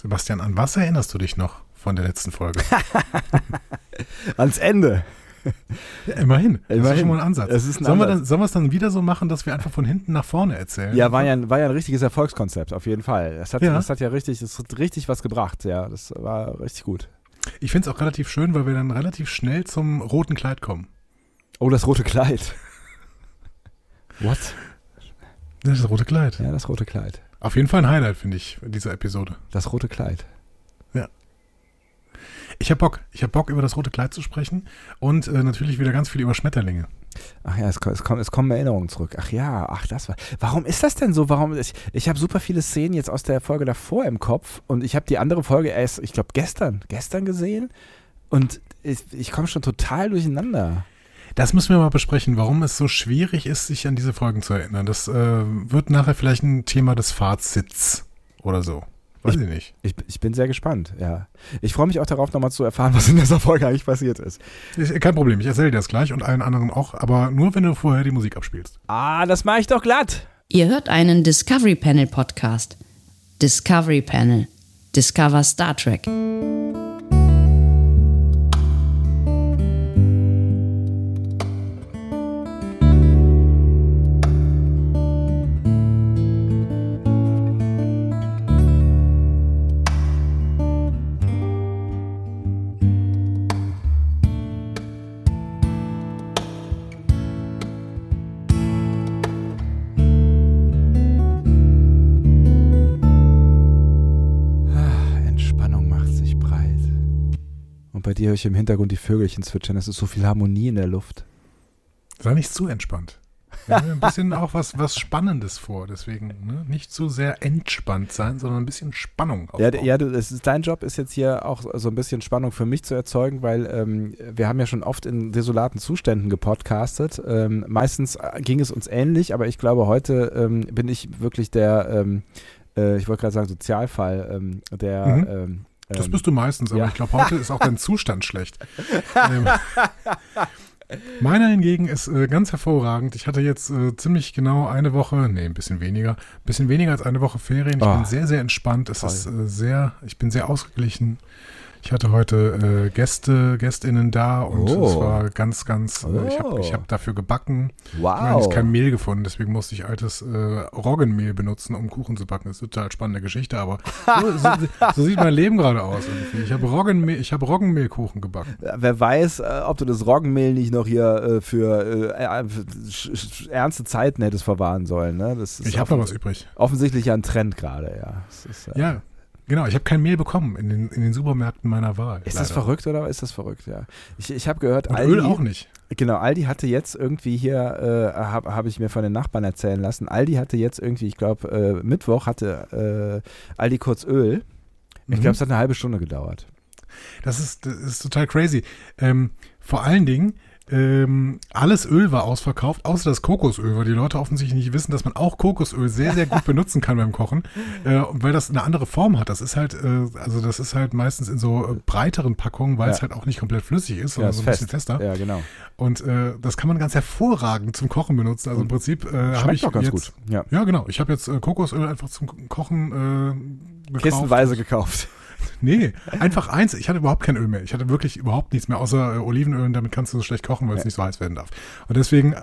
Sebastian, an was erinnerst du dich noch von der letzten Folge? Ans Ende. Ja, immerhin. Das ist Immerhin. schon mal ein Ansatz. Es ist ein sollen, Wir Ansatz. dann, sollen wir es dann wieder so machen, dass wir einfach von hinten nach vorne erzählen? Ja, war ja, ein, war ja ein richtiges Erfolgskonzept, auf jeden Fall. Das hat Ja. das hat ja richtig, das hat richtig was gebracht, ja. Das war richtig gut. Ich finde es auch relativ schön, weil wir dann relativ schnell zum roten Kleid kommen. Oh, das rote Kleid. What? Das rote Kleid. Ja, das rote Kleid. Auf jeden Fall ein Highlight, finde ich, dieser Episode. Das rote Kleid. Ich habe Bock. Ich habe Bock, über das rote Kleid zu sprechen und äh, natürlich wieder ganz viel über Schmetterlinge. Ach ja, es, es, kommen, es kommen Erinnerungen zurück. Ach ja, ach das war. Warum ist das denn so? Warum? Ich, ich habe super viele Szenen jetzt aus der Folge davor im Kopf und ich habe die andere Folge erst, ich glaube, gestern, gestern gesehen und ich, ich komme schon total durcheinander. Das müssen wir mal besprechen, warum es so schwierig ist, sich an diese Folgen zu erinnern. Das äh, wird nachher vielleicht ein Thema des Fazits oder so. Weiß ich, nicht. Ich, ich bin sehr gespannt, ja. Ich freue mich auch darauf, nochmal zu erfahren, was in dieser Folge eigentlich passiert ist. Ist kein Problem, ich erzähle dir das gleich und allen anderen auch, aber nur, wenn du vorher die Musik abspielst. Ah, das mache ich doch glatt. Ihr hört einen Discovery Panel Podcast. Discovery Panel. Discover Star Trek. Höre ich im Hintergrund die Vögelchen zwitschern. Es ist so viel Harmonie in der Luft. Sei nicht zu entspannt. Wir haben ein bisschen auch was, was Spannendes vor, deswegen ne? nicht zu sehr entspannt sein, sondern ein bisschen Spannung Ja, aufbauen. ja du, es ist, dein Job ist jetzt hier auch so ein bisschen Spannung für mich zu erzeugen, weil ähm, wir haben ja schon oft in desolaten Zuständen gepodcastet. Ähm, meistens äh, ging es uns ähnlich, aber ich glaube, heute ähm, bin ich wirklich der, ähm, äh, ich wollte gerade sagen, Sozialfall, ähm, der. Mhm. Das ähm, bist du meistens, aber ja. ich glaube, heute ist auch dein Zustand schlecht. ähm, meiner hingegen ist äh, ganz hervorragend. Ich hatte jetzt äh, ziemlich genau eine Woche, nee, ein bisschen weniger, ein bisschen weniger als eine Woche Ferien. Ich Oh, bin sehr, sehr entspannt. Es toll. ist äh, sehr, ich bin sehr ausgeglichen. Ich hatte heute äh, Gäste, GästInnen da und Oh. es war ganz, ganz, äh, ich habe Oh. ich hab dafür gebacken. Ich habe wow. jetzt kein Mehl gefunden, deswegen musste ich altes äh, Roggenmehl benutzen, um Kuchen zu backen. Das ist eine total spannende Geschichte, aber so, so, so sieht mein Leben gerade aus irgendwie. Ich habe Roggenmehl, ich habe Roggenmehlkuchen gebacken. Wer weiß, äh, ob du das Roggenmehl nicht noch hier äh, für, für ernste Zeiten hättest verwahren sollen. Ne? Das ist Ich habe noch was übrig. offensichtlich ja ein Trend gerade, ja. Ist, Ja, genau. Ich habe kein Mehl bekommen in den, in den Supermärkten meiner Wahl. Ist das leider. verrückt oder ist das verrückt, ja? Ich, ich habe gehört, Und Aldi, Öl auch nicht. genau, Aldi hatte jetzt irgendwie hier, äh, habe hab ich mir von den Nachbarn erzählen lassen, Aldi hatte jetzt irgendwie, ich glaube, äh, Mittwoch hatte äh, Aldi kurz Öl. Ich Mhm. glaube, es hat eine halbe Stunde gedauert. Das ist, das ist total crazy. Ähm, vor allen Dingen, ähm, alles Öl war ausverkauft, außer das Kokosöl, weil die Leute offensichtlich nicht wissen, dass man auch Kokosöl sehr, sehr gut benutzen kann beim Kochen, äh, und weil das eine andere Form hat. Das ist halt, äh, also das ist halt meistens in so äh, breiteren Packungen, weil Ja. es halt auch nicht komplett flüssig ist, Ja, sondern ist so ein fest. bisschen fester. Ja, genau. Und äh, das kann man ganz hervorragend zum Kochen benutzen. Also im Prinzip äh, habe ich doch ganz jetzt, gut. Ja. Ja, genau. Ich habe jetzt äh, Kokosöl einfach zum Kochen äh, gekauft. Kistenweise gekauft. Nee, einfach eins. Ich hatte überhaupt kein Öl mehr. Ich hatte wirklich überhaupt nichts mehr, außer äh, Olivenöl. Und damit kannst du so schlecht kochen, weil es Ja. nicht so heiß werden darf. Und deswegen,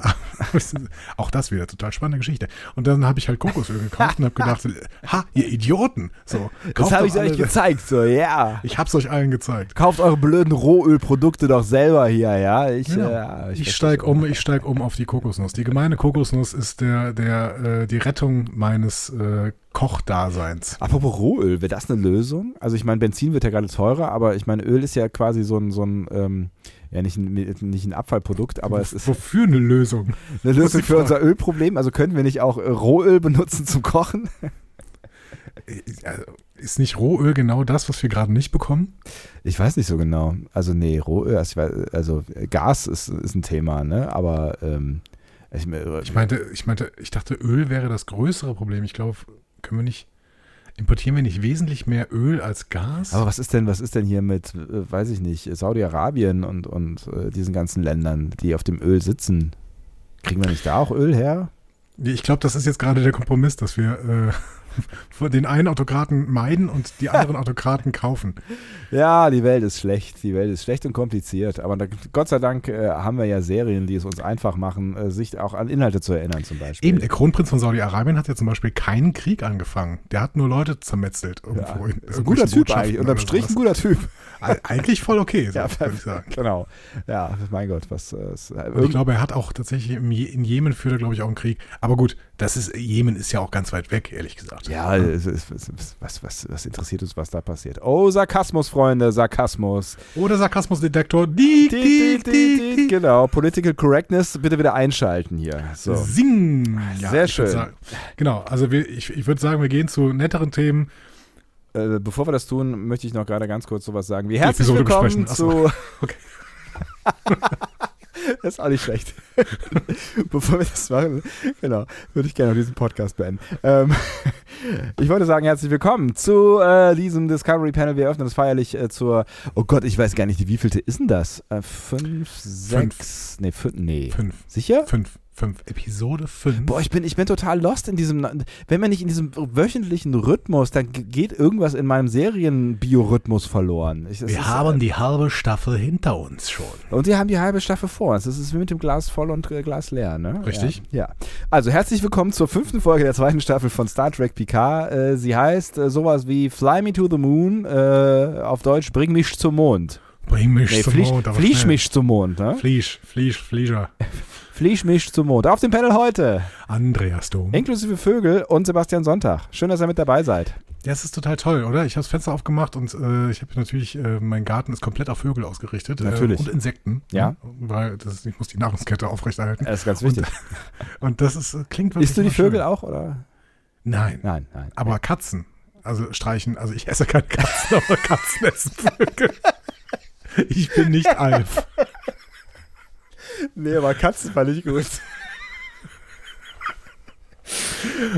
auch das wieder, total spannende Geschichte. Und dann habe ich halt Kokosöl gekauft und habe gedacht, ha, ihr Idioten. So, Das habe ich euch alle- gezeigt, so, ja. Ich hab's euch allen gezeigt. Kauft eure blöden Rohölprodukte doch selber hier, ja. Ich, Genau. äh, Ich verstehe steig schon. um, ich steig um auf die Kokosnuss. Die gemeine Kokosnuss ist der, der, äh, die Rettung meines äh, Kochdaseins. Apropos Rohöl, wäre das eine Lösung? Also ich meine, Benzin wird ja gerade teurer, aber ich meine, Öl ist ja quasi so ein, so ein ähm, ja nicht ein, nicht ein Abfallprodukt, aber es ist Wofür eine Lösung? eine Lösung für unser Ölproblem. Also können wir nicht auch äh, Rohöl benutzen zum Kochen? Also, Ist nicht Rohöl genau das, was wir gerade nicht bekommen? Ich weiß nicht so genau. Also nee, Rohöl, also, also äh, Gas ist, ist ein Thema, ne? Aber ähm, ich, Ich meinte, ich meinte, ich dachte, Öl wäre das größere Problem. Ich glaube, können wir nicht, importieren wir nicht wesentlich mehr Öl als Gas? aber was ist denn, was ist denn hier mit, äh, weiß ich nicht, Saudi-Arabien und, und äh, diesen ganzen Ländern, die auf dem Öl sitzen? Kriegen wir nicht da auch Öl her? Ich glaube, das ist jetzt gerade der Kompromiss, dass wir äh, den einen Autokraten meiden und die anderen Autokraten kaufen. Ja, die Welt ist schlecht. Die Welt ist schlecht und kompliziert. Aber da, Gott sei Dank äh, haben wir ja Serien, die es uns einfach machen, äh, sich auch an Inhalte zu erinnern, zum Beispiel. Eben, der Kronprinz von Saudi-Arabien hat ja zum Beispiel keinen Krieg angefangen. Der hat nur Leute zermetzelt irgendwo. Ja, ist ein guter Typ eigentlich. Unterm Strich ein guter Typ. Eigentlich voll okay, so, ja, würde ich sagen. Genau. Ja, mein Gott, was. Äh, ich glaube, er hat auch tatsächlich im, in Jemen führt er, glaube ich, auch einen Krieg. Aber gut, das ist, Jemen ist ja auch ganz weit weg, ehrlich gesagt. Ja, es ist, was, was, was interessiert uns, was da passiert? Oh, Sarkasmus, Freunde, Sarkasmus. Oder Sarkasmusdetektor. Genau, Political Correctness, bitte wieder einschalten hier. So. Sing. Ja, Sehr schön. Sagen, genau, also wir, ich, ich würde sagen, wir gehen zu netteren Themen. Äh, bevor wir das tun, möchte ich noch gerade ganz kurz sowas sagen. Wie herzlich willkommen zu. Okay. das ist auch nicht schlecht. Bevor wir das machen, genau, würde ich gerne noch diesen Podcast beenden. Ähm, ich wollte sagen, herzlich willkommen zu äh, diesem Discovery Panel. Wir öffnen das feierlich äh, zur, oh Gott, ich weiß gar nicht, wie vielte ist denn das? Äh, fünf, sechs, fünf. nee, fünf, nee. Fünf. Sicher? Fünf. 5, Episode 5. Boah, ich bin, ich bin total lost in diesem, wenn man nicht in diesem wöchentlichen Rhythmus, dann geht irgendwas in meinem Serienbiorhythmus verloren. Ich, wir haben ist, die halbe Staffel hinter uns schon. Und wir haben die halbe Staffel vor uns. Das ist wie mit dem Glas voll und äh, Glas leer, ne? Richtig. Ja. ja. Also herzlich willkommen zur fünften Folge der zweiten Staffel von Star Trek Picard. Äh, sie heißt äh, sowas wie Fly Me to the Moon, äh, auf Deutsch Bring mich zum Mond. Bring mich nee, zum Mond. Flieg mich zum Mond, ne? Flieg, Flieg, Flieger. Fliegmisch zum Mond. Auf dem Panel heute. Andreas Dom. Inklusive Vögel und Sebastian Sonntag. Schön, dass ihr mit dabei seid. Ja, es ist total toll, oder? Ich habe das Fenster aufgemacht und äh, ich habe natürlich, äh, mein Garten ist komplett auf Vögel ausgerichtet. Äh, natürlich. und Insekten. Ja. Weil das, ich muss die Nahrungskette aufrechterhalten. Das ist ganz wichtig. Und, und das ist, klingt wirklich Isst du die Vögel schön. auch, oder? Nein. Nein, nein. Aber Katzen. Also streichen, also ich esse keine Katzen, aber Katzen essen Vögel. Ich bin nicht Alf. Nee, aber Katzen fand ich gut.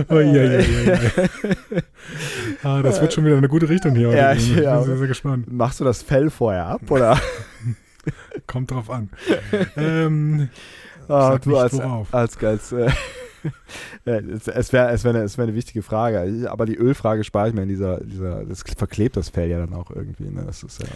Oh, ja, ja, ja, ah, das wird schon wieder eine gute Richtung hier. Ja, ich bin sehr, sehr gespannt. Machst du das Fell vorher ab, oder? Kommt drauf an. ähm, oh, du als, als, als äh, es wäre es wär eine, wär eine wichtige Frage. Aber die Ölfrage spare ich mir in dieser, dieser, das verklebt das Fell ja dann auch irgendwie. Ne? Das ist ja.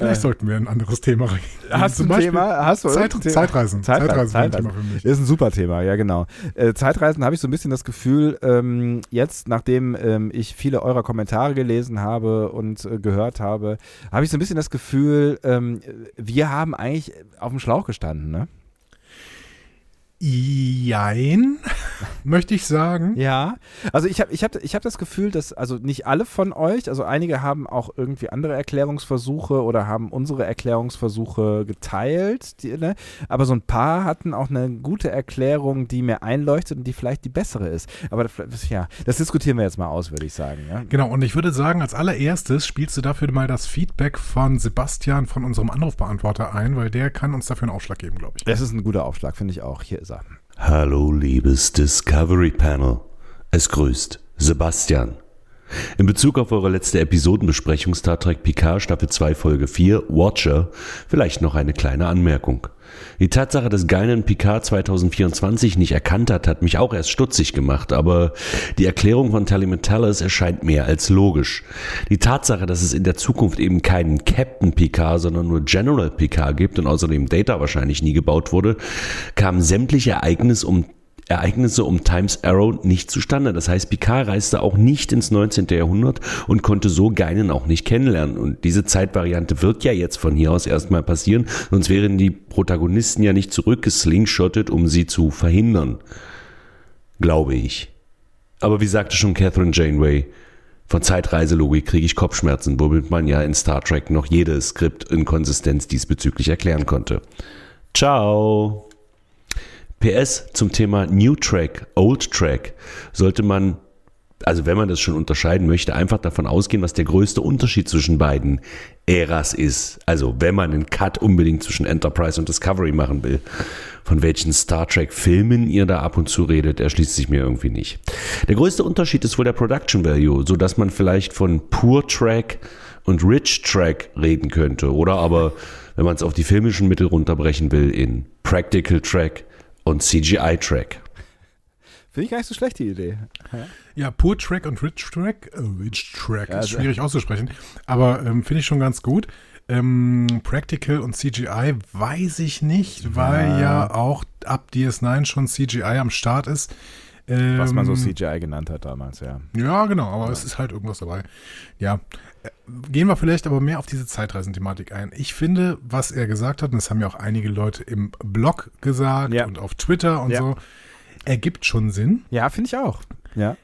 Vielleicht äh, sollten wir ein anderes Thema reden. Hast du ein Thema? Hast du Zeit, Thema? Zeitreisen. Zeitreisen. Zeitreisen, Zeitreisen. Ein Thema für mich. Ist ein super Thema, ja genau. Äh, Zeitreisen habe ich so ein bisschen das Gefühl, ähm, jetzt nachdem ähm, ich viele eurer Kommentare gelesen habe und äh, gehört habe, habe ich so ein bisschen das Gefühl, ähm, wir haben eigentlich auf dem Schlauch gestanden, ne? Jein, möchte ich sagen. Ja, also ich habe ich hab, ich hab das Gefühl, dass, also nicht alle von euch, also einige haben auch irgendwie andere Erklärungsversuche oder haben unsere Erklärungsversuche geteilt, die, ne? aber so ein paar hatten auch eine gute Erklärung, die mir einleuchtet und die vielleicht die bessere ist. Aber ja, das diskutieren wir jetzt mal aus, würde ich sagen. Ja? Genau, und ich würde sagen, als allererstes spielst du dafür mal das Feedback von Sebastian von unserem Anrufbeantworter ein, weil der kann uns dafür einen Aufschlag geben, glaube ich. Das ist ein guter Aufschlag, finde ich auch. Hier ist Leser. Hallo, liebes Discovery Panel. Es grüßt Sebastian. In Bezug auf eure letzte Episodenbesprechung Star Trek Picard Staffel 2 Folge 4 Watcher vielleicht noch eine kleine Anmerkung. Die Tatsache, dass Guinan Picard 2024 nicht erkannt hat, hat mich auch erst stutzig gemacht, aber die Erklärung von Tally Metallis erscheint mehr als logisch. Die Tatsache, dass es in der Zukunft eben keinen Captain Picard, sondern nur General Picard gibt und außerdem Data wahrscheinlich nie gebaut wurde, kam sämtliche Ereignisse um Ereignisse um Times Arrow nicht zustande. Das heißt, Picard reiste auch nicht ins 19. Jahrhundert und konnte so Geinen auch nicht kennenlernen. Und diese Zeitvariante wird ja jetzt von hier aus erstmal passieren, sonst wären die Protagonisten ja nicht zurückgeslingshottet, um sie zu verhindern. Glaube ich. Aber wie sagte schon Catherine Janeway, von Zeitreiselogik kriege ich Kopfschmerzen, womit man ja in Star Trek noch jede Skriptinkonsistenz diesbezüglich erklären konnte. Ciao! PS zum Thema New Track, Old Track sollte man, also wenn man das schon unterscheiden möchte, einfach davon ausgehen, was der größte Unterschied zwischen beiden Äras ist. Also wenn man einen Cut unbedingt zwischen Enterprise und Discovery machen will. Von welchen Star Trek Filmen ihr da ab und zu redet, erschließt sich mir irgendwie nicht. Der größte Unterschied ist wohl der Production Value, so dass man vielleicht von Poor Track und Rich Track reden könnte. Oder aber, wenn man es auf die filmischen Mittel runterbrechen will, in Practical Track und CGI-Track. Finde ich gar nicht so schlecht, die Idee. Ja, Poor Track und Rich Track, äh, Rich Track Ja, ist also- schwierig auszusprechen, aber ähm, finde ich schon ganz gut. Ähm, Practical und CGI weiß ich nicht, weil Ja. ja auch ab DS9 schon CGI am Start ist. Ähm, Was man so CGI genannt hat damals, ja. Ja, genau, aber es ist halt irgendwas dabei. Ja. Gehen wir vielleicht aber mehr auf diese Zeitreisenthematik ein. Ich finde, was er gesagt hat, und das haben ja auch einige Leute im Blog gesagt Ja. und auf Twitter und Ja. so, ergibt schon Sinn, Ja, finde ich auch. Ja.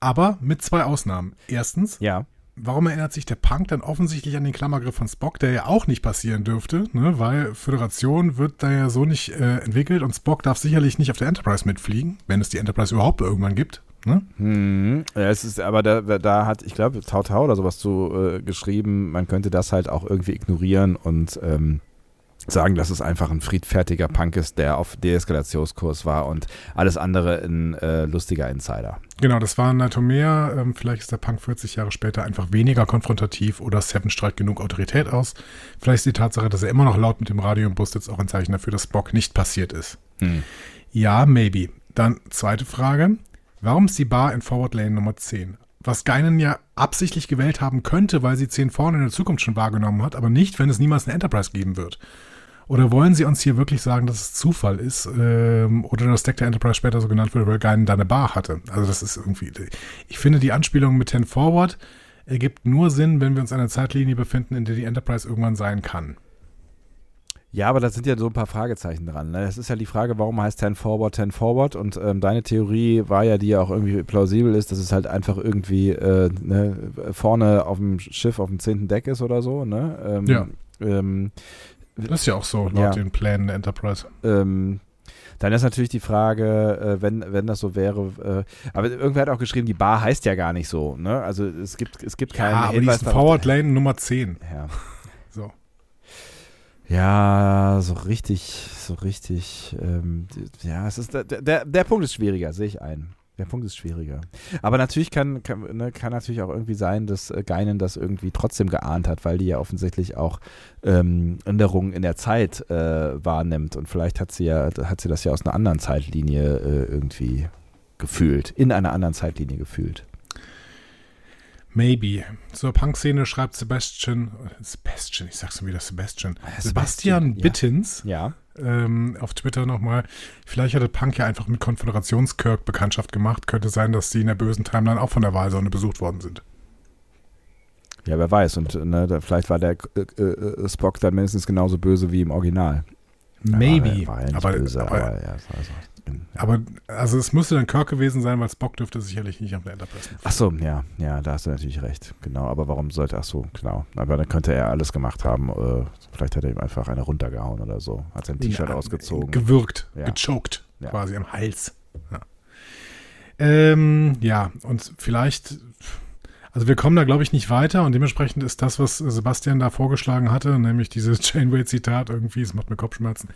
aber mit zwei Ausnahmen. Erstens, Ja. warum erinnert sich der Punk dann offensichtlich an den Klammergriff von Spock, der ja auch nicht passieren dürfte, ne? weil Föderation wird da ja so nicht äh, entwickelt und Spock darf sicherlich nicht auf der Enterprise mitfliegen, wenn es die Enterprise überhaupt irgendwann gibt. Ne? Hm, ja, es ist, aber da, da hat, ich glaube, Tau Tau oder sowas zu äh, geschrieben, man könnte das halt auch irgendwie ignorieren und ähm, sagen, dass es einfach ein friedfertiger Punk ist, der auf Deeskalationskurs war und alles andere ein äh, lustiger Insider. Genau, das war Nightmare. Ähm, vielleicht ist der Punk 40 Jahre später einfach weniger konfrontativ oder Seven strahlt genug Autorität aus. Vielleicht ist die Tatsache, dass er immer noch laut mit dem Radio im Bus sitzt, auch ein Zeichen dafür, dass Spock nicht passiert ist. Hm. Ja, maybe. Dann zweite Frage. Warum ist die Bar in Forward Lane Nummer 10? Was Geinen ja absichtlich gewählt haben könnte, weil sie 10 vorne in der Zukunft schon wahrgenommen hat, aber nicht, wenn es niemals eine Enterprise geben wird. Oder wollen sie uns hier wirklich sagen, dass es Zufall ist ähm, oder das Deck der Enterprise später so genannt wird, weil Geinen da eine Bar hatte? Also das ist irgendwie, ich finde die Anspielung mit 10 Forward ergibt nur Sinn, wenn wir uns in einer Zeitlinie befinden, in der die Enterprise irgendwann sein kann. Ja, aber da sind ja so ein paar Fragezeichen dran. Ne? Es ist ja die Frage, warum heißt 10 Forward 10 Forward? Und ähm, deine Theorie war ja, die ja auch irgendwie plausibel ist, dass es halt einfach irgendwie äh, ne, vorne auf dem Schiff auf dem zehnten Deck ist oder so. Ne? Ähm, Ja. Ähm, Das ist ja auch so, laut Ja. den Plänen der Enterprise. ähm, dann ist natürlich die Frage, äh, wenn, wenn das so wäre, äh, aber irgendwer hat auch geschrieben, die Bar heißt ja gar nicht so. Ne? Also es gibt, es gibt keinen Ja, aber die Hinweis ist darauf- Forward Lane Nummer 10. Ja. Ja, so richtig, so richtig. Ähm, ja, es ist der, der, der Punkt ist schwieriger, sehe ich ein. Der Punkt ist schwieriger. Aber natürlich kann, kann, ne, kann natürlich auch irgendwie sein, dass äh, Geinen das irgendwie trotzdem geahnt hat, weil die ja offensichtlich auch ähm, Änderungen in der Zeit äh, wahrnimmt. Und vielleicht hat sie ja, hat sie das ja aus einer anderen Zeitlinie äh, irgendwie gefühlt, in einer anderen Zeitlinie gefühlt. Maybe. Zur Punk-Szene schreibt Sebastian, Sebastian, ich sag's schon wieder Sebastian, Sebastian, Sebastian ja. Bittins Ja. ähm, auf Twitter nochmal. Vielleicht hatte Punk ja einfach mit Konföderationskirk Bekanntschaft gemacht. Könnte sein, dass die in der bösen Timeline auch von der Wahlsonne besucht worden sind. Ja, wer weiß. Und ne, vielleicht war der äh, äh, Spock dann mindestens genauso böse wie im Original. Maybe. War, war aber, böse, aber, aber, ja, aber also es müsste dann Kirk gewesen sein, weil Spock dürfte sicherlich nicht auf der Enterprise. Ach so, ja, ja, da hast du natürlich recht. Genau, aber warum sollte, ach so, genau. Aber dann könnte er alles gemacht haben. Äh, vielleicht hat er ihm einfach eine runtergehauen oder so. Hat sein T-Shirt Ja, ausgezogen. Gewürgt, Ja. gechoked, Ja. quasi am Hals. Ja. Ähm, ja, und vielleicht, also wir kommen da, glaube ich, nicht weiter und dementsprechend ist das, was Sebastian da vorgeschlagen hatte, nämlich dieses Janeway-Zitat irgendwie, es macht mir Kopfschmerzen.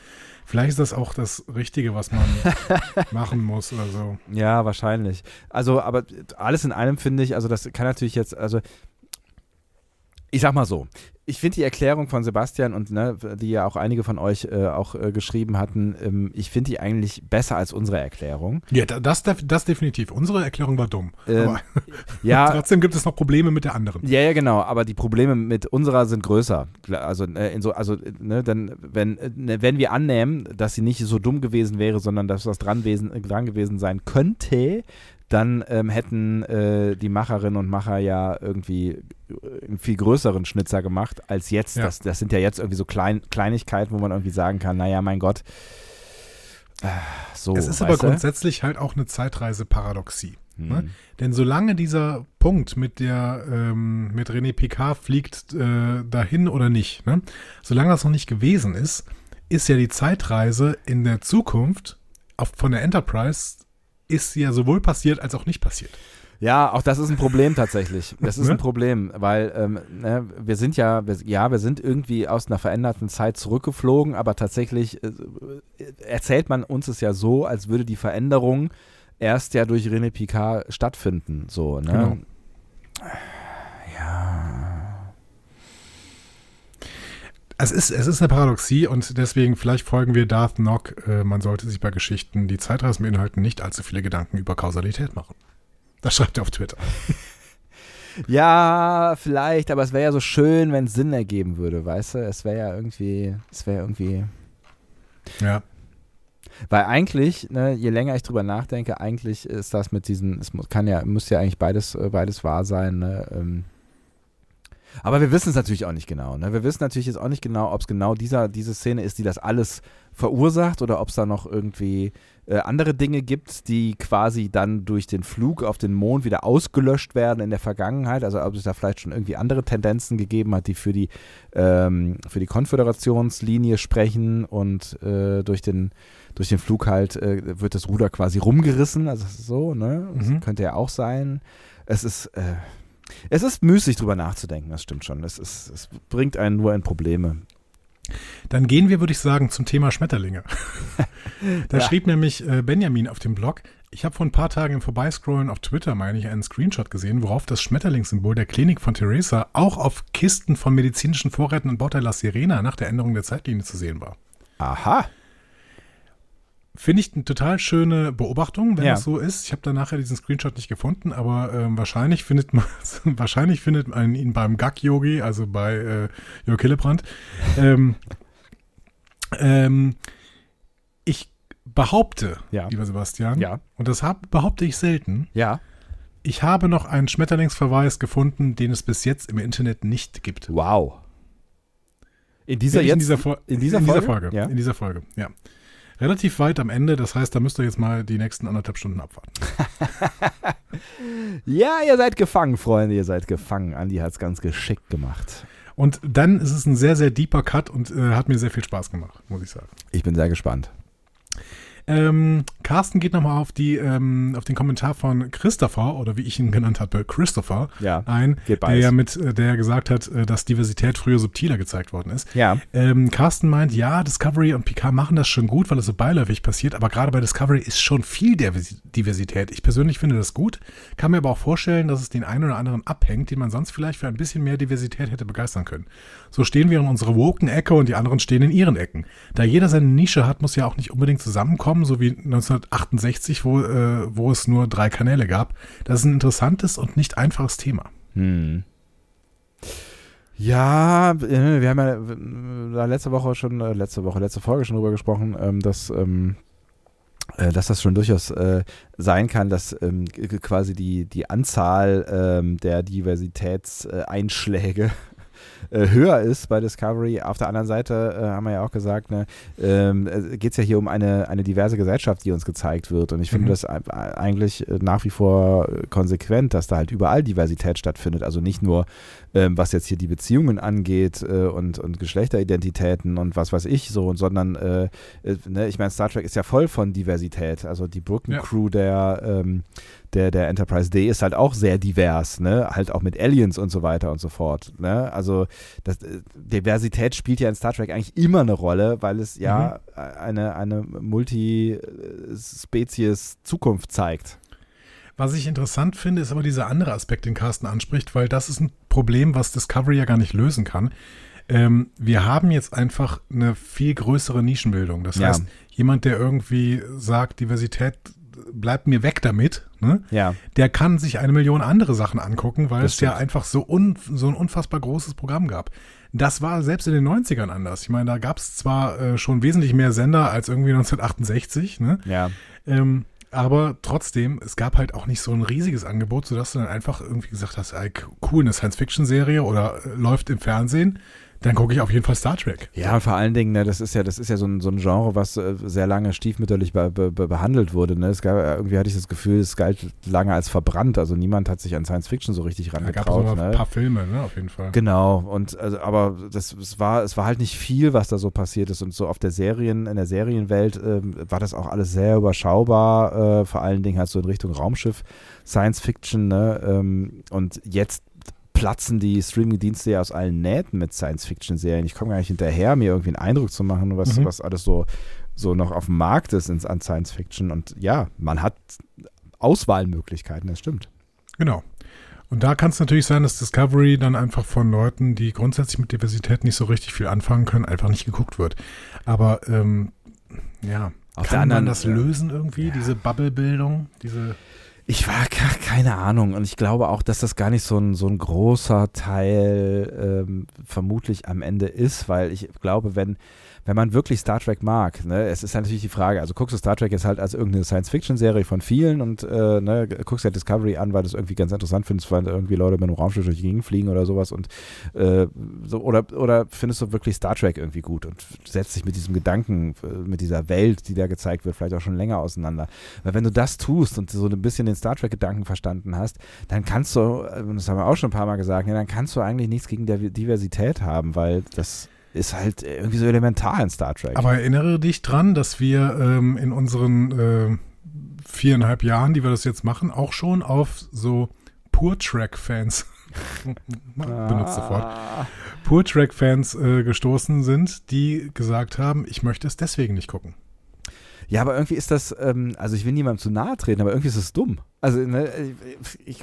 Vielleicht ist das auch das Richtige, was man machen muss oder so. Ja, wahrscheinlich. Also, aber alles in allem finde ich, also das kann natürlich jetzt, also ich sag mal so, ich finde die Erklärung von Sebastian und ne, die ja auch einige von euch äh, auch äh, geschrieben hatten, ähm, ich finde die eigentlich besser als unsere Erklärung. Ja, da- das, das definitiv. Unsere Erklärung war dumm. Aber Ja, trotzdem gibt es noch Probleme mit der anderen. Ja, ja, genau, aber die Probleme mit unserer sind größer. Also, äh, in so, also ne, dann, wenn, äh, ne, wenn wir annehmen, dass sie nicht so dumm gewesen wäre, sondern dass was dran, wesen, äh, dran gewesen sein könnte, dann ähm, hätten äh, die Macherinnen und Macher ja irgendwie äh, einen viel größeren Schnitzer gemacht als jetzt. Ja. Das, das sind ja jetzt irgendwie so Klein, Kleinigkeiten, wo man irgendwie sagen kann, naja, mein Gott. Äh, so, es ist aber du? grundsätzlich halt auch eine Zeitreise-Paradoxie. Ne? Hm. Denn solange dieser Punkt mit der ähm, mit René Picard fliegt äh, dahin oder nicht, ne? solange das noch nicht gewesen ist, ist ja die Zeitreise in der Zukunft auf, von der Enterprise ist ja sowohl passiert als auch nicht passiert. Ja, auch das ist ein Problem tatsächlich. Das ist Ne? ein Problem, weil ähm, ne, wir sind ja, wir, ja, wir sind irgendwie aus einer veränderten Zeit zurückgeflogen, aber tatsächlich äh, erzählt man uns es ja so, als würde die Veränderung erst ja durch René Picard stattfinden. So, ne? Genau. Ja. Es ist, es ist eine Paradoxie und deswegen vielleicht folgen wir Darth Nock. Äh, man sollte sich bei Geschichten, die Zeitreisen beinhalten, nicht allzu viele Gedanken über Kausalität machen. Das schreibt er auf Twitter. Ja, vielleicht, aber es wäre ja so schön, wenn es Sinn ergeben würde, weißt du? Es wäre ja irgendwie, es wäre irgendwie. Ja. Weil eigentlich, ne, je länger ich drüber nachdenke, eigentlich ist das mit diesen, es kann ja, muss ja eigentlich beides, äh, beides wahr sein, ne? Ähm, aber wir wissen es natürlich auch nicht genau. Ne? Wir wissen natürlich jetzt auch nicht genau, ob es genau dieser, diese Szene ist, die das alles verursacht oder ob es da noch irgendwie äh, andere Dinge gibt, die quasi dann durch den Flug auf den Mond wieder ausgelöscht werden in der Vergangenheit. Also ob es da vielleicht schon irgendwie andere Tendenzen gegeben hat, die für die, ähm, für die Konföderationslinie sprechen und äh, durch den durch den Flug halt äh, wird das Ruder quasi rumgerissen, also so, ne? Das Mhm. könnte ja auch sein. Es ist, äh, es ist müßig drüber nachzudenken, das stimmt schon. Es, ist, es bringt einen nur in Probleme. Dann gehen wir, würde ich sagen, zum Thema Schmetterlinge. da Ja. schrieb nämlich äh, Benjamin auf dem Blog, ich habe vor ein paar Tagen im Vorbeiscrollen auf Twitter, meine ich, einen Screenshot gesehen, worauf das Schmetterlingssymbol der Klinik von Theresa auch auf Kisten von medizinischen Vorräten in Bauteil La Sirena nach der Änderung der Zeitlinie zu sehen war. Aha. Finde ich eine total schöne Beobachtung, wenn Ja. das so ist. Ich habe da nachher diesen Screenshot nicht gefunden, aber ähm, wahrscheinlich findet man wahrscheinlich findet man ihn beim Gag-Yogi, also bei äh, Jörg Hillebrand. Ähm, ähm, ich behaupte, Ja. lieber Sebastian, Ja. und das hab, behaupte ich selten, Ja. ich habe noch einen Schmetterlingsverweis gefunden, den es bis jetzt im Internet nicht gibt. Wow. In dieser jetzt? in dieser, in dieser in Folge? dieser Folge. Ja. In dieser Folge, ja. Relativ weit am Ende, das heißt, da müsst ihr jetzt mal die nächsten anderthalb Stunden abwarten. Ja, ihr seid gefangen, Freunde, ihr seid gefangen. Andi hat es ganz geschickt gemacht. Und dann ist es ein sehr, sehr deeper Cut und äh, hat mir sehr viel Spaß gemacht, muss ich sagen. Ich bin sehr gespannt. Ähm, Carsten geht nochmal auf, die, ähm, auf den Kommentar von Christopher, oder wie ich ihn genannt habe, Christopher, Ja. ein, der ja mit, äh, der gesagt hat, äh, dass Diversität früher subtiler gezeigt worden ist. Ja. Ähm, Carsten meint, ja, Discovery und Picard machen das schon gut, weil es so beiläufig passiert, aber gerade bei Discovery ist schon viel Divers- Diversität. Ich persönlich finde das gut, kann mir aber auch vorstellen, dass es den einen oder anderen abhängt, den man sonst vielleicht für ein bisschen mehr Diversität hätte begeistern können. So stehen wir in unserer Woken-Ecke und die anderen stehen in ihren Ecken. Da jeder seine Nische hat, muss ja auch nicht unbedingt zusammenkommen, so wie 1968, wo, äh, wo es nur drei Kanäle gab. Das ist ein interessantes und nicht einfaches Thema. Hm. Ja, äh, wir haben ja äh, da letzte Woche schon, äh, letzte Woche, letzte Folge schon drüber gesprochen, ähm, dass, ähm, äh, dass das schon durchaus äh, sein kann, dass ähm, quasi die, die Anzahl ähm, der Diversitätseinschläge äh, höher ist bei Discovery. Auf der anderen Seite äh, haben wir ja auch gesagt, ne, ähm, geht es ja hier um eine, eine diverse Gesellschaft, die uns gezeigt wird. Und ich finde Mhm. das ei- eigentlich äh, nach wie vor äh, konsequent, dass da halt überall Diversität stattfindet. Also nicht nur, ähm, was jetzt hier die Beziehungen angeht äh, und, und Geschlechteridentitäten und was weiß ich so, sondern äh, äh, ne, ich meine, Star Trek ist ja voll von Diversität. Also die Brückencrew der, ähm, der, der Enterprise D ist halt auch sehr divers, ne? Halt auch mit Aliens und so weiter und so fort. Ne? Also das, äh, Diversität spielt ja in Star Trek eigentlich immer eine Rolle, weil es ja eine, eine Multi-Spezies-Zukunft zeigt. Was ich interessant finde, ist aber dieser andere Aspekt, den Carsten anspricht, weil das ist ein Problem, was Discovery ja gar nicht lösen kann. Ähm, wir haben jetzt einfach eine viel größere Nischenbildung. Das Ja. heißt, jemand, der irgendwie sagt, Diversität bleibt mir weg damit, ne? Ja. der kann sich eine Million andere Sachen angucken, weil Das es ja stimmt. einfach so, un, so ein unfassbar großes Programm gab. Das war selbst in den 90ern anders. Ich meine, da gab es zwar äh, schon wesentlich mehr Sender als irgendwie 1968, ne? Ja. Ähm, aber trotzdem, es gab halt auch nicht so ein riesiges Angebot, sodass du dann einfach irgendwie gesagt hast, ey, cool, eine Science-Fiction-Serie oder äh, läuft im Fernsehen, dann gucke ich auf jeden Fall Star Trek. Ja, vor allen Dingen, ne, das ist ja, das ist ja so ein, so ein Genre, was äh, sehr lange stiefmütterlich be, be, be, behandelt wurde. Ne? Es gab, äh, irgendwie hatte ich das Gefühl, es galt lange als verbrannt. Also niemand hat sich an Science Fiction so richtig Da gab es rangetraut. mal ein Ne? paar Filme, ne, auf jeden Fall. Genau, und also, aber das es war, es war halt nicht viel, was da so passiert ist. Und so auf der Serien, in der Serienwelt ähm, war das auch alles sehr überschaubar, äh, vor allen Dingen halt so in Richtung Raumschiff, Science Fiction, ne? Ähm, und jetzt platzen die Streaming-Dienste ja aus allen Nähten mit Science-Fiction-Serien. Ich komme gar nicht hinterher, mir irgendwie einen Eindruck zu machen, was, Mhm. was alles so, so noch auf dem Markt ist in, an Science-Fiction. Und ja, man hat Auswahlmöglichkeiten, das stimmt. Genau. Und da kann es natürlich sein, dass Discovery dann einfach von Leuten, die grundsätzlich mit Diversität nicht so richtig viel anfangen können, einfach nicht geguckt wird. Aber ähm, ja, Auf kann der anderen- man das lösen irgendwie, diese Bubble-Bildung, diese Ich war ke- keine Ahnung und ich glaube auch, dass das gar nicht so ein, so ein großer Teil ähm, vermutlich am Ende ist, weil ich glaube, wenn, wenn man wirklich Star Trek mag, ne, es ist natürlich die Frage, also guckst du Star Trek jetzt halt als irgendeine Science-Fiction-Serie von vielen und äh, ne, guckst ja Discovery an, weil du es irgendwie ganz interessant findest, weil irgendwie Leute mit einem Raumschiff durch die Gegend fliegen oder sowas und äh, so, oder, oder findest du wirklich Star Trek irgendwie gut und setzt dich mit diesem Gedanken, äh, mit dieser Welt, die da gezeigt wird, vielleicht auch schon länger auseinander. Weil wenn du das tust und so ein bisschen den Star Trek-Gedanken verstanden hast, dann kannst du, äh, das haben wir auch schon ein paar Mal gesagt, ja, dann kannst du eigentlich nichts gegen Diversität haben, weil das ist halt irgendwie so elementar in Star Trek. Aber erinnere dich dran, dass wir ähm, in unseren äh, viereinhalb Jahren, die wir das jetzt machen, auch schon auf so Pure-Track-Fans benutzt sofort. Ah. Pure-Track-Fans äh, gestoßen sind, die gesagt haben, ich möchte es deswegen nicht gucken. Ja, aber irgendwie ist das, ähm, also ich will niemandem zu nahe treten, aber irgendwie ist es dumm. Also, ne, ich,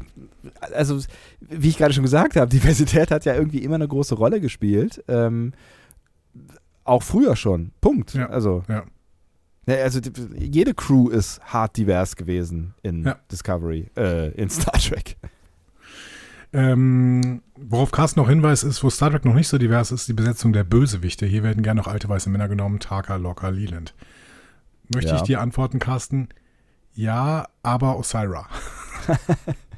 also wie ich gerade schon gesagt habe, Diversität hat ja irgendwie immer eine große Rolle gespielt. Ähm, auch früher schon. Punkt. Ja, Also, ja. ne, also jede Crew ist hart divers gewesen in Ja. Discovery, äh, in Star Trek. Ähm, worauf Carsten noch hinweist, ist, wo Star Trek noch nicht so divers ist, die Besetzung der Bösewichte. Hier werden gerne noch alte weiße Männer genommen, Taka, Locker, Leland. Möchte Ja. ich dir antworten, Carsten? Ja, aber Osira.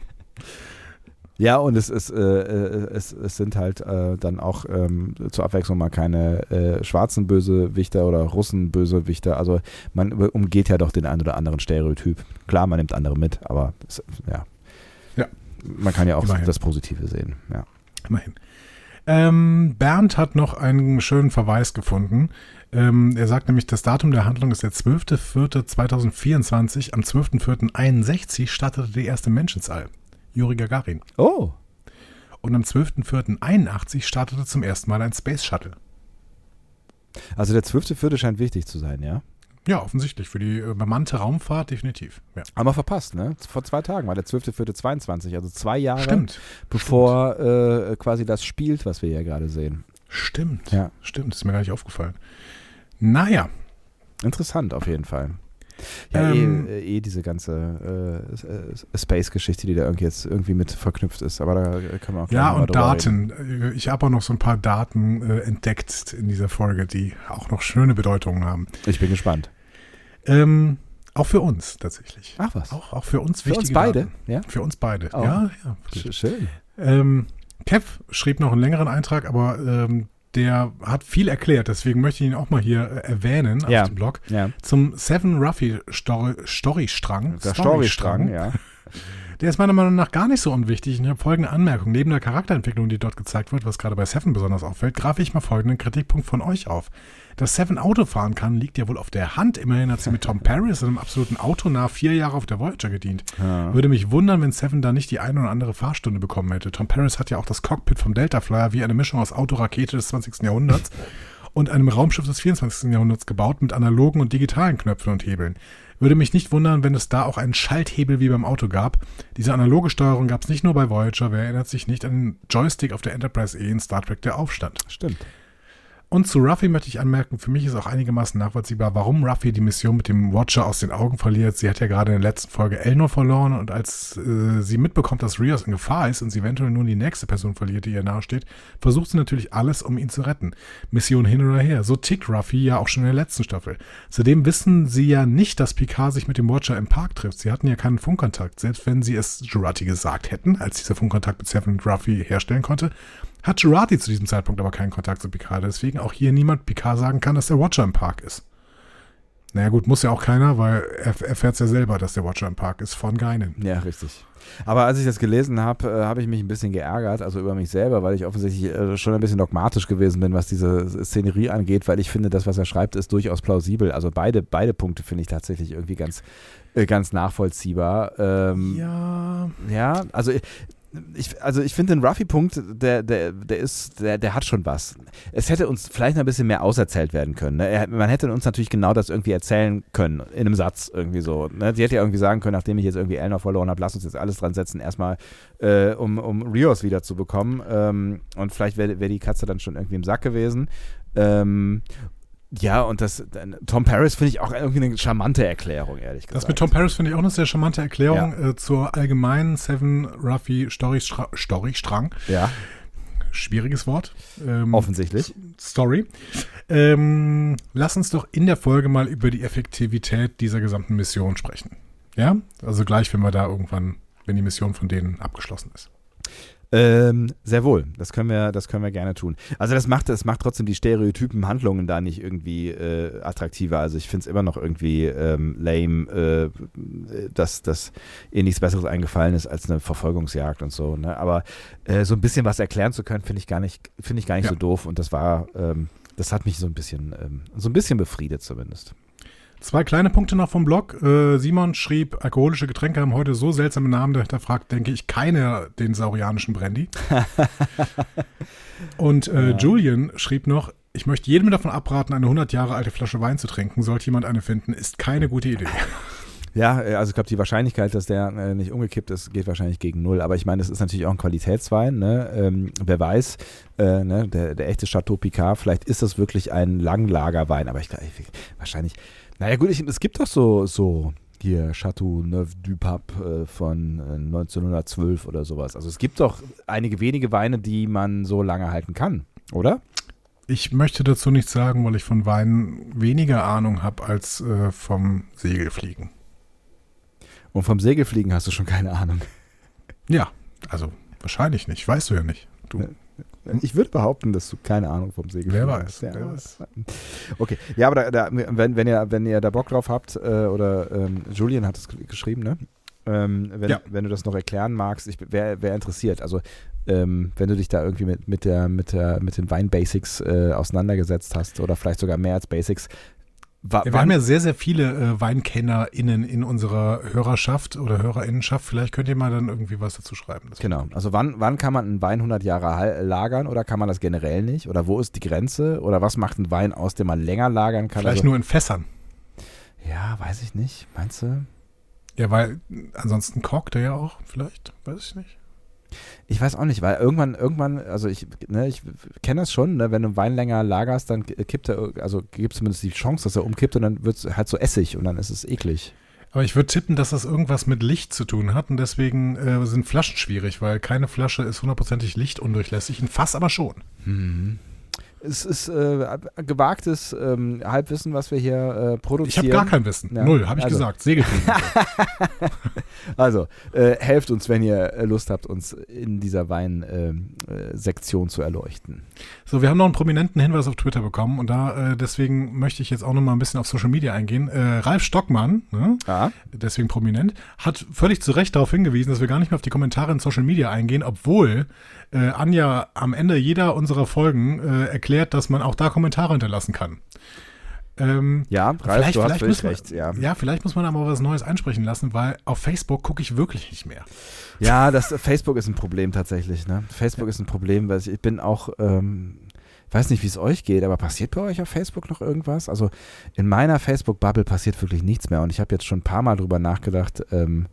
Ja, und es ist, äh, äh, es, es sind halt äh, dann auch ähm, zur Abwechslung mal keine äh, schwarzen Bösewichter oder Russen Bösewichter. Also man umgeht ja doch den einen oder anderen Stereotyp. Klar, man nimmt andere mit, aber es, ja. Ja. Man kann ja auch Immerhin. das Positive sehen. Ja. Immerhin. Ähm, Bernd hat noch einen schönen Verweis gefunden. Ähm, er sagt nämlich, das Datum der Handlung ist der 12.04.2024. Am 12.04.61 startete die erste Mensch ins All. Juri Gagarin. Oh, Und am 12.04.81 startete zum ersten Mal ein Space Shuttle. also der 12.4. scheint wichtig zu sein, ja. Ja, offensichtlich. Für die äh, bemannte Raumfahrt definitiv. Ja. Haben wir verpasst, ne? Vor zwei Tagen war der 12.4.22, also zwei Jahre Stimmt. bevor äh, quasi das spielt, was wir hier gerade sehen. Stimmt. Ja. Stimmt. Ist mir gar nicht aufgefallen. Naja. Interessant auf jeden Fall. Ja, Ähm, eh, eh diese ganze äh, äh, Space-Geschichte, die da irgendwie jetzt irgendwie mit verknüpft ist. Aber da können wir auch Ja, und drüber reden. Daten. Ich habe auch noch so ein paar Daten äh, entdeckt in dieser Folge, die auch noch schöne Bedeutungen haben. Ich bin gespannt. Ähm, auch für uns tatsächlich. Ach was. Auch, auch für uns Für wichtige uns beide? Daten. Ja? Für uns beide. Oh. Ja, ja. Sch- Schön. Ähm, Kev schrieb noch einen längeren Eintrag, aber ähm, der hat viel erklärt, deswegen möchte ich ihn auch mal hier äh, erwähnen Ja. auf dem Blog. Ja. Zum Seven Ruffy Story, Storystrang. Der Storystrang, ja. Der ist meiner Meinung nach gar nicht so unwichtig. Und ich habe folgende Anmerkung. Neben der Charakterentwicklung, die dort gezeigt wird, was gerade bei Seven besonders auffällt, greife ich mal folgenden Kritikpunkt von euch auf. Dass Seven Auto fahren kann, liegt ja wohl auf der Hand. Immerhin hat sie mit Tom Paris, einem absoluten Autonah, vier Jahre auf der Voyager gedient. Ja. Würde mich wundern, wenn Seven da nicht die eine oder andere Fahrstunde bekommen hätte. Tom Paris hat ja auch das Cockpit vom Delta Flyer wie eine Mischung aus Autorakete des 20. Jahrhunderts und einem Raumschiff des 24. Jahrhunderts gebaut mit analogen und digitalen Knöpfen und Hebeln. Würde mich nicht wundern, wenn es da auch einen Schalthebel wie beim Auto gab. Diese analoge Steuerung gab es nicht nur bei Voyager, wer erinnert sich nicht an den Joystick auf der Enterprise E in Star Trek Der Aufstand. Stimmt. Und zu Ruffy möchte ich anmerken, für mich ist auch einigermaßen nachvollziehbar, warum Ruffy die Mission mit dem Watcher aus den Augen verliert. Sie hat ja gerade in der letzten Folge Elnor verloren und als äh, sie mitbekommt, dass Rios in Gefahr ist und sie eventuell nun die nächste Person verliert, die ihr nahesteht, versucht sie natürlich alles, um ihn zu retten. Mission hin oder her. So tickt Ruffy ja auch schon in der letzten Staffel. Zudem wissen sie ja nicht, dass Picard sich mit dem Watcher im Park trifft. Sie hatten ja keinen Funkkontakt. Selbst wenn sie es Jurati gesagt hätten, als dieser Funkkontakt mit Seven Ruffy herstellen konnte, hat Girardi zu diesem Zeitpunkt aber keinen Kontakt zu Picard, deswegen auch hier niemand Picard sagen kann, dass der Watcher im Park ist. Naja gut, muss ja auch keiner, weil er erfährt ja selber, dass der Watcher im Park ist von Geinen. Ja, richtig. Aber als ich das gelesen habe, äh, habe ich mich ein bisschen geärgert, also über mich selber, weil ich offensichtlich äh, schon ein bisschen dogmatisch gewesen bin, was diese Szenerie angeht, weil ich finde, das, was er schreibt, ist durchaus plausibel. Also beide, beide Punkte finde ich tatsächlich irgendwie ganz, äh, ganz nachvollziehbar. Ähm, Ja, Ja, also ich, also ich finde den Ruffy-Punkt, der, der, der ist, der, der hat schon was. Es hätte uns vielleicht noch ein bisschen mehr auserzählt werden können. Ne? Man hätte uns natürlich genau das irgendwie erzählen können, in einem Satz irgendwie so. Ne? Sie hätte ja irgendwie sagen können, nachdem ich jetzt irgendwie Elnor verloren habe, lass uns jetzt alles dran setzen, erstmal äh, um, um Rios wieder zu bekommen. Ähm, und vielleicht wäre wär die Katze dann schon irgendwie im Sack gewesen. Ähm, ja, und das Tom Paris finde ich auch irgendwie eine charmante Erklärung, ehrlich gesagt. Das mit Tom Paris finde ich auch eine sehr charmante Erklärung ja. äh, zur allgemeinen Seven Ruffy Story-Strang. Ja. Schwieriges Wort. Ähm, Offensichtlich. Story. Ähm, lass uns doch in der Folge mal über die Effektivität dieser gesamten Mission sprechen. Ja? Also gleich, wenn wir da irgendwann, wenn die Mission von denen abgeschlossen ist. Ähm, sehr wohl, das können wir, das können wir gerne tun. Also das macht, das macht trotzdem die stereotypen Handlungen da nicht irgendwie äh, attraktiver. Also ich finde es immer noch irgendwie ähm, lame, äh, dass, dass ihr nichts Besseres eingefallen ist als eine Verfolgungsjagd und so. Ne? Aber äh, so ein bisschen was erklären zu können, finde ich gar nicht, finde ich gar nicht ja. so doof. Und das war, ähm, das hat mich so ein bisschen, ähm, so ein bisschen befriedet zumindest. Zwei kleine Punkte noch vom Blog. Äh, Simon schrieb, alkoholische Getränke haben heute so seltsame Namen, dahinter fragt, denke ich, keine den saurianischen Brandy. Und äh, ja. Julian schrieb noch, ich möchte jedem davon abraten, eine 100 Jahre alte Flasche Wein zu trinken. Sollte jemand eine finden, ist keine gute Idee. Ja, äh, also ich glaube, die Wahrscheinlichkeit, dass der äh, nicht umgekippt ist, geht wahrscheinlich gegen null. Aber ich meine, das ist natürlich auch ein Qualitätswein. Ne? Ähm, wer weiß, äh, ne? der, der echte Chateau Picard, vielleicht ist das wirklich ein Langlagerwein. Aber ich glaube, wahrscheinlich naja, gut, ich, es gibt doch so, so hier Chateau Neuf du Pape äh, von 1912 äh, oder sowas. Also es gibt doch einige wenige Weine, die man so lange halten kann, oder? Ich möchte dazu nichts sagen, weil ich von Weinen weniger Ahnung habe als äh, vom Segelfliegen. Und vom Segelfliegen hast du schon keine Ahnung. Ja, also wahrscheinlich nicht. Weißt du ja nicht. Du. Ich würde behaupten, dass du keine Ahnung vom Segelfliegen wer weiß, hast. Ja, wer weiß. Okay, ja, aber da, da, wenn, wenn, ihr, wenn ihr da Bock drauf habt, äh, oder ähm, Julian hat es geschrieben, ne? Ähm, wenn, ja. wenn du das noch erklären magst, ich wäre wär interessiert. Also ähm, wenn du dich da irgendwie mit, mit, der, mit, der, mit den Wein-Basics äh, auseinandergesetzt hast oder vielleicht sogar mehr als Basics, Wa wir haben ja sehr, sehr viele äh, WeinkennerInnen in unserer Hörerschaft oder HörerInnenschaft. Vielleicht könnt ihr mal dann irgendwie was dazu schreiben. genau. Also wann, wann kann man einen Wein 100 Jahre lagern oder kann man das generell nicht? Oder wo ist die Grenze? Oder was macht ein Wein aus, den man länger lagern kann? Vielleicht also, nur in Fässern. Ja, weiß ich nicht. Meinst du? Ja, weil ansonsten kocht er ja auch vielleicht. Weiß ich nicht. Ich weiß auch nicht, weil irgendwann, irgendwann, also ich, ne, ich kenne das schon, ne, wenn du Wein länger lagerst, dann kippt er, also gibt es zumindest die Chance, dass er umkippt und dann wird es halt so Essig und dann ist es eklig. Aber ich würde tippen, dass das irgendwas mit Licht zu tun hat und deswegen äh, sind Flaschen schwierig, weil keine Flasche ist hundertprozentig lichtundurchlässig, ein Fass aber schon. Mhm es ist äh, gewagtes ähm, Halbwissen, was wir hier äh, produzieren. Ich habe gar kein Wissen. Ja. Null, habe ich also. gesagt. Segelfliegen. also, äh, helft uns, wenn ihr äh, Lust habt, uns in dieser Weinsektion ähm, äh, zu erleuchten. So, wir haben noch einen prominenten Hinweis auf Twitter bekommen und da äh, deswegen möchte ich jetzt auch noch mal ein bisschen auf Social Media eingehen. Ralf Stockmann, ne, ah. deswegen prominent, hat völlig zu Recht darauf hingewiesen, dass wir gar nicht mehr auf die Kommentare in Social Media eingehen, obwohl Anja am Ende jeder unserer Folgen erklärt, erklärt, dass man auch da Kommentare hinterlassen kann. Ähm, ja, Ralf, vielleicht, du vielleicht hast man, recht, ja. Ja, vielleicht muss man aber was Neues einsprechen lassen, weil auf Facebook gucke ich wirklich nicht mehr. Ja, das Facebook ist ein Problem tatsächlich. Ne? Facebook ja. ist ein Problem, weil ich bin auch, ähm, weiß nicht, wie es euch geht, aber passiert bei euch auf Facebook noch irgendwas? Also in meiner Facebook-Bubble passiert wirklich nichts mehr und ich habe jetzt schon ein paar Mal drüber nachgedacht, ähm,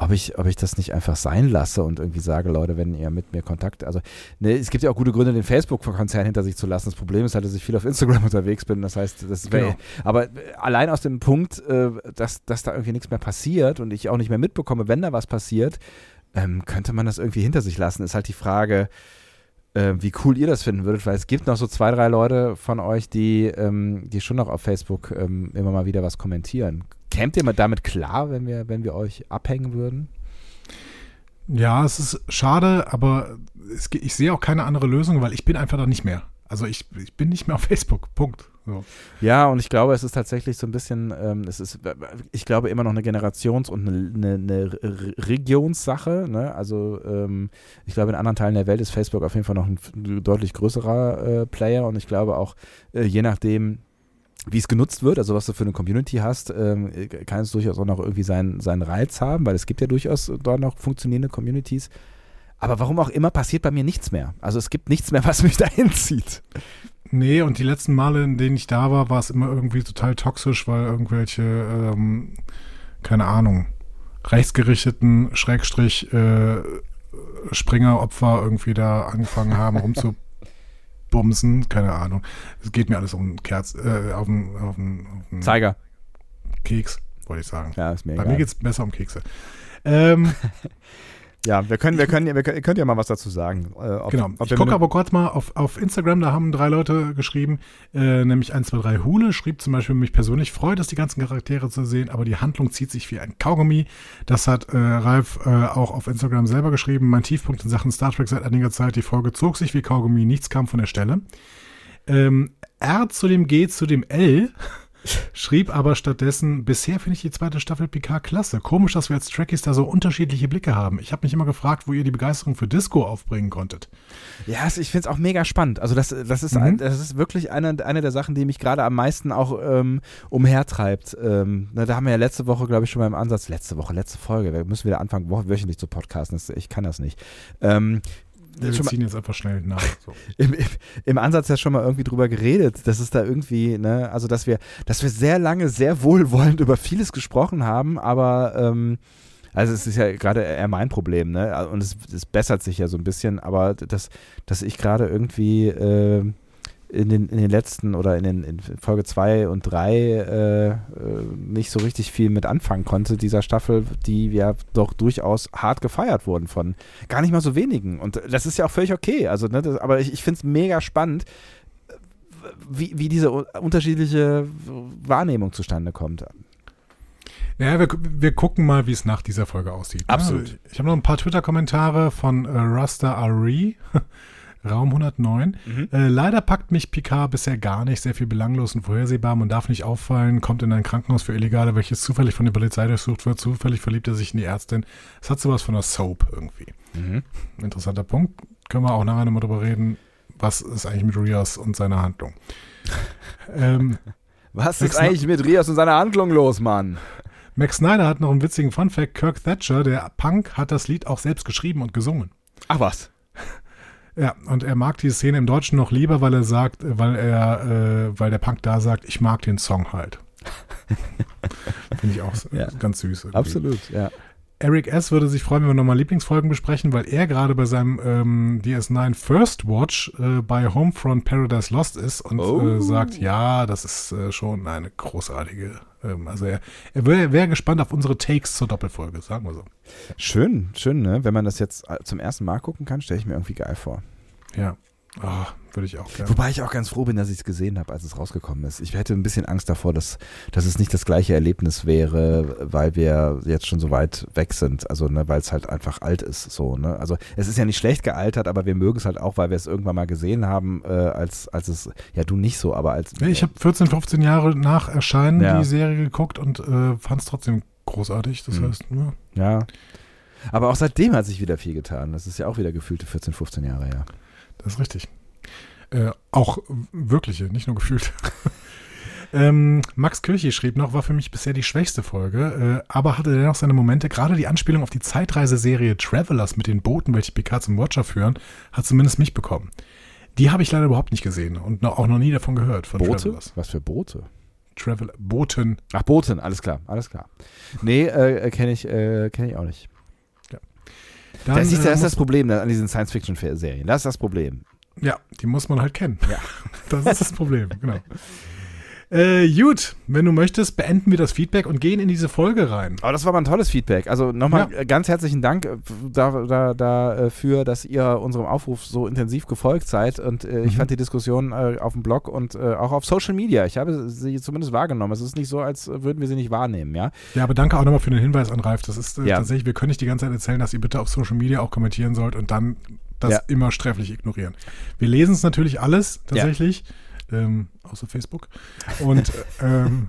ob ich, ob ich das nicht einfach sein lasse und irgendwie sage, Leute, wenn ihr mit mir Kontakt, also ne, es gibt ja auch gute Gründe, den Facebook-Konzern hinter sich zu lassen. Das Problem ist halt, dass ich viel auf Instagram unterwegs bin. Das heißt, das wäre, genau. aber äh, allein aus dem Punkt, äh, dass, dass da irgendwie nichts mehr passiert und ich auch nicht mehr mitbekomme, wenn da was passiert, ähm, könnte man das irgendwie hinter sich lassen. Ist halt die Frage, äh, wie cool ihr das finden würdet, weil es gibt noch so zwei, drei Leute von euch, die, ähm, die schon noch auf Facebook ähm, immer mal wieder was kommentieren. Kämt ihr mal damit klar, wenn wir, wenn wir euch abhängen würden? Ja, es ist schade, aber es, ich sehe auch keine andere Lösung, weil ich bin einfach da nicht mehr. Also ich, ich bin nicht mehr auf Facebook. Punkt. Ja, und ich glaube, es ist tatsächlich so ein bisschen, ähm, es ist, ich glaube, immer noch eine Generations- und eine, eine, eine Regionssache. Ne? Also ähm, ich glaube, in anderen Teilen der Welt ist Facebook auf jeden Fall noch ein deutlich größerer äh, Player und ich glaube auch, äh, je nachdem, wie es genutzt wird, also was du für eine Community hast, ähm, kann es durchaus auch noch irgendwie seinen, seinen Reiz haben, weil es gibt ja durchaus dort noch funktionierende Communities. Aber warum auch immer passiert bei mir nichts mehr. Also es gibt nichts mehr, was mich dahin zieht. Nee, und die letzten Male, in denen ich da war, war es immer irgendwie total toxisch, weil irgendwelche, ähm, keine Ahnung, rechtsgerichteten Schrägstrich äh, Springeropfer irgendwie da angefangen haben, rumzubumsen. Keine Ahnung. Es geht mir alles um Kerz, äh, auf den, auf den, auf den Zeiger. Keks, wollte ich sagen. Ja, ist mir Bei egal. mir geht es besser um Kekse. Ähm, ja, wir können, wir können, wir können, ihr könnt ja mal was dazu sagen. Äh, ob, genau. ob ich gucke aber kurz mal auf, auf Instagram, da haben drei Leute geschrieben, äh, nämlich 123 Hule schrieb zum Beispiel, mich persönlich freut es, die ganzen Charaktere zu sehen, aber die Handlung zieht sich wie ein Kaugummi. Das hat äh, Ralf äh, auch auf Instagram selber geschrieben. Mein Tiefpunkt in Sachen Star Trek seit einiger Zeit, die Folge zog sich wie Kaugummi, nichts kam von der Stelle. Ähm, R zu dem G zu dem L schrieb aber stattdessen, bisher finde ich die zweite Staffel Picard klasse. Komisch, dass wir als Trekkies da so unterschiedliche Blicke haben. Ich habe mich immer gefragt, wo ihr die Begeisterung für Disco aufbringen konntet. Ja, es- ich finde es auch mega spannend. Also das, das, ist, Mhm. ein, das ist wirklich eine, eine der Sachen, die mich gerade am meisten auch ähm, umhertreibt. Ähm, na, da haben wir ja letzte Woche, glaube ich, schon mal im Ansatz, letzte Woche, letzte Folge, wir müssen wieder anfangen, wöchentlich zu podcasten. Das, ich kann das nicht. Ähm, wir schon mal, ziehen jetzt einfach schnell nach. So. im, im, im Ansatz ja schon mal irgendwie drüber geredet, dass es da irgendwie, ne, also dass wir, dass wir sehr lange, sehr wohlwollend über vieles gesprochen haben, aber ähm, also es ist ja gerade eher mein Problem, ne? Und es, es bessert sich ja so ein bisschen, aber dass, dass ich gerade irgendwie äh, in, den, in den letzten oder in, den, in Folge 2 und 3 äh, äh, nicht so richtig viel mit anfangen konnte, dieser Staffel, die ja doch durchaus hart gefeiert wurden von gar nicht mal so wenigen. Und das ist ja auch völlig okay. Also, ne, das, aber ich, ich finde es mega spannend, wie, wie diese unterschiedliche Wahrnehmung zustande kommt. Ja, wir, wir gucken mal, wie es nach dieser Folge aussieht. Absolut. Ich habe noch ein paar Twitter-Kommentare von äh, Rasta Ari, Raum 109. Äh, leider packt mich Picard bisher gar nicht, sehr viel belanglos und vorhersehbar. Man darf nicht auffallen, kommt in ein Krankenhaus für Illegale, welches zufällig von der Polizei durchsucht wird. Zufällig verliebt er sich in die Ärztin. Es hat sowas von einer Soap irgendwie. Mhm. Interessanter Punkt. Können wir auch nachher nochmal drüber reden, was ist eigentlich mit Rios und seiner Handlung. ähm, Was ist eigentlich mit Rios und seiner Handlung los, Mann? Max Snyder hat noch einen witzigen Funfact. Kirk Thatcher, der Punk, hat das Lied auch selbst geschrieben und gesungen. Ach was. Ja, und er mag die Szene im Deutschen noch lieber, weil er sagt, weil er, äh, weil der Punk da sagt, ich mag den Song halt. Finde ich auch Ja. ganz süß. irgendwie. Absolut, ja. Eric S. würde sich freuen, wenn wir nochmal Lieblingsfolgen besprechen, weil er gerade bei seinem ähm, DS9 First Watch äh, bei Homefront Paradise Lost ist und Oh. äh, sagt, ja, das ist äh, schon eine großartige. Ähm, also er, er wäre wär gespannt auf unsere Takes zur Doppelfolge, sagen wir so. Schön, schön, ne? Wenn man das jetzt äh, zum ersten Mal gucken kann, stelle ich mir irgendwie geil vor. Ja, oh, würde ich auch gerne. Wobei ich auch ganz froh bin, dass ich es gesehen habe, als es rausgekommen ist. Ich hätte ein bisschen Angst davor, dass, dass es nicht das gleiche Erlebnis wäre, weil wir jetzt schon so weit weg sind. Also, ne, weil es halt einfach alt ist. So, ne? Also es ist ja nicht schlecht gealtert, aber wir mögen es halt auch, weil wir es irgendwann mal gesehen haben, äh, als, als es, ja du nicht so, aber als. Ja, ich habe 14, 15 Jahre nach Erscheinen Ja. die Serie geguckt und äh, fand es trotzdem großartig. Das Mhm. heißt, ja, Ja. Aber auch seitdem hat sich wieder viel getan. Das ist ja auch wieder gefühlte 14, 15 Jahre her. Das ist richtig. Äh, auch wirkliche, nicht nur gefühlt. ähm, Max Kirchi schrieb noch, war für mich bisher die schwächste Folge, äh, aber hatte dennoch seine Momente. Gerade die Anspielung auf die Zeitreiseserie Travelers mit den Booten, welche Picard zum Watcher führen, hat zumindest mich bekommen. Die habe ich leider überhaupt nicht gesehen und noch, auch noch nie davon gehört. Von Boote? Travelers. Was für Boote? Travel Booten. Ach, Booten, alles klar, alles klar. Nee, äh, kenne ich, äh, kenn ich auch nicht. Dann, das, ist, äh, das ist muss- das Problem an diesen Science-Fiction-Serien. Das ist das Problem. Ja, die muss man halt kennen. Ja. Das ist das Problem, genau. Äh, gut, wenn du möchtest, beenden wir das Feedback und gehen in diese Folge rein. Aber das war mal ein tolles Feedback. Also nochmal Ja. äh, ganz herzlichen Dank äh, da, da, dafür, dass ihr unserem Aufruf so intensiv gefolgt seid. Und äh, ich Mhm. fand die Diskussion äh, auf dem Blog und äh, auch auf Social Media. Ich habe sie zumindest wahrgenommen. Es ist nicht so, als würden wir sie nicht wahrnehmen, ja. Ja, aber danke auch nochmal für den Hinweis an Ralf. Das ist äh, Ja. tatsächlich, wir können nicht die ganze Zeit erzählen, dass ihr bitte auf Social Media auch kommentieren sollt und dann das Ja. immer sträflich ignorieren. Wir lesen es natürlich alles, tatsächlich. Ähm, außer Facebook. Und ähm,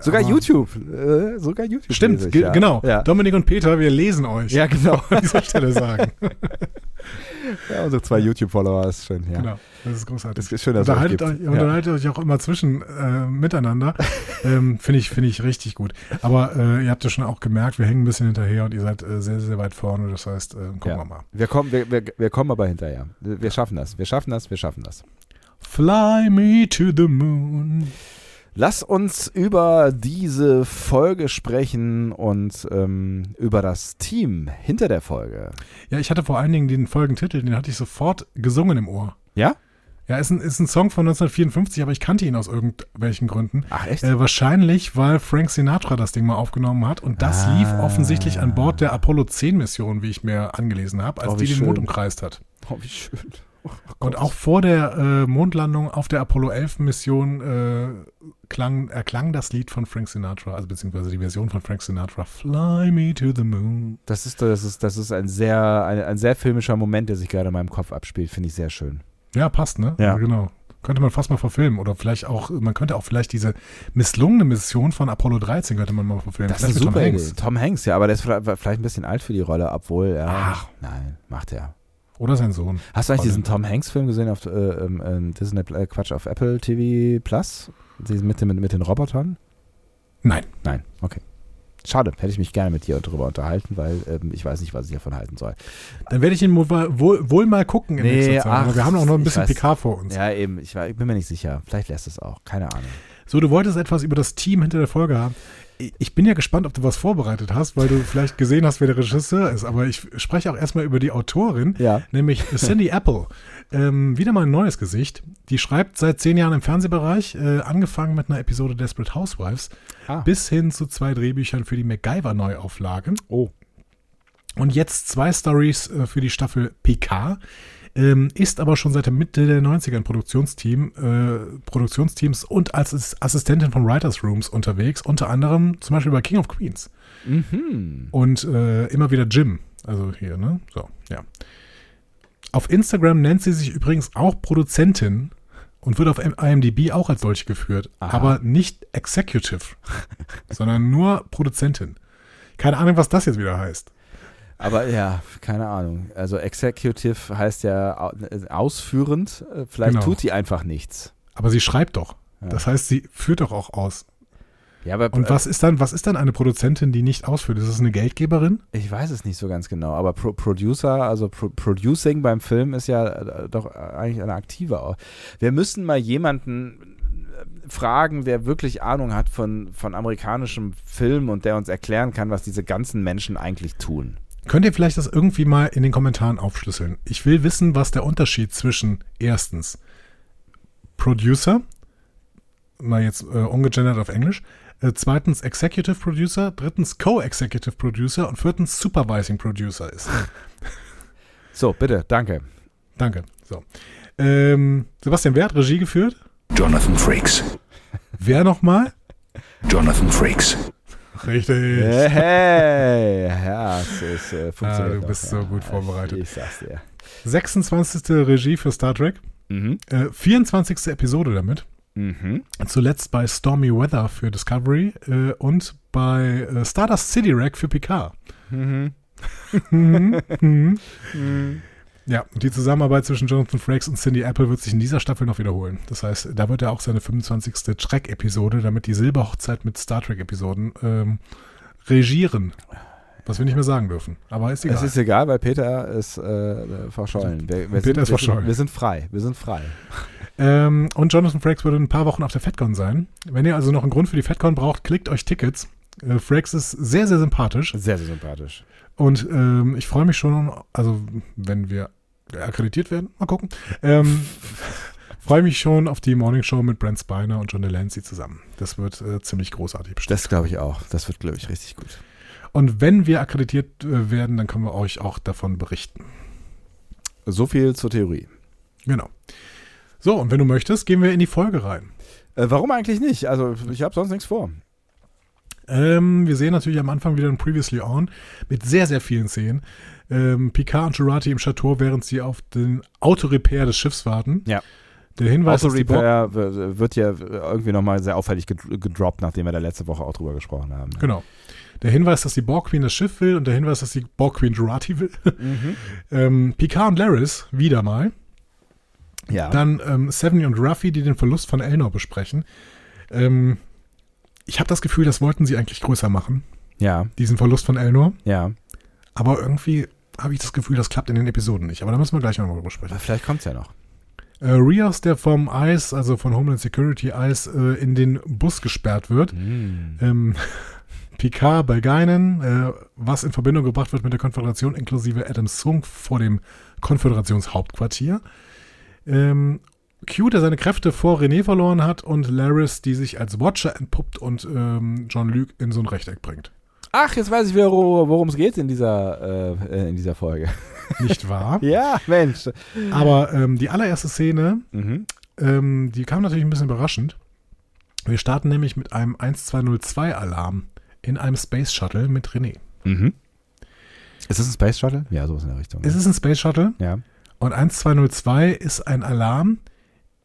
Sogar aber- YouTube. Äh, sogar YouTube. Stimmt, ich, ge ja. genau. Ja. Dominik und Peter, wir lesen euch. ja, genau. An dieser Stelle sagen. ja, unsere zwei YouTube-Follower ist schön. Ja. Genau, das ist großartig. Das ist schön, dass unterhaltet, gibt. euch, Ja. unterhaltet euch auch immer zwischen äh, miteinander. ähm, Finde ich, finde ich richtig gut. Aber äh, ihr habt ja schon auch gemerkt, wir hängen ein bisschen hinterher und ihr seid äh, sehr, sehr weit vorne. Das heißt, äh, gucken wir mal. Wir kommen, wir, wir, wir kommen aber hinterher. Wir schaffen das. Wir schaffen das. Wir schaffen das. Fly me to the moon. Lass uns über diese Folge sprechen und ähm, über das Team hinter der Folge. Ja, ich hatte vor allen Dingen den Folgentitel, den hatte ich sofort gesungen im Ohr. Ja? Ja, ist ein, ist ein Song von 1954, aber ich kannte ihn aus irgendwelchen Gründen. Ach, echt? Äh, wahrscheinlich, weil Frank Sinatra das Ding mal aufgenommen hat und das Ah. lief offensichtlich an Bord der Apollo 10 Mission, wie ich mir angelesen habe, als Oh, die den Mond schön. umkreist hat. oh, wie schön. Und auch vor der äh, Mondlandung auf der Apollo 11 Mission äh, klang, erklang das Lied von Frank Sinatra, also beziehungsweise die Version von Frank Sinatra, Fly Me to the Moon. Das ist, das ist, das ist ein sehr, ein, ein sehr filmischer Moment, der sich gerade in meinem Kopf abspielt. Finde ich sehr schön. Ja, passt, ne? Ja. Genau. Könnte man fast mal verfilmen. Oder vielleicht auch, man könnte auch vielleicht diese misslungene Mission von Apollo 13 könnte man mal verfilmen. Das ist Vielleicht mit super Tom Idee. Hanks. Tom Hanks, ja, aber der ist vielleicht ein bisschen alt für die Rolle, obwohl, ja. Ach. Nein, macht er. Oder sein Sohn. Hast du eigentlich diesen Tom Hanks-Film gesehen auf äh, ähm, Disney, äh, Quatsch, auf Apple TV Plus? Mit, den- mit, mit den Robotern? Nein. Nein, okay. Schade, hätte ich mich gerne mit dir darüber unterhalten, weil ähm, ich weiß nicht, was ich davon halten soll. Dann werde ich ihn wohl, wohl, wohl mal gucken in Nee, nächster Zeit. ach, wir haben auch noch ein bisschen weiß. PK vor uns. Ja, eben, ich, war, ich bin mir nicht sicher. Vielleicht lässt es auch, keine Ahnung. So, du wolltest etwas über das Team hinter der Folge haben. Ich bin ja gespannt, ob du was vorbereitet hast, weil du vielleicht gesehen hast, wer der Regisseur ist. Aber ich spreche auch erstmal über die Autorin, Ja. nämlich Cindy Apple. Ähm, wieder mal ein neues Gesicht. Die schreibt seit zehn Jahren im Fernsehbereich, äh, angefangen mit einer Episode Desperate Housewives, Ah. bis hin zu zwei Drehbüchern für die MacGyver-Neuauflage. Oh. Und jetzt zwei Stories äh, für die Staffel PK. Ähm, ist aber schon seit der Mitte der 90er in Produktionsteam, äh, Produktionsteams und als Ass- Assistentin von Writers Rooms unterwegs, unter anderem zum Beispiel bei King of Queens. Mhm. Und äh, immer wieder Jim. Also hier, ne? So, ja. Auf Instagram nennt sie sich übrigens auch Produzentin und wird auf IMDb auch als solche geführt, Aha. aber nicht Executive, sondern nur Produzentin. Keine Ahnung, was das jetzt wieder heißt. Aber ja, keine Ahnung. Also Executive heißt ja au- ausführend. Äh, Vielleicht Genau. tut die einfach nichts. Aber sie schreibt doch. Ja. Das heißt, sie führt doch auch aus. Ja, aber Und was ist dann, was ist dann eine Produzentin, die nicht ausführt? Ist es eine Geldgeberin? Ich weiß es nicht so ganz genau, aber Pro Producer, also Pro Producing beim Film ist ja äh, doch eigentlich eine aktive. Wir müssen mal jemanden äh, fragen, der wirklich Ahnung hat von, von amerikanischem Film und der uns erklären kann, was diese ganzen Menschen eigentlich tun. Könnt ihr vielleicht das irgendwie mal in den Kommentaren aufschlüsseln? Ich will wissen, was der Unterschied zwischen erstens Producer, mal jetzt äh, ungegendert auf Englisch, äh, zweitens Executive Producer, drittens Co-Executive Producer und viertens Supervising Producer ist. So, bitte, danke. Danke. So. Ähm, Sebastian, wer hat Regie geführt? Jonathan Frakes. Wer nochmal? Jonathan Frakes. Richtig. Hey, ja, es ist, äh, funktioniert. Ah, du bist so gut vorbereitet. Ich sag's dir. 26. Regie für Star Trek. Mhm. Äh, 24. Episode damit. Mhm. Zuletzt bei Stormy Weather für Discovery äh, und bei äh, Stardust City Rack für Picard. Mhm. Mhm. Ja, die Zusammenarbeit zwischen Jonathan Frakes und Cindy Apple wird sich in dieser Staffel noch wiederholen. Das heißt, da wird er auch seine 25. Trek-Episode, damit die Silberhochzeit mit Star Trek-Episoden ähm, regieren. Was wir nicht mehr sagen dürfen. Aber ist egal. Es ist egal, weil Peter ist äh, verschollen. Wir, wir Peter sind, ist wir verschollen. Sind, wir sind frei. Wir sind frei. Ähm, und Jonathan Frakes wird in ein paar Wochen auf der FedCon sein. Wenn ihr also noch einen Grund für die FedCon braucht, klickt euch Tickets. Äh, Frakes ist sehr, sehr sympathisch. Sehr, sehr sympathisch. Und ähm, ich freue mich schon, also wenn wir akkreditiert werden, mal gucken. Ähm, freue mich schon auf die Morning Show mit Brent Spiner und John Delancey zusammen. Das wird äh, ziemlich großartig bestimmt. Das glaube ich auch. Das wird, glaube ich, richtig gut. Und wenn wir akkreditiert äh, werden, dann können wir euch auch davon berichten. So viel zur Theorie. Genau. So, und wenn du möchtest, gehen wir in die Folge rein. Äh, warum eigentlich nicht? Also, ich habe sonst nichts vor. Ähm, wir sehen natürlich am Anfang wieder ein Previously On mit sehr, sehr vielen Szenen. Ähm, Picard und Jurati im Chateau, während sie auf den Autorepair des Schiffs warten. Ja. Der Hinweis Auto ist die Borg, Repair w- wird ja irgendwie nochmal sehr auffällig ged- gedroppt, nachdem wir da letzte Woche auch drüber gesprochen haben. Genau. Der Hinweis, dass die Borg Queen das Schiff will und der Hinweis, dass die Borg Queen Jurati will. Mhm. ähm, Picard und Laris, wieder mal. Ja. Dann ähm, Seven und Ruffy, die den Verlust von Elnor besprechen. Ähm, ich habe das Gefühl, das wollten sie eigentlich größer machen, ja, diesen Verlust von Elnor. ja. Aber irgendwie habe ich das Gefühl, das klappt in den Episoden nicht. Aber da müssen wir gleich noch drüber sprechen. Aber vielleicht kommt's ja noch. Äh, Rios, der vom ICE, also von Homeland Security ICE, äh, in den Bus gesperrt wird. Mhm. Ähm, Picard bei Geinen, äh, was in Verbindung gebracht wird mit der Konföderation, inklusive Adams Sunk vor dem Konföderationshauptquartier. Ähm, Q, der seine Kräfte vor René verloren hat und Laris, die sich als Watcher entpuppt und ähm, John Luke in so ein Rechteck bringt. Ach, jetzt weiß ich wieder, wo- worum es geht in dieser, äh, in dieser Folge. Nicht wahr? ja, Mensch. Aber ähm, die allererste Szene, Mhm. ähm, die kam natürlich ein bisschen überraschend. Wir starten nämlich mit einem 1202-Alarm in einem Space Shuttle mit René. Mhm. Ist das ein Space Shuttle? Ja, sowas in der Richtung. Es ist ein Space Shuttle ja. und 1202 ist ein Alarm,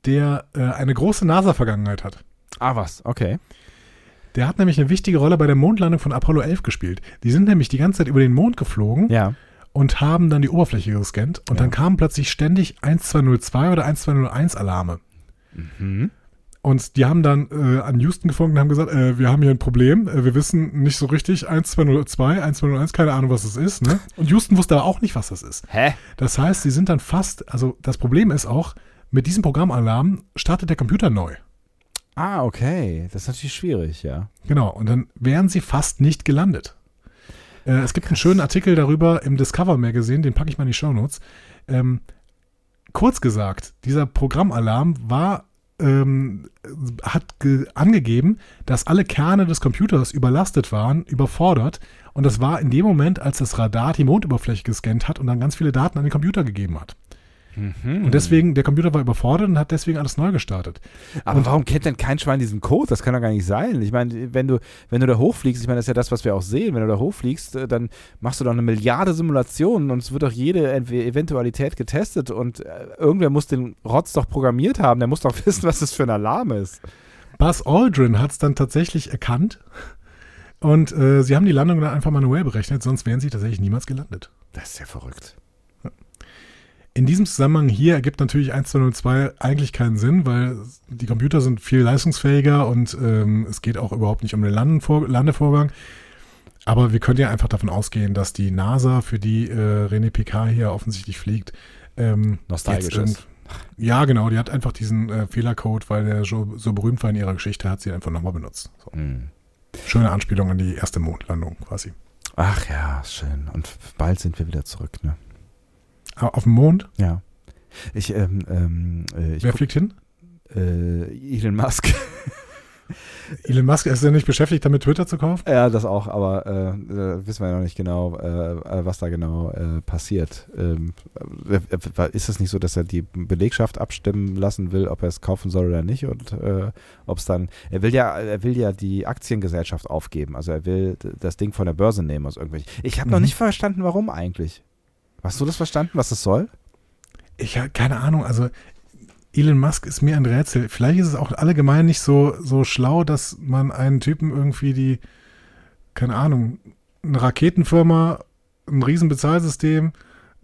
der äh, eine große NASA-Vergangenheit hat. Ah, was? Okay. Der hat nämlich eine wichtige Rolle bei der Mondlandung von Apollo 11 gespielt. Die sind nämlich die ganze Zeit über den Mond geflogen Ja. und haben dann die Oberfläche gescannt und Ja. dann kamen plötzlich ständig 1202 oder 1201 Alarme. Mhm. Und die haben dann äh, an Houston gefunkt und haben gesagt, äh, wir haben hier ein Problem, äh, wir wissen nicht so richtig 1202, 1201, keine Ahnung, was das ist. Ne? Und Houston wusste aber auch nicht, was das ist. Hä? Das heißt, sie sind dann fast, also das Problem ist auch, mit diesem Programmalarm startet der Computer neu. Ah, okay. Das ist natürlich schwierig, ja. Genau, und dann wären sie fast nicht gelandet. Äh, es gibt einen schönen Artikel darüber im Discover Magazine, den packe ich mal in die Shownotes. Ähm, kurz gesagt, dieser Programmalarm war, ähm, hat ge- angegeben, dass alle Kerne des Computers überlastet waren, überfordert. Und das war in dem Moment, als das Radar die Mondoberfläche gescannt hat und dann ganz viele Daten an den Computer gegeben hat. Mhm. Und deswegen, der Computer war überfordert und hat deswegen alles neu gestartet. Aber Und- warum kennt denn kein Schwein diesen Code? Das kann doch gar nicht sein. Ich meine, wenn du, wenn du da hochfliegst, ich meine, das ist ja das, was wir auch sehen, wenn du da hochfliegst, äh, dann machst du doch eine Milliarde Simulationen und es wird doch jede Ev- Eventualität getestet und äh, irgendwer muss den Rotz doch programmiert haben, der muss doch wissen, was das für ein Alarm ist. Buzz Aldrin hat es dann tatsächlich erkannt und äh, sie haben die Landung dann einfach manuell berechnet, sonst wären sie tatsächlich niemals gelandet. Das ist ja verrückt. In diesem Zusammenhang hier ergibt natürlich 1202 eigentlich keinen Sinn, weil die Computer sind viel leistungsfähiger und ähm, es geht auch überhaupt nicht um den Landenvor Landevorgang. Aber wir können ja einfach davon ausgehen, dass die NASA, für die äh, René Picard hier offensichtlich fliegt, ähm, Nostalgisch ist. Ja, genau, die hat einfach diesen äh, Fehlercode, weil der so, so berühmt war in ihrer Geschichte, hat sie einfach nochmal benutzt. So. Hm. Schöne Anspielung an die erste Mondlandung quasi. Ach ja, schön. Und bald sind wir wieder zurück, ne? Auf dem Mond? Ja. Ich, ähm, ähm, äh, ich Wer guck, fliegt hin? äh, Elon Musk. Elon Musk ist ja nicht beschäftigt, damit Twitter zu kaufen? Ja, das auch, aber äh, äh, wissen wir ja noch nicht genau, äh, äh, was da genau äh, passiert. Ähm, äh, äh, ist es nicht so, dass er die Belegschaft abstimmen lassen will, ob er es kaufen soll oder nicht? Und ob es dann, er will ja, er will ja die Aktiengesellschaft aufgeben, also er will das Ding von der Börse nehmen aus irgendwelchen. Ich habe noch Mhm. nicht verstanden, warum eigentlich. Hast du das verstanden, was das soll? Ich habe keine Ahnung, also Elon Musk ist mir ein Rätsel. Vielleicht ist es auch allgemein nicht so, so schlau, dass man einen Typen irgendwie die, keine Ahnung, eine Raketenfirma, ein Riesenbezahlsystem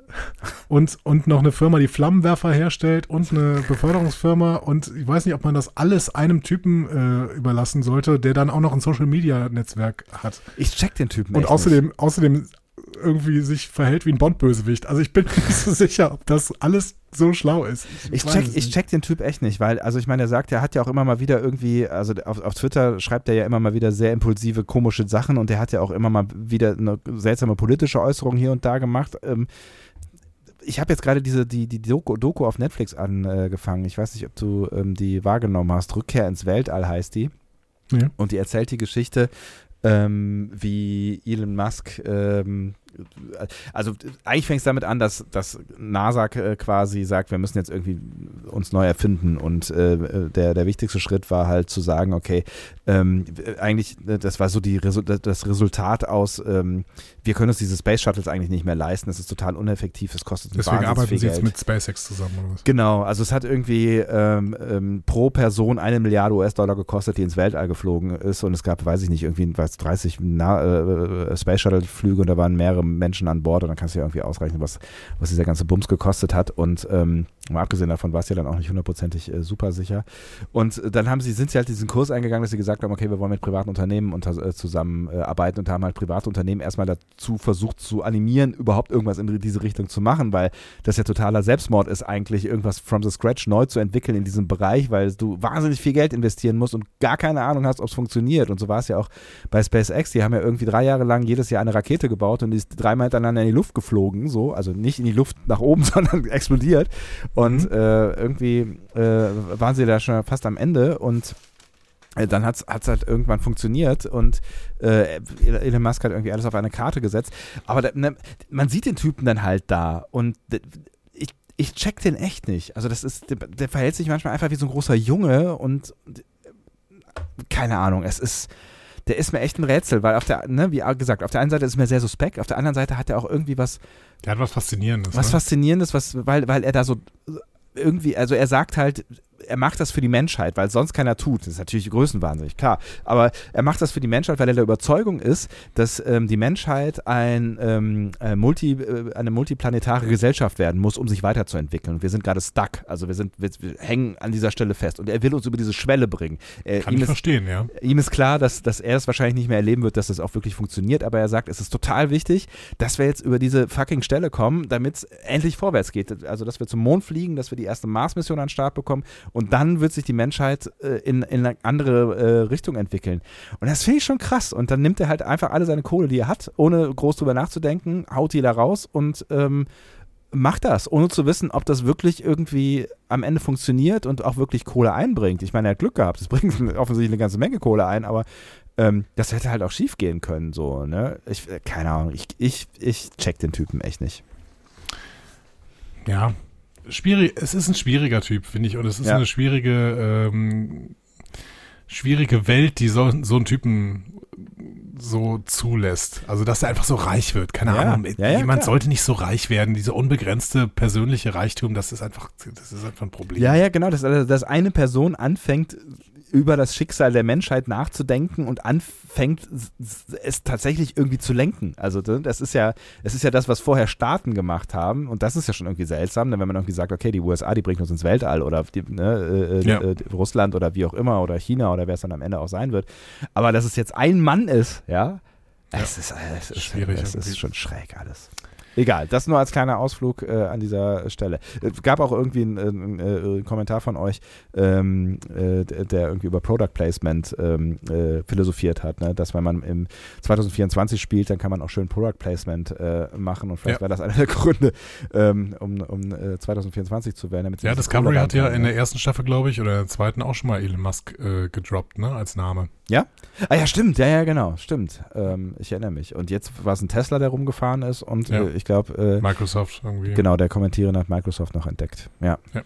und, und noch eine Firma, die Flammenwerfer herstellt und eine Beförderungsfirma und ich weiß nicht, ob man das alles einem Typen äh, überlassen sollte, der dann auch noch ein Social-Media-Netzwerk hat. Ich check den Typen Und außerdem, außerdem irgendwie sich verhält wie ein Bond-Bösewicht. Also ich bin mir nicht so sicher, ob das alles so schlau ist. Ich weiß check, ich check den Typ echt nicht, weil, also ich meine, er sagt, er hat ja auch immer mal wieder irgendwie, also auf, auf Twitter schreibt er ja immer mal wieder sehr impulsive, komische Sachen und er hat ja auch immer mal wieder eine seltsame politische Äußerung hier und da gemacht. Ähm, ich habe jetzt gerade diese, die, die Doku, Doku auf Netflix angefangen. Ich weiß nicht, ob du ähm, die wahrgenommen hast. Rückkehr ins Weltall heißt die. Ja. Und die erzählt die Geschichte, ähm, wie Elon Musk ähm, also eigentlich fängt es damit an, dass, dass NASA äh, quasi sagt, wir müssen jetzt irgendwie uns neu erfinden. Und äh, der, der wichtigste Schritt war halt zu sagen, okay, ähm, eigentlich, äh, das war so die, das Resultat aus, ähm, wir können uns diese Space Shuttles eigentlich nicht mehr leisten, es ist total uneffektiv, es kostet Deswegen arbeiten sie Geld. jetzt mit SpaceX zusammen oder was? Genau, also es hat irgendwie ähm, ähm, pro Person eine Milliarde US-Dollar gekostet, die ins Weltall geflogen ist. Und es gab, weiß ich nicht, irgendwie was 30 Na äh, Space Shuttle-Flüge und da waren mehrere Menschen an Bord und dann kannst du ja irgendwie ausrechnen, was, was dieser ganze Bums gekostet hat. Und ähm, mal abgesehen davon war es ja dann auch nicht hundertprozentig äh, super sicher und dann haben sie, sind sie halt diesen Kurs eingegangen, dass sie gesagt haben, okay, wir wollen mit privaten Unternehmen unter, äh, zusammenarbeiten und haben halt private Unternehmen erstmal dazu versucht zu animieren, überhaupt irgendwas in diese Richtung zu machen, weil das ja totaler Selbstmord ist eigentlich, irgendwas from the scratch neu zu entwickeln in diesem Bereich, weil du wahnsinnig viel Geld investieren musst und gar keine Ahnung hast, ob es funktioniert. Und so war es ja auch bei SpaceX, die haben ja irgendwie drei Jahre lang jedes Jahr eine Rakete gebaut und die ist dreimal hintereinander in die Luft geflogen, so, also nicht in die Luft nach oben, sondern explodiert. Und mhm. äh, irgendwie äh, waren sie da schon fast am Ende. Und äh, dann hat es halt irgendwann funktioniert. Und äh, Elon Musk hat irgendwie alles auf eine Karte gesetzt. Aber da, ne, man sieht den Typen dann halt da. Und ich, ich check den echt nicht. Also das ist, der, der verhält sich manchmal einfach wie so ein großer Junge. Und keine Ahnung, es ist, der ist mir echt ein Rätsel, weil auf der, ne, wie gesagt, auf der einen Seite ist er mir sehr suspekt, auf der anderen Seite hat er auch irgendwie was. Der hat was Faszinierendes. Was ne? Faszinierendes, was, weil, weil er da so irgendwie, also er sagt halt, er macht das für die Menschheit, weil sonst keiner tut. Das ist natürlich größenwahnsinnig, klar. Aber er macht das für die Menschheit, weil er der Überzeugung ist, dass ähm, die Menschheit ein, ähm, äh, multi, äh, eine multiplanetare Gesellschaft werden muss, um sich weiterzuentwickeln. Wir sind gerade stuck. Also wir, sind, wir, wir, hängen an dieser Stelle fest. Und er will uns über diese Schwelle bringen. Äh, Kann ich ist, verstehen, ja. Ihm ist klar, dass, dass er es wahrscheinlich nicht mehr erleben wird, dass das auch wirklich funktioniert. Aber er sagt, es ist total wichtig, dass wir jetzt über diese fucking Stelle kommen, damit es endlich vorwärts geht. Also, dass wir zum Mond fliegen, dass wir die erste Mars-Mission an den Start bekommen und dann wird sich die Menschheit äh, in, in eine andere äh, Richtung entwickeln. Und das finde ich schon krass. Und dann nimmt er halt einfach alle seine Kohle, die er hat, ohne groß drüber nachzudenken, haut die da raus und ähm, macht das, ohne zu wissen, ob das wirklich irgendwie am Ende funktioniert und auch wirklich Kohle einbringt. Ich meine, er hat Glück gehabt. Es bringt offensichtlich eine ganze Menge Kohle ein, aber ähm, das hätte halt auch schief gehen können, so, ne? Ich, äh, keine Ahnung, ich, ich, ich check den Typen echt nicht. Ja, schwierig, es ist ein schwieriger Typ, finde ich, und es ist ja. eine schwierige, ähm, schwierige Welt, die so, so einen Typen so zulässt. Also, dass er einfach so reich wird. Keine ja. Ahnung. Ja, Jemand sollte nicht so reich werden. Diese unbegrenzte persönliche Reichtum, das ist einfach, das ist einfach ein Problem. Ja, ja, genau. Dass, dass eine Person anfängt, über das Schicksal der Menschheit nachzudenken und anfängt, es tatsächlich irgendwie zu lenken. Also ne, das ist ja, es ist ja das, was vorher Staaten gemacht haben und das ist ja schon irgendwie seltsam, wenn man irgendwie sagt, okay, die USA, die bringen uns ins Weltall oder die, ne, äh, ja. äh, Russland oder wie auch immer oder China oder wer es dann am Ende auch sein wird. Aber dass es jetzt ein Mann ist, ja, ja. es ist, es ist schwierig. Es ist schon schräg alles. Egal, das nur als kleiner Ausflug äh, an dieser Stelle. Es gab auch irgendwie einen, äh, Kommentar von euch, ähm, äh, der irgendwie über Product Placement ähm, äh, philosophiert hat, ne? dass wenn man im 2024 spielt, dann kann man auch schön Product Placement äh, machen und vielleicht ja. wäre das einer der Gründe, ähm, um, um 2024 äh, zu werden. ja, Discovery hat ja in der ersten Staffel, glaube ich, oder der zweiten auch schon mal Elon Musk gedroppt, ne, als Name. Ja? Ah ja, stimmt, ja, ja, genau, stimmt. Ähm, ich erinnere mich. Und jetzt war es ein Tesla, der rumgefahren ist und ja. äh, ich glaube. Äh, Microsoft irgendwie. Genau, der Kommentierende hat Microsoft noch entdeckt. Ja. ja.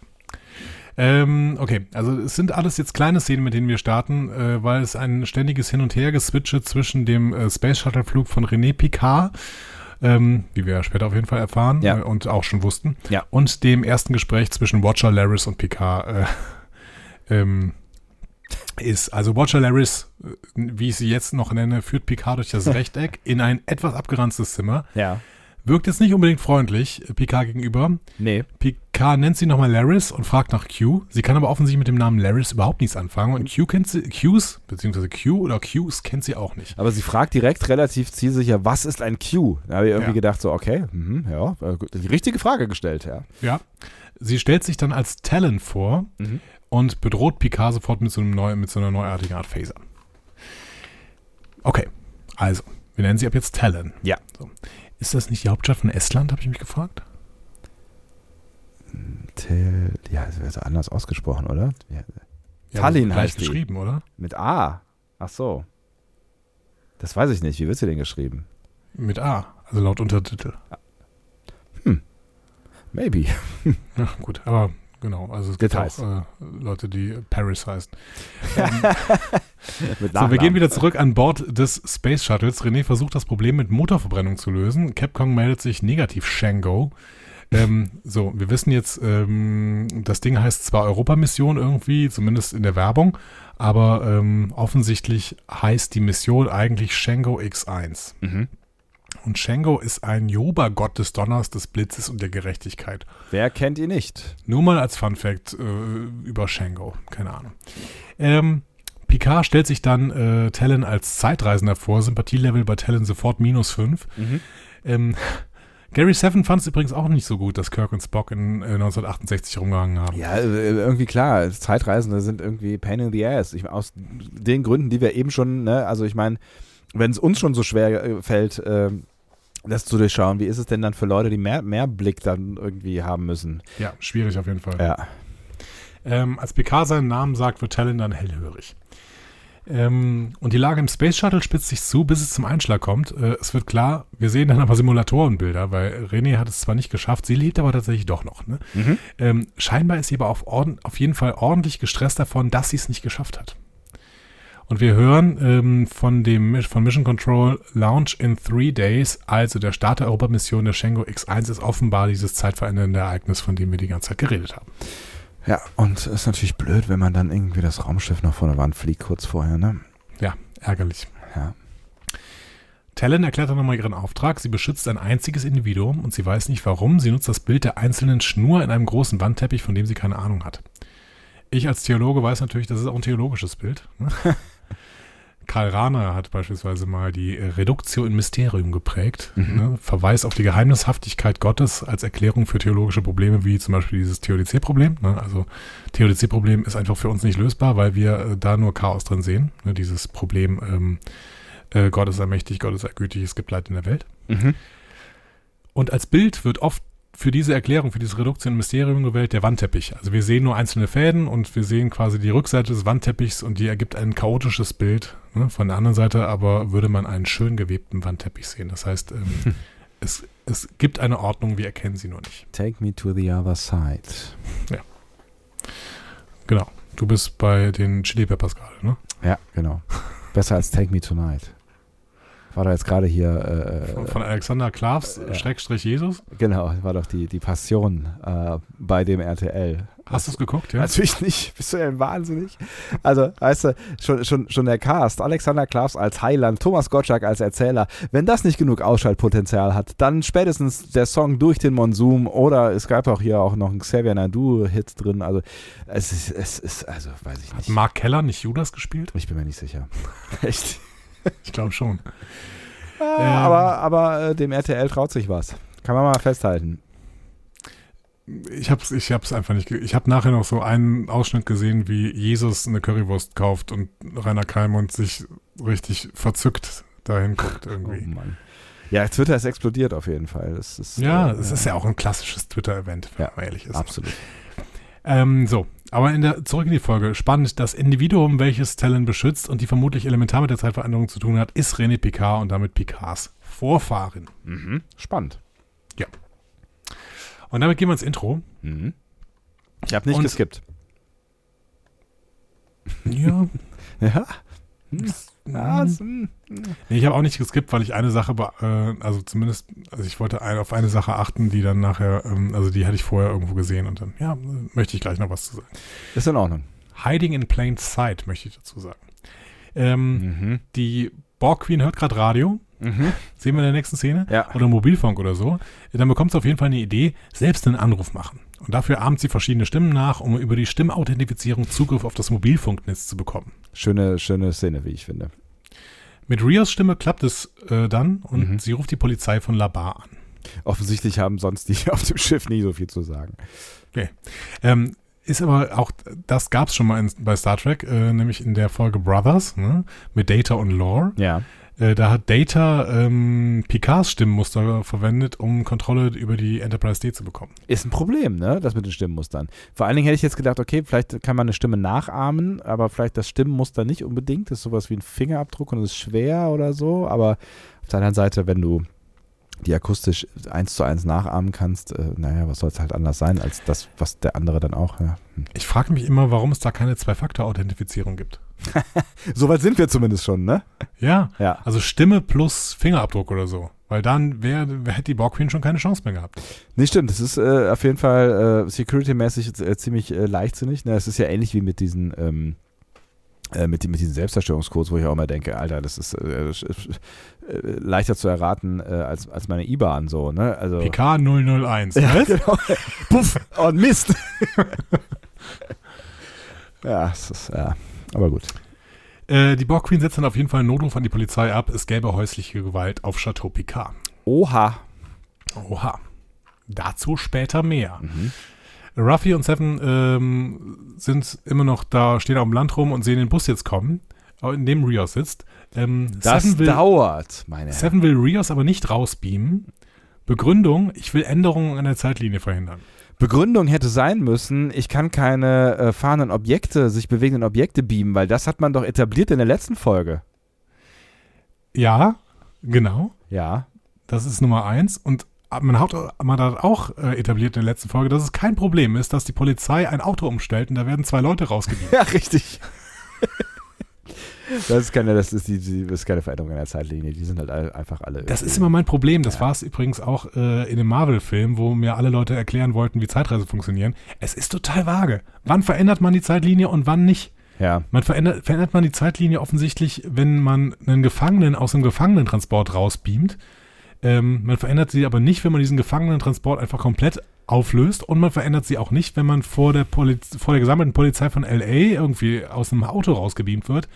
Ähm, okay, also es sind alles jetzt kleine Szenen, mit denen wir starten, äh, weil es ein ständiges Hin- und Her-Geswitche zwischen dem äh, Space Shuttle-Flug von René Picard ähm, wie wir später auf jeden Fall erfahren ja. äh, und auch schon wussten. Ja. Und dem ersten Gespräch zwischen Watcher, Laris und Picard äh, ähm, ist, also Watcher Laris, äh, wie ich sie jetzt noch nenne, führt Picard durch das Rechteck in ein etwas abgeranztes Zimmer. Ja. Wirkt jetzt nicht unbedingt freundlich äh, Picard gegenüber. Nee. Picard nennt sie nochmal Laris und fragt nach Q. Sie kann aber offensichtlich mit dem Namen Laris überhaupt nichts anfangen. Und Q kennt sie, Qs, beziehungsweise Q oder Qs kennt sie auch nicht. Aber sie fragt direkt relativ zielsicher, was ist ein Q? Da habe ich irgendwie ja. gedacht, so, okay, mh, ja, äh, die richtige Frage gestellt, ja. Ja. Sie stellt sich dann als Talon vor. Mhm und bedroht Picard sofort mit so, einem neu, mit so einer neuartigen Art Phaser. Okay, also, wir nennen sie ab jetzt Talon. Ja. So. Ist das nicht die Hauptstadt von Estland, habe ich mich gefragt? Tel, ja, das wird anders ausgesprochen, oder? Ja. Ja, Tallinn heißt die. geschrieben, oder? Mit A. Ach so. Das weiß ich nicht. Wie wird sie denn geschrieben? Mit A. Also laut Untertitel. Maybe. Ja, gut, aber genau. Also es gibt Details. auch äh, Leute, die Paris heißen. So, wir gehen wieder zurück an Bord des Space Shuttles. René versucht das Problem mit Motorverbrennung zu lösen. Capcom meldet sich negativ Shango. Ähm, so, wir wissen jetzt, ähm, das Ding heißt zwar Europamission irgendwie, zumindest in der Werbung, aber ähm, offensichtlich heißt die Mission eigentlich Shango X1. Mhm. Und Shango ist ein Joba-Gott des Donners, des Blitzes und der Gerechtigkeit. Wer kennt ihn nicht? Nur mal als Fun Fact äh, über Shango. Keine Ahnung. Ähm, Picard stellt sich dann äh, Talon als Zeitreisender vor. Sympathielevel bei Talon sofort minus 5. Ähm, Gary Seven fand es übrigens auch nicht so gut, dass Kirk und Spock in äh, 1968 rumgehangen haben. Ja, äh, irgendwie klar, Zeitreisende sind irgendwie Pain in the Ass. Ich, aus den Gründen, die wir eben schon, ne, also ich meine, wenn es uns schon so schwer äh, fällt, ähm, das zu durchschauen, wie ist es denn dann für Leute, die mehr, mehr Blick dann irgendwie haben müssen? Ja, schwierig auf jeden Fall. Ja. Ähm, als Picard seinen Namen sagt, wird Talon dann hellhörig. Ähm, und die Lage im Space Shuttle spitzt sich zu, bis es zum Einschlag kommt. Äh, es wird klar, wir sehen dann aber Simulatorenbilder, weil René hat es zwar nicht geschafft, sie lebt aber tatsächlich doch noch. Ne? Ähm, scheinbar ist sie aber auf, auf jeden Fall ordentlich gestresst davon, dass sie es nicht geschafft hat. Und wir hören ähm, von dem von Mission Control Launch in three days, also der Start der Europamission der Shango X1 ist offenbar dieses zeitverändernde Ereignis, von dem wir die ganze Zeit geredet haben. Ja, und es ist natürlich blöd, wenn man dann irgendwie das Raumschiff noch vor der Wand fliegt, kurz vorher, ne? Ja, ärgerlich. Ja. Talon erklärt dann nochmal ihren Auftrag. Sie beschützt ein einziges Individuum und sie weiß nicht warum. Sie nutzt das Bild der einzelnen Schnur in einem großen Wandteppich, von dem sie keine Ahnung hat. Ich als Theologe weiß natürlich, das ist auch ein theologisches Bild. ne? Karl Rahner hat beispielsweise mal die Reduktio in Mysterium geprägt. Ne? Verweis auf die Geheimnishaftigkeit Gottes als Erklärung für theologische Probleme, wie zum Beispiel dieses Theodizee-Problem. Ne? Also Theodizee-Problem ist einfach für uns nicht lösbar, weil wir äh, da nur Chaos drin sehen. Ne? Dieses Problem, ähm, äh, Gott ist allmächtig, Gott ist allgütig, es gibt Leid in der Welt. Mhm. Und als Bild wird oft für diese Erklärung, für dieses Reduktion in Mysterium gewählt, der Wandteppich. Also wir sehen nur einzelne Fäden und wir sehen quasi die Rückseite des Wandteppichs und die ergibt ein chaotisches Bild. Ne? Von der anderen Seite aber würde man einen schön gewebten Wandteppich sehen. Das heißt, ähm, es, es gibt eine Ordnung, wir erkennen sie nur nicht. Take me to the other side. Genau. Du bist bei den Chili Peppers gerade, ne? Ja, genau. Besser als Take me tonight. War da jetzt gerade hier, Von, äh, von Alexander Klavs, ja. Schrägstrich Jesus. genau, war doch die, die Passion äh, bei dem RTL. Hast du es geguckt, ja? Natürlich nicht. Bist du denn wahnsinnig? Also, weißt du, schon, schon, schon der Cast, Alexander Klavs als Heiland, Thomas Gottschalk als Erzähler. Wenn das nicht genug Ausschaltpotenzial hat, dann spätestens der Song Durch den Monsum oder es gab auch hier auch noch einen Xavier Nadu-Hit drin. Also, es ist, es ist, also, weiß ich Hat nicht. Mark Keller nicht Judas gespielt? Ich bin mir nicht sicher. Echt? Ich glaube schon. Ah, Ähm. aber aber äh, dem RTL traut sich was. Kann man mal festhalten. Ich hab's, ich hab's einfach nicht. Ich habe nachher noch so einen Ausschnitt gesehen, wie Jesus eine Currywurst kauft und Rainer Kalmund sich richtig verzückt dahin guckt Oh irgendwie. Mann. Ja, Twitter ist explodiert auf jeden Fall. Ist, ja, äh, es ist ja auch ein klassisches Twitter-Event, wenn Ja, man ehrlich ist. absolut. Ähm, so, aber in der, zurück in die Folge. Spannend, das Individuum, welches Talon beschützt und die vermutlich elementar mit der Zeitveränderung zu tun hat, ist René Picard und damit Picards Vorfahren. Mhm. Spannend. Und damit gehen wir ins Intro. Mhm. Ich habe nicht Und- geskippt. Ja. Ja. Mhm. Nee, ich habe auch nicht geskippt, weil ich eine Sache, äh, also zumindest, also ich wollte ein, auf eine Sache achten, die dann nachher, ähm, also die hatte ich vorher irgendwo gesehen und dann, ja, möchte ich gleich noch was zu sagen. Ist in Ordnung. Hiding in Plain Sight, möchte ich dazu sagen. Ähm, Mhm. Die Borg Queen hört gerade Radio, Mhm. sehen wir in der nächsten Szene, Ja. oder Mobilfunk oder so. Dann bekommt sie auf jeden Fall eine Idee, selbst einen Anruf machen. Und dafür ahmt sie verschiedene Stimmen nach, um über die Stimmauthentifizierung Zugriff auf das Mobilfunknetz zu bekommen. Schöne, schöne Szene, wie ich finde. Mit Rios Stimme klappt es äh, dann und Mhm. sie ruft die Polizei von Labar an. Offensichtlich haben sonst die auf dem Schiff nie so viel zu sagen. Ähm, ist aber auch, das gab es schon mal in, bei Star Trek, äh, nämlich in der Folge Brothers ne, mit Data und Lore. Ja. Äh, da hat Data ähm, Picards Stimmenmuster verwendet, um Kontrolle über die Enterprise D zu bekommen. Ist ein Problem, ne? Das mit den Stimmenmustern. Vor allen Dingen hätte ich jetzt gedacht, okay, vielleicht kann man eine Stimme nachahmen, aber vielleicht das Stimmenmuster nicht unbedingt. Das ist sowas wie ein Fingerabdruck und es ist schwer oder so. Aber auf der anderen Seite, wenn du die akustisch eins zu eins nachahmen kannst, äh, naja, was soll es halt anders sein als das, was der andere dann auch. Ja. Hm. Ich frage mich immer, warum es da keine Zwei-Faktor-Authentifizierung gibt. Soweit sind wir zumindest schon, ne? Ja, Ja. also Stimme plus Fingerabdruck oder so. Weil dann wär, wär, hätte die Borg Queen schon keine Chance mehr gehabt. Nee, stimmt. Das ist äh, auf jeden Fall äh, security-mäßig äh, ziemlich äh, leichtsinnig. Ne? Es ist ja ähnlich wie mit diesen, ähm, äh, mit, mit diesen Selbstzerstörungscodes, wo ich auch immer denke, Alter, das ist äh, leichter zu erraten als, als meine IBAN so, ne? Also. PK 001. Ja, genau. Puff. Oh, Mist. ja, es ist, ja. Aber gut. Äh, die Borg Queen setzt dann auf jeden Fall einen Notruf an die Polizei ab. Es gäbe häusliche Gewalt auf Chateau Picard. Oha. Oha. Dazu später mehr. Mhm. Ruffy und Seven ähm, sind immer noch da, stehen auf dem Land rum und sehen den Bus jetzt kommen, in dem Rios sitzt. Ähm, Das Seven, will, dauert, meine Herren. Seven will Rios aber nicht rausbeamen. Begründung, ich will Änderungen an der Zeitlinie verhindern. Begründung hätte sein müssen, ich kann keine äh, fahrenden Objekte, sich bewegenden Objekte beamen, weil das hat man doch etabliert in der letzten Folge. Ja, genau. Ja. Das ist Nummer eins. Und man hat, man hat auch äh, etabliert in der letzten Folge, dass es kein Problem ist, dass die Polizei ein Auto umstellt und da werden zwei Leute rausgebieben. Ja, richtig. Das ist keine, das ist die, die das ist keine Veränderung in der Zeitlinie. Die sind halt einfach alle. Das ist immer mein Problem. Das Ja. war es übrigens auch äh, in dem Marvel-Film, wo mir alle Leute erklären wollten, wie Zeitreise funktionieren. Es ist total vage. Wann verändert man die Zeitlinie und wann nicht? Ja. Man verändert, verändert man die Zeitlinie offensichtlich, wenn man einen Gefangenen aus dem Gefangenentransport rausbeamt. Ähm, man verändert sie aber nicht, wenn man diesen Gefangenentransport einfach komplett auflöst und man verändert sie auch nicht, wenn man vor der, Poliz vor der gesammelten Polizei von LA irgendwie aus einem Auto rausgebeamt wird.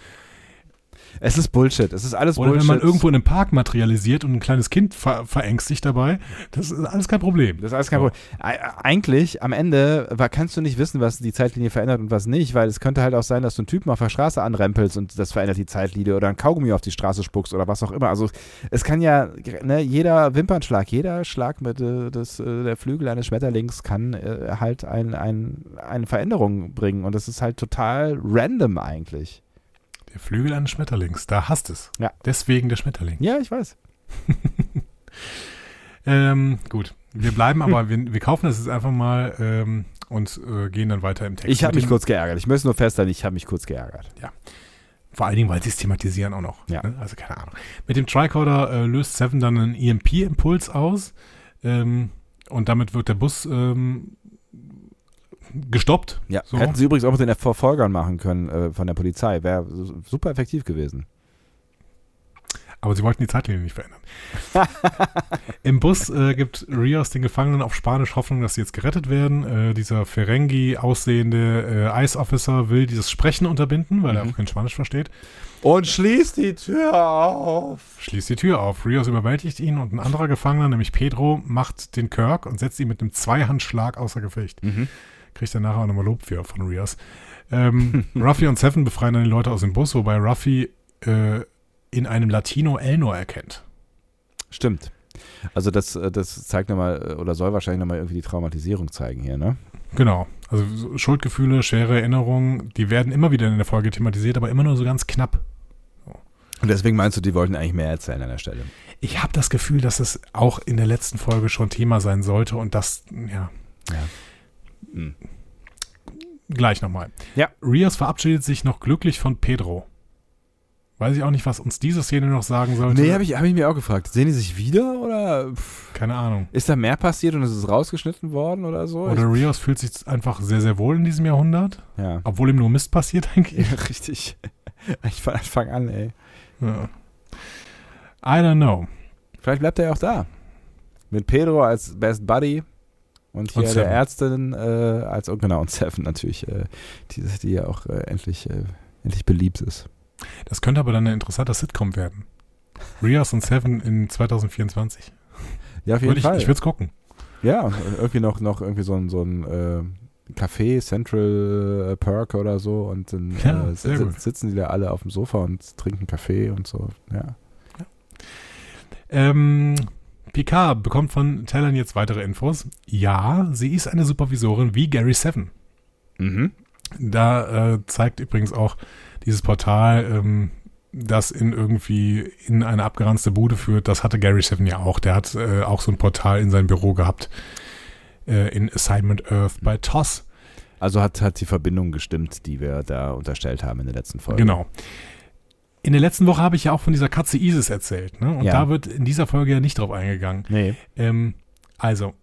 Es ist Bullshit. Es ist alles Oder Bullshit. wenn man irgendwo in einem Park materialisiert und ein kleines Kind ver verängstigt dabei. Das ist alles kein Problem. Das ist alles kein. Problem. Ei- Eigentlich, am Ende kannst du nicht wissen, was die Zeitlinie verändert und was nicht, weil es könnte halt auch sein, dass du einen Typen auf der Straße anrempelst und das verändert die Zeitlinie oder ein Kaugummi auf die Straße spuckst oder was auch immer. Also es kann ja, ne, jeder Wimpernschlag, jeder Schlag mit äh, des, äh, der Flügel eines Schmetterlings kann äh, halt ein, ein, eine Veränderung bringen und das ist halt total random eigentlich. Der Flügel eines Schmetterlings, da hasst es. Ja. Deswegen der Schmetterling. Ja, ich weiß. Ähm, gut, wir bleiben aber, wir, wir kaufen das jetzt einfach mal ähm, und äh, gehen dann weiter im Text. Ich habe mich kurz geärgert. Ich möchte nur festhalten, ich habe mich kurz geärgert. Vor allen Dingen, weil sie es thematisieren auch noch. Ja. Ne? Also keine Ahnung. Mit dem Tricorder äh, löst Seven dann einen EMP-Impuls aus ähm, und damit wird der Bus ähm, gestoppt. Ja, So. hätten sie übrigens auch mit den Verfolgern machen können äh, von der Polizei. Wäre su- super effektiv gewesen. Aber sie wollten die Zeitlinie nicht verändern. Im Bus äh, gibt Rios den Gefangenen auf Spanisch Hoffnung, dass sie jetzt gerettet werden. Äh, dieser Ferengi aussehende äh, Ice Officer will dieses Sprechen unterbinden, weil er Mhm. auch kein Spanisch versteht. Und schließt die Tür auf. Schließt die Tür auf. Rios überwältigt ihn und ein anderer Gefangener, nämlich Pedro, macht den Kirk und setzt ihn mit einem Zweihandschlag außer Gefecht. Mhm. Kriegt er nachher auch nochmal Lob für von Rios. Ähm, Ruffy und Seven befreien dann die Leute aus dem Bus, wobei Ruffy äh, in einem Latino Elnor erkennt. Stimmt. Also das, äh, das zeigt nochmal, oder soll wahrscheinlich nochmal irgendwie die Traumatisierung zeigen hier, ne? Genau. Also so Schuldgefühle, schwere Erinnerungen, die werden immer wieder in der Folge thematisiert, aber immer nur so ganz knapp. Und deswegen meinst du, die wollten eigentlich mehr erzählen an der Stelle. Ich habe das Gefühl, dass es auch in der letzten Folge schon Thema sein sollte und das, ja, Hm. gleich nochmal. Ja. Rios verabschiedet sich noch glücklich von Pedro. Weiß ich auch nicht, was uns diese Szene noch sagen sollte. Nee, habe ich, hab ich mir auch gefragt. Sehen die sich wieder oder pff, Keine Ahnung. ist da mehr passiert und es ist rausgeschnitten worden oder so? Oder Rios fühlt sich einfach sehr, sehr wohl in diesem Jahrhundert, ja. obwohl ihm nur Mist passiert eigentlich. ja, richtig. Ich von Anfang an, ey. Ja. I don't know. Vielleicht bleibt er ja auch da. Mit Pedro als Best Buddy und hier Und der. Ärztin äh, als, und genau, und Seven natürlich, äh, die, die ja auch äh, endlich, äh, endlich beliebt ist. Das könnte aber dann ein interessanter Sitcom werden. Rios und Seven in 2024. Ja, auf jeden Würde ich Fall. ich würde es gucken. ja, irgendwie noch, noch irgendwie so ein, so ein äh, Café, Central äh, Perk oder so und dann Ja, sitzen die da alle auf dem Sofa und trinken Kaffee und so. Ja. Ähm, Picard bekommt von Talon jetzt weitere Infos. Ja, sie ist eine Supervisorin wie Gary Seven. Mhm. Da äh, zeigt übrigens auch dieses Portal, ähm, das in irgendwie in eine abgeranzte Bude führt, das hatte Gary Seven ja auch. Der hat äh, auch so ein Portal in sein Büro gehabt äh, in Assignment Earth bei TOS. Also hat, hat die Verbindung gestimmt, die wir da unterstellt haben in der letzten Folge. Genau. In der letzten Woche habe ich ja auch von dieser Katze Isis erzählt. Ne? Und Ja. da wird in dieser Folge ja nicht drauf eingegangen. Nee. Ähm, also,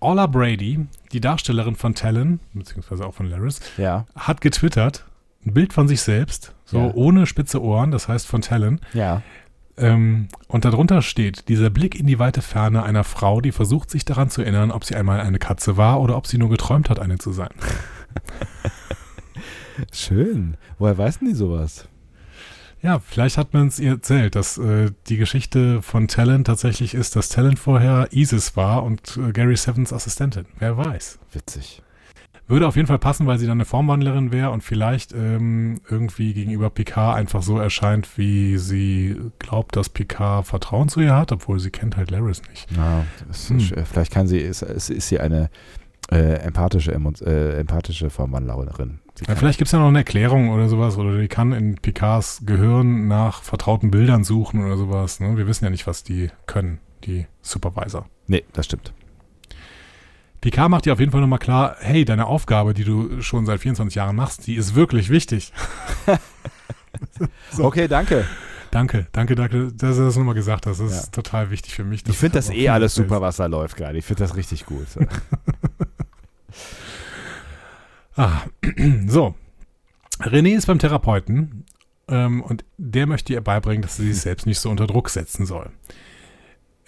Orla Brady, die Darstellerin von Talon, beziehungsweise auch von Laris, Ja. hat getwittert, ein Bild von sich selbst, so Ja. ohne spitze Ohren, das heißt von Talon. Ja. Ähm, und darunter steht dieser Blick in die weite Ferne einer Frau, die versucht, sich daran zu erinnern, ob sie einmal eine Katze war oder ob sie nur geträumt hat, eine zu sein. Schön. Woher weiß denn die sowas? Ja, vielleicht hat man es ihr erzählt, dass äh, die Geschichte von Talon tatsächlich ist, dass Talon vorher Isis war und äh, Gary Sevens Assistentin. Wer weiß. Witzig. Würde auf jeden Fall passen, weil sie dann eine Formwandlerin wäre und vielleicht ähm, irgendwie gegenüber Picard einfach so erscheint, wie sie glaubt, dass Picard Vertrauen zu ihr hat, obwohl sie kennt halt Laris nicht. Ja, Hm. ist, äh, vielleicht kann sie, ist, ist, ist sie eine äh, empathische, äh, empathische Formwandlerin. Ja, vielleicht gibt es ja noch eine Erklärung oder sowas, oder die kann in Picards Gehirn nach vertrauten Bildern suchen oder sowas. Ne? Wir wissen ja nicht, was die können, die Supervisor. Nee, das stimmt. Picard macht dir auf jeden Fall nochmal klar, hey, deine Aufgabe, die du schon seit 24 Jahren machst, die ist wirklich wichtig. So. Okay, danke. Danke, danke, danke, dass du das nochmal gesagt hast. Das Ja. ist total wichtig für mich. Ich finde das eh alles super, was da läuft gerade. Ich finde das richtig gut. Ah, so. René ist beim Therapeuten ähm, und der möchte ihr beibringen, dass sie sich selbst nicht so unter Druck setzen soll.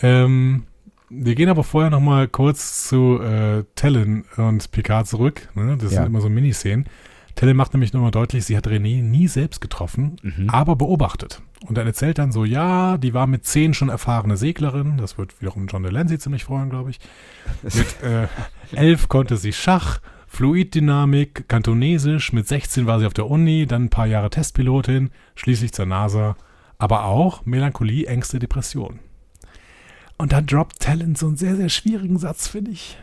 Ähm, wir gehen aber vorher noch mal kurz zu äh, Talon und Picard zurück. Ne? Das Ja. sind immer so Miniszenen. Talon macht nämlich nochmal deutlich, sie hat René nie selbst getroffen, Mhm. aber beobachtet. Und er erzählt dann so, ja, die war mit zehn schon erfahrene Seglerin. Das wird wiederum John Delancey ziemlich freuen, glaube ich. Mit äh, elf konnte sie Schach, Fluiddynamik, Kantonesisch. Mit 16 war sie auf der Uni, dann ein paar Jahre Testpilotin, schließlich zur NASA. Aber auch Melancholie, Ängste, Depression. Und dann droppt Talent so einen sehr, sehr schwierigen Satz, finde ich.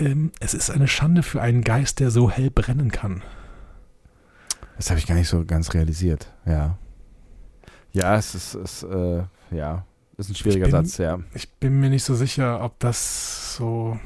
Ähm, es ist eine Schande für einen Geist, der so hell brennen kann. Das habe ich gar nicht so ganz realisiert. Ja. Ja, es ist, es, äh, ja, ist ein schwieriger bin- Satz, ja. Ich bin mir nicht so sicher, ob das so,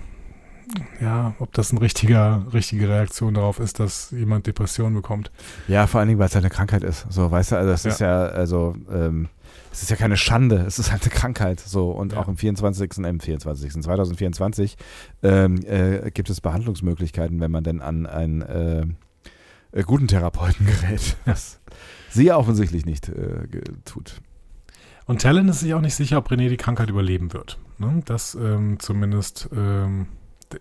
ja, ob das eine richtiger, richtige Reaktion darauf ist, dass jemand Depressionen bekommt. Ja, vor allen Dingen, weil es halt eine Krankheit ist. So, weißt du, also das Ja. ist ja, also, ähm, es ist ja keine Schande, es ist halt eine Krankheit. So, und Ja. auch im 24., äh, im 24., 2024 ähm, äh, gibt es Behandlungsmöglichkeiten, wenn man denn an einen äh, äh, guten Therapeuten gerät. Was sie ja offensichtlich nicht äh, tut. Und Talon ist sich auch nicht sicher, ob René die Krankheit überleben wird. Ne? Das ähm, zumindest, ähm,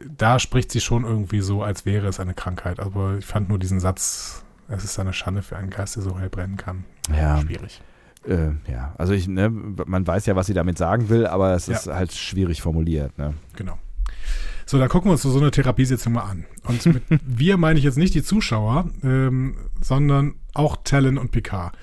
da spricht sie schon irgendwie so, als wäre es eine Krankheit. Aber ich fand nur diesen Satz, es ist eine Schande für einen Geist, der so hell brennen kann. Ja. Schwierig. Äh, ja, also ich, ne, man weiß ja, was sie damit sagen will, aber es Ja. ist halt schwierig formuliert. Ne? Genau. So, dann gucken wir uns so eine Therapiesitzung mal an. Und mit wir meine ich jetzt nicht die Zuschauer, ähm, sondern auch Talon und Picard.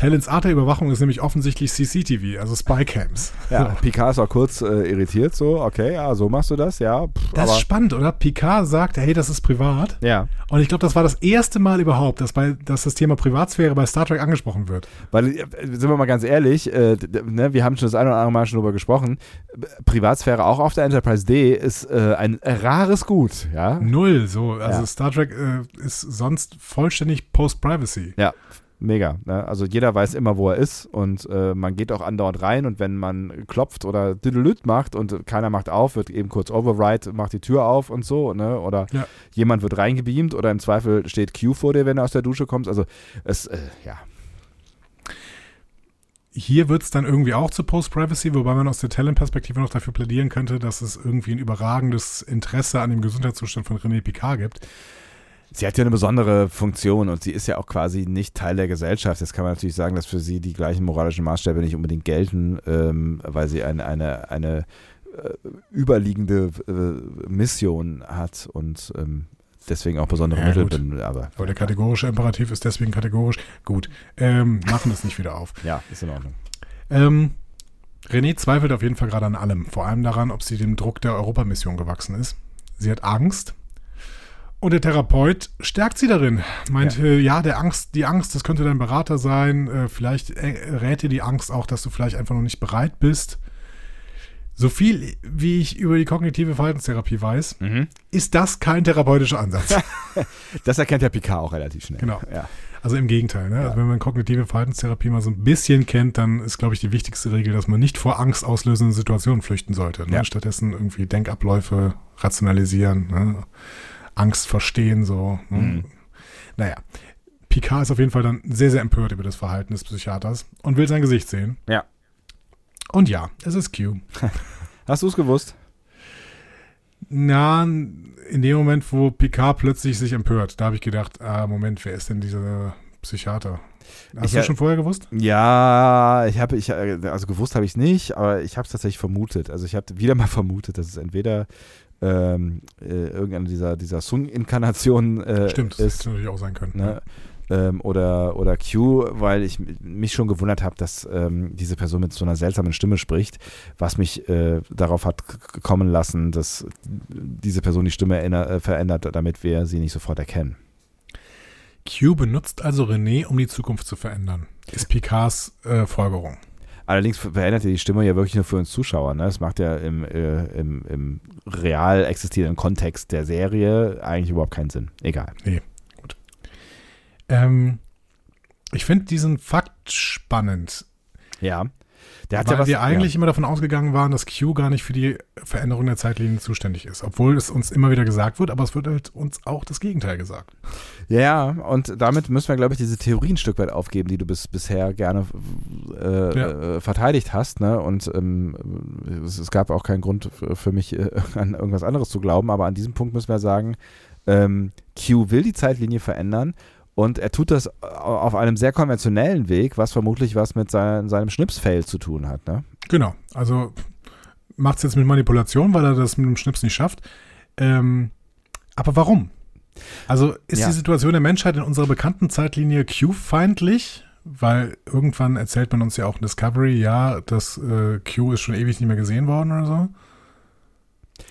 Talons Art der Überwachung ist nämlich offensichtlich CCTV, also Spycams. Ja, So. Picard ist auch kurz äh, irritiert, so, okay, ja, so machst du das, ja. Pff, Das ist spannend, oder? Picard sagt, hey, das ist privat. ja, Und ich glaube, das war das erste Mal überhaupt, dass, bei, dass das Thema Privatsphäre bei Star Trek angesprochen wird. weil, äh, sind wir mal ganz ehrlich, äh, ne, wir haben schon das eine oder andere Mal schon drüber gesprochen, Privatsphäre auch auf der Enterprise D ist äh, ein rares Gut, ja. Null, so. Also Ja. Star Trek äh, ist sonst vollständig Post-Privacy. Ja, mega. Ne? Also jeder weiß immer, wo er ist und äh, man geht auch andauernd rein und wenn man klopft oder Düdelüt macht und keiner macht auf, wird eben kurz Override, macht die Tür auf und so, ne? Oder Ja. jemand wird reingebeamt oder im Zweifel steht Q vor dir, wenn du aus der Dusche kommst. Also es, äh, ja. Hier wird es dann irgendwie auch zu Post-Privacy, wobei man aus der Talent-Perspektive noch dafür plädieren könnte, dass es irgendwie ein überragendes Interesse an dem Gesundheitszustand von René Picard gibt. Sie hat ja eine besondere Funktion und sie ist ja auch quasi nicht Teil der Gesellschaft. Jetzt kann man natürlich sagen, dass für sie die gleichen moralischen Maßstäbe nicht unbedingt gelten, ähm, weil sie eine, eine, eine äh, überliegende äh, Mission hat und ähm, deswegen auch besondere Ja, Mittel gut. benutzt. Aber Aber der kategorische Imperativ ist deswegen kategorisch. Gut, ähm, machen es nicht wieder auf. ja, ist in Ordnung. Ähm, René zweifelt auf jeden Fall gerade an allem. Vor allem daran, ob sie dem Druck der Europamission gewachsen ist. Sie hat Angst. Und der Therapeut stärkt sie darin. Meint, ja, ja der Angst, die Angst, das könnte dein Berater sein. Äh, vielleicht äh, rät dir die Angst auch, dass du vielleicht einfach noch nicht bereit bist. So viel, wie ich über die kognitive Verhaltenstherapie weiß, ist das kein therapeutischer Ansatz. Das erkennt der Picard auch relativ schnell. Genau. Ja. Also im Gegenteil. Ne? Also wenn man kognitive Verhaltenstherapie mal so ein bisschen kennt, dann ist, glaube ich, die wichtigste Regel, dass man nicht vor Angst auslösenden Situationen flüchten sollte. Ne? Ja. Stattdessen irgendwie Denkabläufe rationalisieren, ne? Angst verstehen, so. Ne? Mhm. Naja. Picard ist auf jeden Fall dann sehr, sehr empört über das Verhalten des Psychiaters und will sein Gesicht sehen. Ja. Und ja, es ist Q. Hast du es gewusst? Na, in dem Moment, wo Picard plötzlich sich empört, da habe ich gedacht, ah, Moment, wer ist denn dieser Psychiater? Hast Ich, du schon vorher gewusst? Ja, ich habe, ich, also gewusst habe ich es nicht, aber ich habe es tatsächlich vermutet. Also ich habe wieder mal vermutet, dass es entweder ähm, äh, irgendeine dieser, dieser Sung-Inkarnationen äh, Stimmt, das ist. hätte natürlich auch sein können. Ne? Ähm, oder, oder Q, weil ich mich schon gewundert habe, dass ähm, diese Person mit so einer seltsamen Stimme spricht, was mich äh, darauf hat kommen lassen, dass diese Person die Stimme erinner, äh, verändert, damit wir sie nicht sofort erkennen. Q benutzt also René, um die Zukunft zu verändern. Ist Picards äh, Folgerung. Allerdings verändert er die Stimme ja wirklich nur für uns Zuschauer. Ne? Das macht ja im, äh, im, im real existierenden Kontext der Serie eigentlich überhaupt keinen Sinn. Egal. Ähm, ich finde diesen Fakt spannend, Ja. Der hat weil ja was, wir eigentlich immer davon ausgegangen waren, dass Q gar nicht für die Veränderung der Zeitlinien zuständig ist. Obwohl es uns immer wieder gesagt wird, aber es wird halt uns auch das Gegenteil gesagt. Ja, ja, und damit müssen wir, glaube ich, diese Theorie ein Stück weit aufgeben, die du bis, bisher gerne äh, Ja. äh, verteidigt hast. Ne? Und ähm, es, es gab auch keinen Grund für, für mich, äh, an irgendwas anderes zu glauben. Aber an diesem Punkt müssen wir sagen, ähm, Q will die Zeitlinie verändern. Und er tut das auf einem sehr konventionellen Weg, was vermutlich was mit sein, seinem Schnipsfail zu tun hat. Ne? Genau. Also macht es jetzt mit Manipulation, weil er das mit dem Schnips nicht schafft. Ähm, aber warum? Also ist Ja. die Situation der Menschheit in unserer bekannten Zeitlinie Q-feindlich? Weil irgendwann erzählt man uns ja auch in Discovery, ja, das äh, Q ist schon ewig nicht mehr gesehen worden oder so.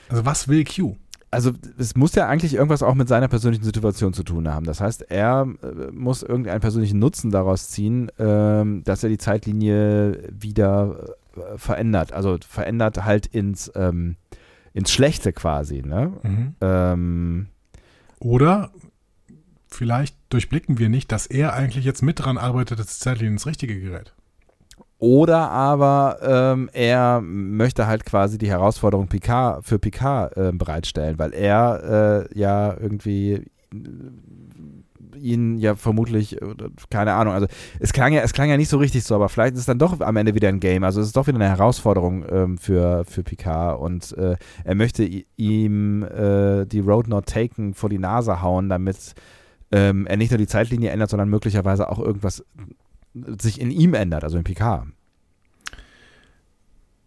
Also was will Q? Also es muss ja eigentlich irgendwas auch mit seiner persönlichen Situation zu tun haben. Das heißt, er äh, muss irgendeinen persönlichen Nutzen daraus ziehen, ähm, dass er die Zeitlinie wieder äh, verändert. Also verändert halt ins, ähm, ins Schlechte quasi. Ne? Mhm. Ähm, Oder vielleicht durchblicken wir nicht, dass er eigentlich jetzt mit dran arbeitet, dass die Zeitlinie ins Richtige gerät. Oder aber ähm, er möchte halt quasi die Herausforderung Picard, für Picard äh, bereitstellen, weil er äh, ja irgendwie äh, ihn ja vermutlich, äh, keine Ahnung, also es klang ja, es klang ja nicht so richtig so, aber vielleicht ist es dann doch am Ende wieder ein Game, also es ist doch wieder eine Herausforderung ähm, für, für Picard und äh, er möchte ihm äh, die Road Not Taken vor die Nase hauen, damit ähm, er nicht nur die Zeitlinie ändert, sondern möglicherweise auch irgendwas sich in ihm ändert, also in Picard.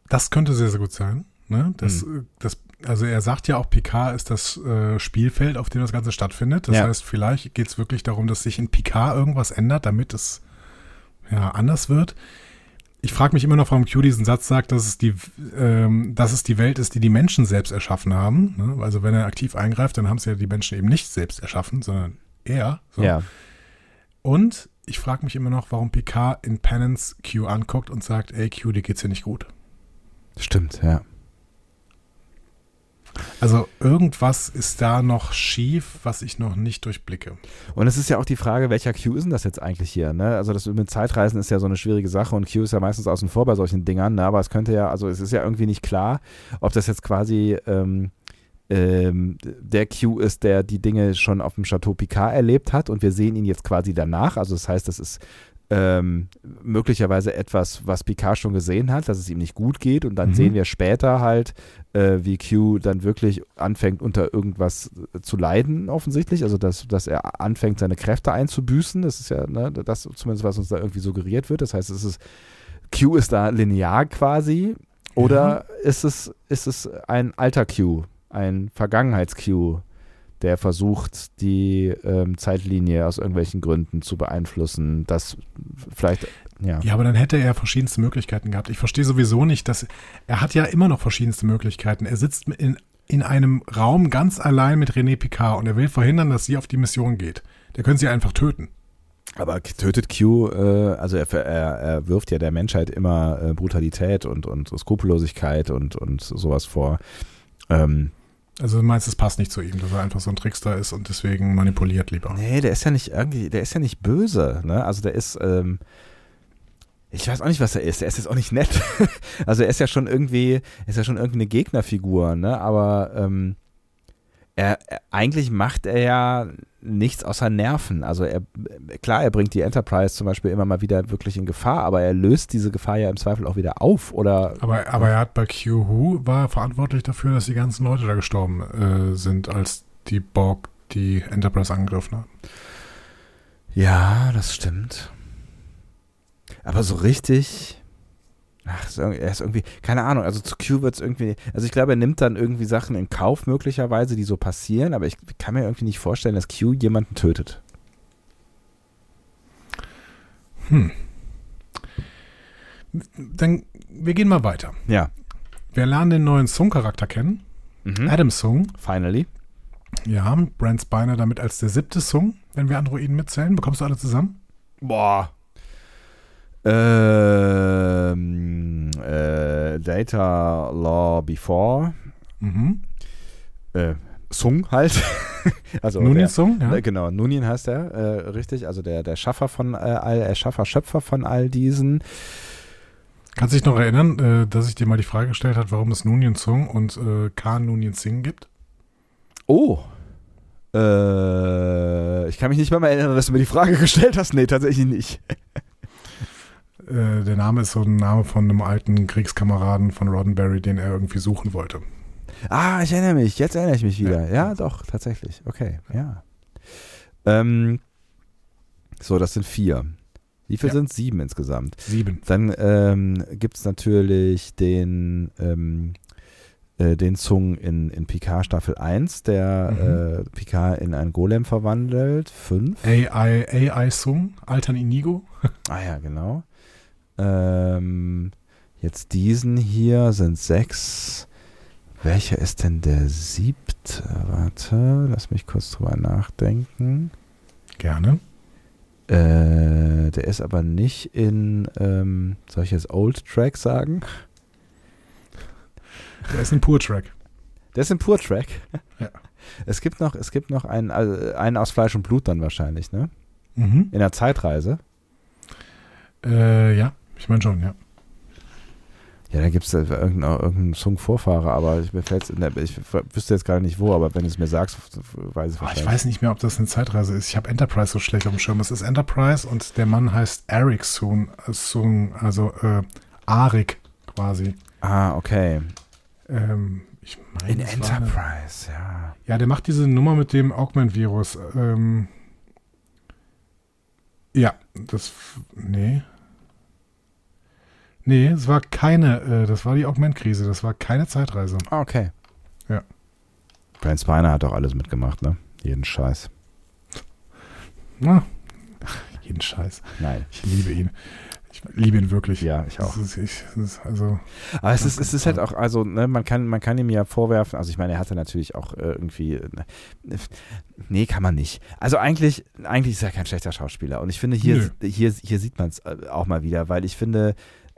Das könnte sehr, sehr gut sein. Ne? Das, äh, das, also er sagt ja auch, Picard ist das äh, Spielfeld, auf dem das Ganze stattfindet. Das Ja. heißt, vielleicht geht es wirklich darum, dass sich in Picard irgendwas ändert, damit es ja, anders wird. Ich frage mich immer noch, warum Q diesen Satz sagt, dass es die, ähm, dass es die Welt ist, die die Menschen selbst erschaffen haben. Ne? Also wenn er aktiv eingreift, dann haben es ja die Menschen eben nicht selbst erschaffen, sondern er. So. Ja. Und ich frage mich immer noch, warum Picard in Penance Q anguckt und sagt, ey Q, dir geht's hier nicht gut. Stimmt, ja. Also irgendwas ist da noch schief, was ich noch nicht durchblicke. Und es ist ja auch die Frage, welcher Q ist denn das jetzt eigentlich hier? Ne? Also das mit Zeitreisen ist ja so eine schwierige Sache und Q ist ja meistens außen vor bei solchen Dingern, ne? aber es könnte ja, also es ist ja irgendwie nicht klar, ob das jetzt quasi ähm, ähm, der Q ist, der die Dinge schon auf dem Chateau Picard erlebt hat und wir sehen ihn jetzt quasi danach. Also das heißt, das ist ähm, möglicherweise etwas, was Picard schon gesehen hat, dass es ihm nicht gut geht. Und dann Mhm. sehen wir später halt, äh, wie Q dann wirklich anfängt unter irgendwas zu leiden offensichtlich, also dass, dass er anfängt seine Kräfte einzubüßen, das ist ja ne, das zumindest, was uns da irgendwie suggeriert wird, das heißt, es ist Q ist da linear quasi. Oder ist es ist es ein alter Q, ein Vergangenheits-Q, der versucht, die ähm, Zeitlinie aus irgendwelchen Gründen zu beeinflussen, das vielleicht, ja. Ja, aber dann hätte er verschiedenste Möglichkeiten gehabt. Ich verstehe sowieso nicht, dass er hat ja immer noch verschiedenste Möglichkeiten. Er sitzt in in einem Raum ganz allein mit René Picard und er will verhindern, dass sie auf die Mission geht. Der könnte sie einfach töten. Aber tötet Q, äh, also er, er, er wirft ja der Menschheit immer äh, Brutalität und, und Skrupellosigkeit und, und sowas vor. Ähm, Also du meinst, es passt nicht zu ihm, dass er einfach so ein Trickster ist und deswegen manipuliert lieber. nee, der ist ja nicht irgendwie, der ist ja nicht böse, ne? Also der ist, ähm, ich weiß auch nicht, was er ist. Er ist jetzt auch nicht nett. also er ist ja schon irgendwie, er ist ja schon irgendwie eine Gegnerfigur, ne? Aber ähm, er, er, eigentlich macht er ja nichts außer Nerven. Also er, klar, er bringt die Enterprise zum Beispiel immer mal wieder wirklich in Gefahr, aber er löst diese Gefahr ja im Zweifel auch wieder auf. Oder Aber, aber er hat bei Q Who war verantwortlich dafür, dass die ganzen Leute da gestorben äh, sind, als die Borg die Enterprise angegriffen haben. ja, das stimmt. Aber so richtig. Ach, er ist irgendwie, keine Ahnung, also zu Q wird es irgendwie, also ich glaube, er nimmt dann irgendwie Sachen in Kauf möglicherweise, die so passieren, aber ich kann mir irgendwie nicht vorstellen, dass Q jemanden tötet. Dann, wir gehen mal weiter. Ja. Wir lernen den neuen Sung-Charakter kennen. Mhm. Adam Sung. Finally. Ja, Brent Spiner damit als der siebte Sung, wenn wir Androiden mitzählen. Bekommst du alle zusammen? Boah. Ähm, äh, Data Law Before. Mhm. Äh, Sung halt. also Nunin der- Sung, ja. Äh, Genau, Nunin heißt er, äh, richtig. Also der, der Schaffer von äh, all, äh, Schaffer, Schöpfer von all diesen. Kannst du dich noch erinnern, äh, dass ich dir mal die Frage gestellt habe, warum es Nunien Sung und äh, Khan Nunien Singh gibt? Oh. Äh, ich kann mich nicht mehr, mal erinnern, dass du mir die Frage gestellt hast. Nee, tatsächlich nicht. Äh, der Name ist so ein Name von einem alten Kriegskameraden von Roddenberry, den er irgendwie suchen wollte. Ah, ich erinnere mich. Jetzt erinnere ich mich wieder. Ja. Ja, doch, tatsächlich. Okay, ja. Ähm, so, das sind vier. Wie viel Ja. sind Sieben insgesamt? Sieben. Dann ähm, gibt es natürlich den, ähm, äh, den Zung in, in Picard Staffel 1, der äh, Picard in einen Golem verwandelt. Fünf. AI, AI Sung, Altern Inigo. Ah ja, genau. Ähm, jetzt diesen hier sind sechs. Welcher ist denn der siebte? Warte, lass mich kurz drüber nachdenken. Gerne. Äh, der ist aber nicht in, ähm, soll ich jetzt Old Track sagen? Der ist ein Pur-Track. Der ist in Pur Track. Ja. Es gibt noch, es gibt noch einen, also einen aus Fleisch und Blut dann wahrscheinlich, ne? Mhm. In der Zeitreise. Äh, ja, ich meine schon, ja. Ja, da gibt es irgendeinen, irgendeinen Zungenvorfahrer, aber ich, mir fällt's in der, ich wüsste jetzt gerade nicht wo, aber wenn du es mir sagst, weiß ich Oh, ich weiß nicht mehr, ob das eine Zeitreise ist. Ich habe Enterprise so schlecht auf dem Schirm. Es ist Enterprise und der Mann heißt Eric Sung, äh, also äh, Arik quasi. Ah, okay. Ähm, ich meine, In war eine- Enterprise, ja. Ja, der macht diese Nummer mit dem Augment-Virus. Ähm, ja, das. Nee. Nee, es war keine, äh, das war die Augment-Krise, das war keine Zeitreise. Ah, okay. Ja. Brent Spiner hat auch alles mitgemacht, ne? Jeden Scheiß. Na, jeden Scheiß. Nein. Ich liebe ihn. Ich liebe ihn wirklich. Ja, ich auch. Das ist, ich, das ist also, Aber es ist, es ist halt auch, also, ne, man kann, man kann ihm ja vorwerfen, also ich meine, er hatte natürlich auch äh, irgendwie, äh, nee, kann man nicht. Also eigentlich, eigentlich ist er kein schlechter Schauspieler. Und ich finde, hier, hier, hier sieht man es auch mal wieder, weil ich finde,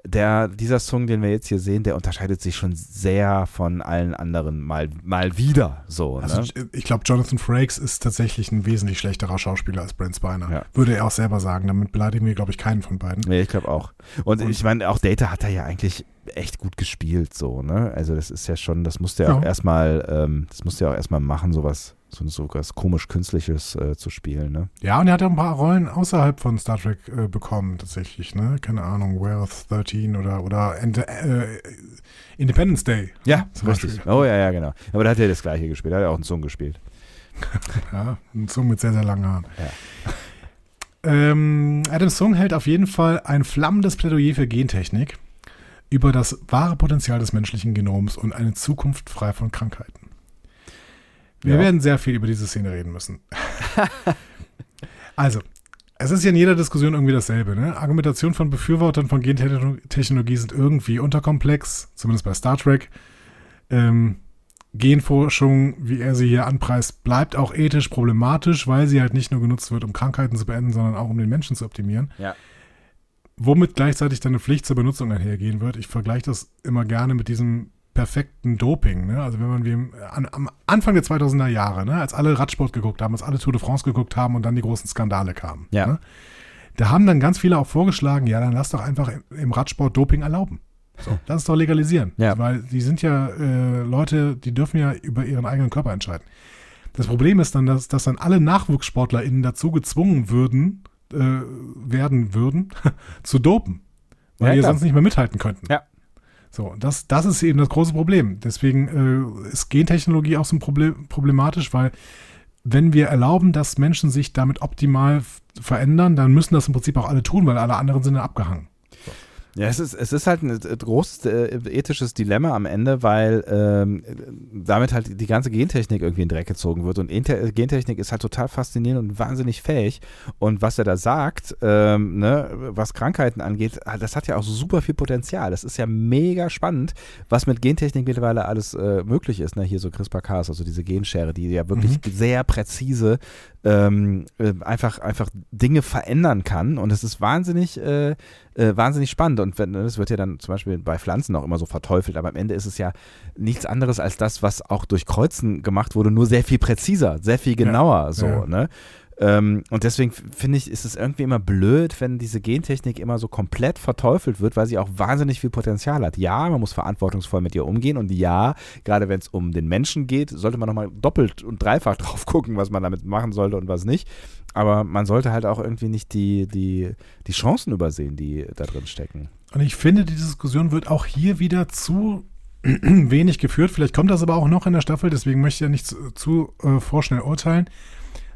der, dieser Song, den wir jetzt hier sehen, der unterscheidet sich schon sehr von allen anderen mal, mal wieder so. also ne? ich glaube, Jonathan Frakes ist tatsächlich ein wesentlich schlechterer Schauspieler als Brent Spiner. Ja. Würde er auch selber sagen. Damit beleidigen wir, glaube ich, keinen von beiden. Nee, ich glaube auch. Und, Und- ich meine, auch Data hat er ja eigentlich echt gut gespielt, so, ne? Also das ist ja schon, das musste er Ja. auch erstmal, ähm, das musste er auch erstmal machen, sowas, so, so was komisch Künstliches äh, zu spielen, ne? Ja, und er hat auch ein paar Rollen außerhalb von Star Trek äh, bekommen, tatsächlich, ne? Keine Ahnung, Wealth 13 oder, oder äh, Independence Day. Ja, richtig. Beispiel. Oh ja, ja, genau. Aber da hat er das gleiche gespielt, da hat er auch einen Song gespielt. Ja, ein Song mit sehr, sehr langen Haaren. Ja. Ähm, Adam Sung hält auf jeden Fall ein flammendes Plädoyer für Gentechnik über das wahre Potenzial des menschlichen Genoms und eine Zukunft frei von Krankheiten. Wir Ja. werden sehr viel über diese Szene reden müssen. also, es ist ja in jeder Diskussion irgendwie dasselbe. Ne? Argumentation von Befürwortern von Gentechnologie sind irgendwie unterkomplex, zumindest bei Star Trek. Ähm, Genforschung, wie er sie hier anpreist, bleibt auch ethisch problematisch, weil sie halt nicht nur genutzt wird, um Krankheiten zu beenden, sondern auch um den Menschen zu optimieren. Ja. Womit gleichzeitig dann eine Pflicht zur Benutzung einhergehen wird. Ich vergleiche das immer gerne mit diesem perfekten Doping. Ne? Also wenn man wie an, am Anfang der 2000er Jahre, ne, als alle Radsport geguckt haben, als alle Tour de France geguckt haben und dann die großen Skandale kamen. Ja. Ne? Da haben dann ganz viele auch vorgeschlagen, ja, dann lass doch einfach im, Radsport Doping erlauben. So, lass es doch legalisieren. Ja. Weil die sind ja äh, Leute, die dürfen ja über ihren eigenen Körper entscheiden. Das Problem ist dann, dass, dass dann alle NachwuchssportlerInnen dazu gezwungen würden, äh, werden würden, zu dopen. Weil Ja, die klar. sonst nicht mehr mithalten könnten. Ja. So, das, das ist eben das große Problem. Deswegen äh, ist Gentechnologie auch so ein Problem, problematisch, weil wenn wir erlauben, dass Menschen sich damit optimal verändern, dann müssen das im Prinzip auch alle tun, weil alle anderen sind dann abgehangen. Ja, es ist, es ist halt ein äh, großes äh, ethisches Dilemma am Ende, weil ähm, damit halt die ganze Gentechnik irgendwie in den Dreck gezogen wird. Und Inte Gentechnik ist halt total faszinierend und wahnsinnig fähig. Und was er da sagt, ähm, ne, was Krankheiten angeht, ah, das hat ja auch super viel Potenzial. Das ist ja mega spannend, was mit Gentechnik mittlerweile alles äh, möglich ist. Ne? Hier so CRISPR-Cas, also diese Genschere, die ja wirklich sehr präzise ähm, äh, einfach, einfach Dinge verändern kann. Und es ist wahnsinnig, äh, äh, wahnsinnig spannend. Und wenn, das wird ja dann zum Beispiel bei Pflanzen auch immer so verteufelt, aber am Ende ist es ja nichts anderes als das, was auch durch Kreuzen gemacht wurde, nur sehr viel präziser, sehr viel genauer. so, ja. ne? Ähm, und deswegen finde ich, ist es irgendwie immer blöd, wenn diese Gentechnik immer so komplett verteufelt wird, weil sie auch wahnsinnig viel Potenzial hat. Ja, man muss verantwortungsvoll mit ihr umgehen und ja, gerade wenn es um den Menschen geht, sollte man nochmal doppelt und dreifach drauf gucken, was man damit machen sollte und was nicht. Aber man sollte halt auch irgendwie nicht die, die, die Chancen übersehen, die da drin stecken. Und ich finde, die Diskussion wird auch hier wieder zu wenig geführt. Vielleicht kommt das aber auch noch in der Staffel, deswegen möchte ich ja nicht zu, zu äh, vorschnell urteilen.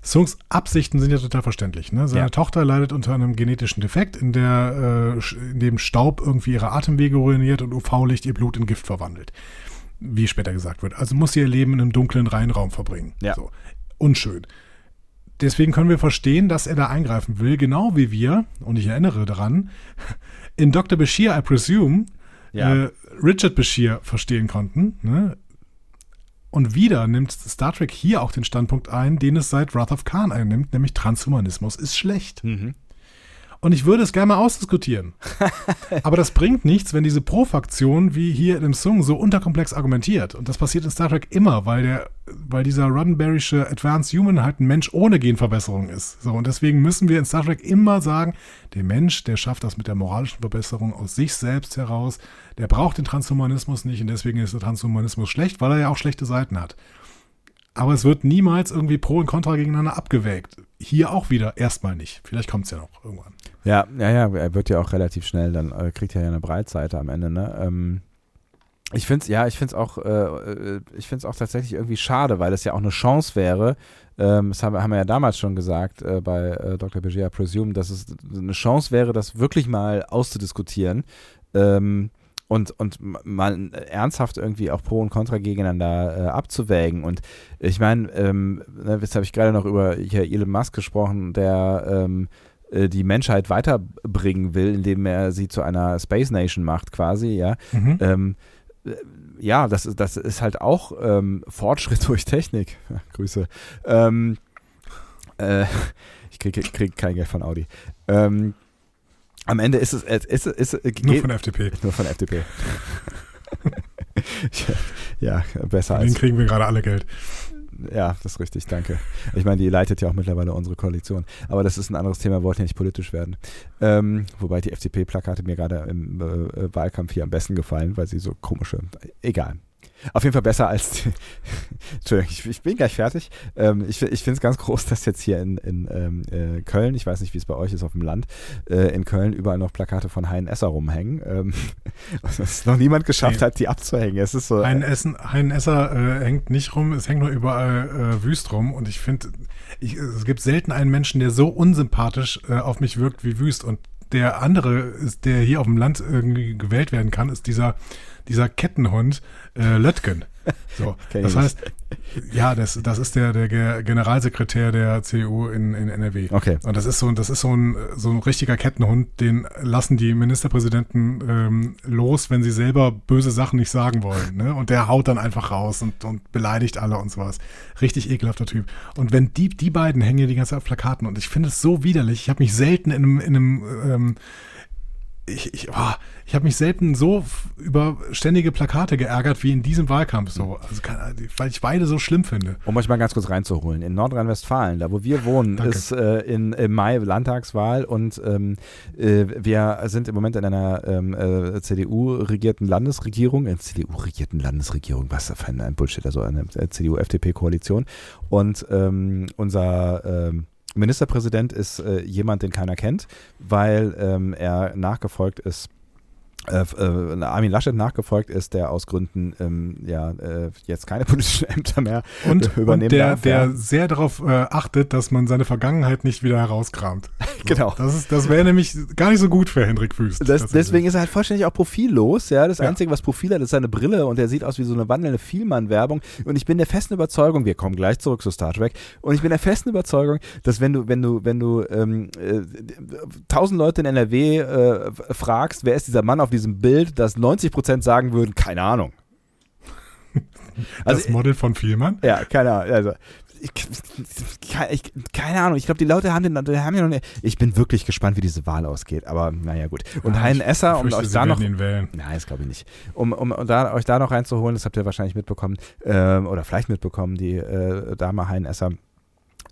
Songs Absichten sind ja total verständlich. Ne? Seine Ja. Tochter leidet unter einem genetischen Defekt, in, der, äh, in dem Staub irgendwie ihre Atemwege ruiniert und UV-Licht ihr Blut in Gift verwandelt. Wie später gesagt wird. Also muss sie ihr Leben in einem dunklen Reihenraum verbringen. Ja. So. Unschön. Deswegen können wir verstehen, dass er da eingreifen will, genau wie wir, und ich erinnere daran, in Dr. Bashir, I presume, Ja. äh, Richard Bashir verstehen konnten. Ne? Und wieder nimmt Star Trek hier auch den Standpunkt ein, den es seit Wrath of Khan einnimmt, nämlich Transhumanismus ist schlecht. Mhm. Und ich würde es gerne mal ausdiskutieren. Aber das bringt nichts, wenn diese Pro-Faktion wie hier in dem Song so unterkomplex argumentiert. Und das passiert in Star Trek immer, weil der, weil dieser Roddenberrysche Advanced Human halt ein Mensch ohne Genverbesserung ist. So, und deswegen müssen wir in Star Trek immer sagen, der Mensch, der schafft das mit der moralischen Verbesserung aus sich selbst heraus. Der braucht den Transhumanismus nicht und deswegen ist der Transhumanismus schlecht, weil er ja auch schlechte Seiten hat. Aber es wird niemals irgendwie Pro und Contra gegeneinander abgewägt. Hier auch wieder erstmal nicht. Vielleicht kommt es ja noch irgendwann. Ja, ja, ja, er wird ja auch relativ schnell, dann äh, kriegt er ja eine Breitseite am Ende, ne? Ähm, ich finde es, ja, ich finde auch, äh, äh, ich finde auch tatsächlich irgendwie schade, weil es ja auch eine Chance wäre, ähm, das haben, haben wir ja damals schon gesagt äh, bei äh, Dr. Begia Presume, dass es eine Chance wäre, das wirklich mal auszudiskutieren. Ähm, und, und mal ernsthaft irgendwie auch Pro und Contra gegeneinander äh, abzuwägen. Und ich meine, ähm, ne, jetzt habe ich gerade noch über hier Elon Musk gesprochen, der ähm, äh, die Menschheit weiterbringen will, indem er sie zu einer Space Nation macht, quasi, ja. Mhm. Ähm, äh, ja, das ist, das ist halt auch ähm, Fortschritt durch Technik. Grüße. Ähm, äh, ich kriege krieg kein Geld von Audi. Ähm, am Ende ist es, ist, ist, ist, Nur geht- von der FDP. nur von FDP. ja, besser als. kriegen wir gerade alle Geld. Ja, das ist richtig, danke. Ich meine, die leitet ja auch mittlerweile unsere Koalition. Aber das ist ein anderes Thema, wir wollten ja nicht politisch werden. Ähm, wobei die FDP-Plakate mir gerade im äh, Wahlkampf hier am besten gefallen, weil sie so komische. Egal. Auf jeden Fall besser als. Die, Entschuldigung, ich, ich bin gleich fertig. Ähm, ich ich finde es ganz groß, dass jetzt hier in, in ähm, äh, Köln, ich weiß nicht, wie es bei euch ist auf dem Land, äh, in Köln überall noch Plakate von Hein Esser rumhängen. Ähm, dass es noch niemand geschafft Nee. hat, die abzuhängen. Es ist so. Ein Essen, ein Esser äh, hängt nicht rum, es hängt nur überall äh, wüst rum. Und ich finde, es gibt selten einen Menschen, der so unsympathisch äh, auf mich wirkt wie wüst. Und der andere, ist, der hier auf dem Land irgendwie gewählt werden kann, ist dieser, dieser Kettenhund äh, Lötgen. So, das heißt, ja, das, das ist der, der Ge- Generalsekretär der CDU in, in NRW. Okay. Und das ist so, das ist so ein, so ein richtiger Kettenhund, den lassen die Ministerpräsidenten ähm, los, wenn sie selber böse Sachen nicht sagen wollen. Ne? Und der haut dann einfach raus und, und beleidigt alle und sowas. Richtig ekelhafter Typ. Und wenn die, die beiden hängen ja die ganze Zeit auf Plakaten und ich finde es so widerlich. Ich habe mich selten in einem, in einem ähm, ich, ich, oh, ich habe mich selten so über ständige Plakate geärgert wie in diesem Wahlkampf so. Also, weil ich beide so schlimm finde. Um euch mal ganz kurz reinzuholen, in Nordrhein-Westfalen, da wo wir wohnen, Danke. ist äh, in, im Mai Landtagswahl und ähm, äh, wir sind im Moment in einer ähm, äh, CDU-regierten Landesregierung, äh, CDU-regierten Landesregierung, was für ein, ein Bullshit, also eine äh, CDU-FDP-Koalition und ähm, unser ähm, Ministerpräsident ist äh, jemand, den keiner kennt, weil ähm, er nachgefolgt ist Armin Laschet nachgefolgt ist, der aus Gründen ähm, ja äh, jetzt keine politischen Ämter mehr Und, übernehmen und der, darf. der sehr darauf äh, achtet, dass man seine Vergangenheit nicht wieder herauskramt. So, Genau. Das, ist- das wäre nämlich gar nicht so gut für Hendrik Wüst. Das, deswegen ist er halt vollständig auch profillos. Ja, das Ja. Einzige, was Profil hat, ist seine Brille und er sieht aus wie so eine wandelnde Vielmann-Werbung. Und ich bin der festen Überzeugung, wir kommen gleich zurück zu Star Trek. Und ich bin der festen Überzeugung, dass wenn du, wenn du, wenn du ähm, äh, tausend Leute in NRW äh, fragst, wer ist dieser Mann auf diesem Bild, dass 90 Prozent sagen würden, keine Ahnung. Also das Model von Vielmann. Ja, keine Ahnung. Also, ich, ich, keine Ahnung. Ich glaube, die Leute haben den, die haben ja noch nicht. Ich bin wirklich gespannt, wie diese Wahl ausgeht. Aber naja, gut. Und Ja, Hein Esser, um euch da noch. Nein, das glaube ich nicht. Um, um, um da, euch da noch reinzuholen, das habt ihr wahrscheinlich mitbekommen, ähm, oder vielleicht mitbekommen, die äh, Dame Hein Esser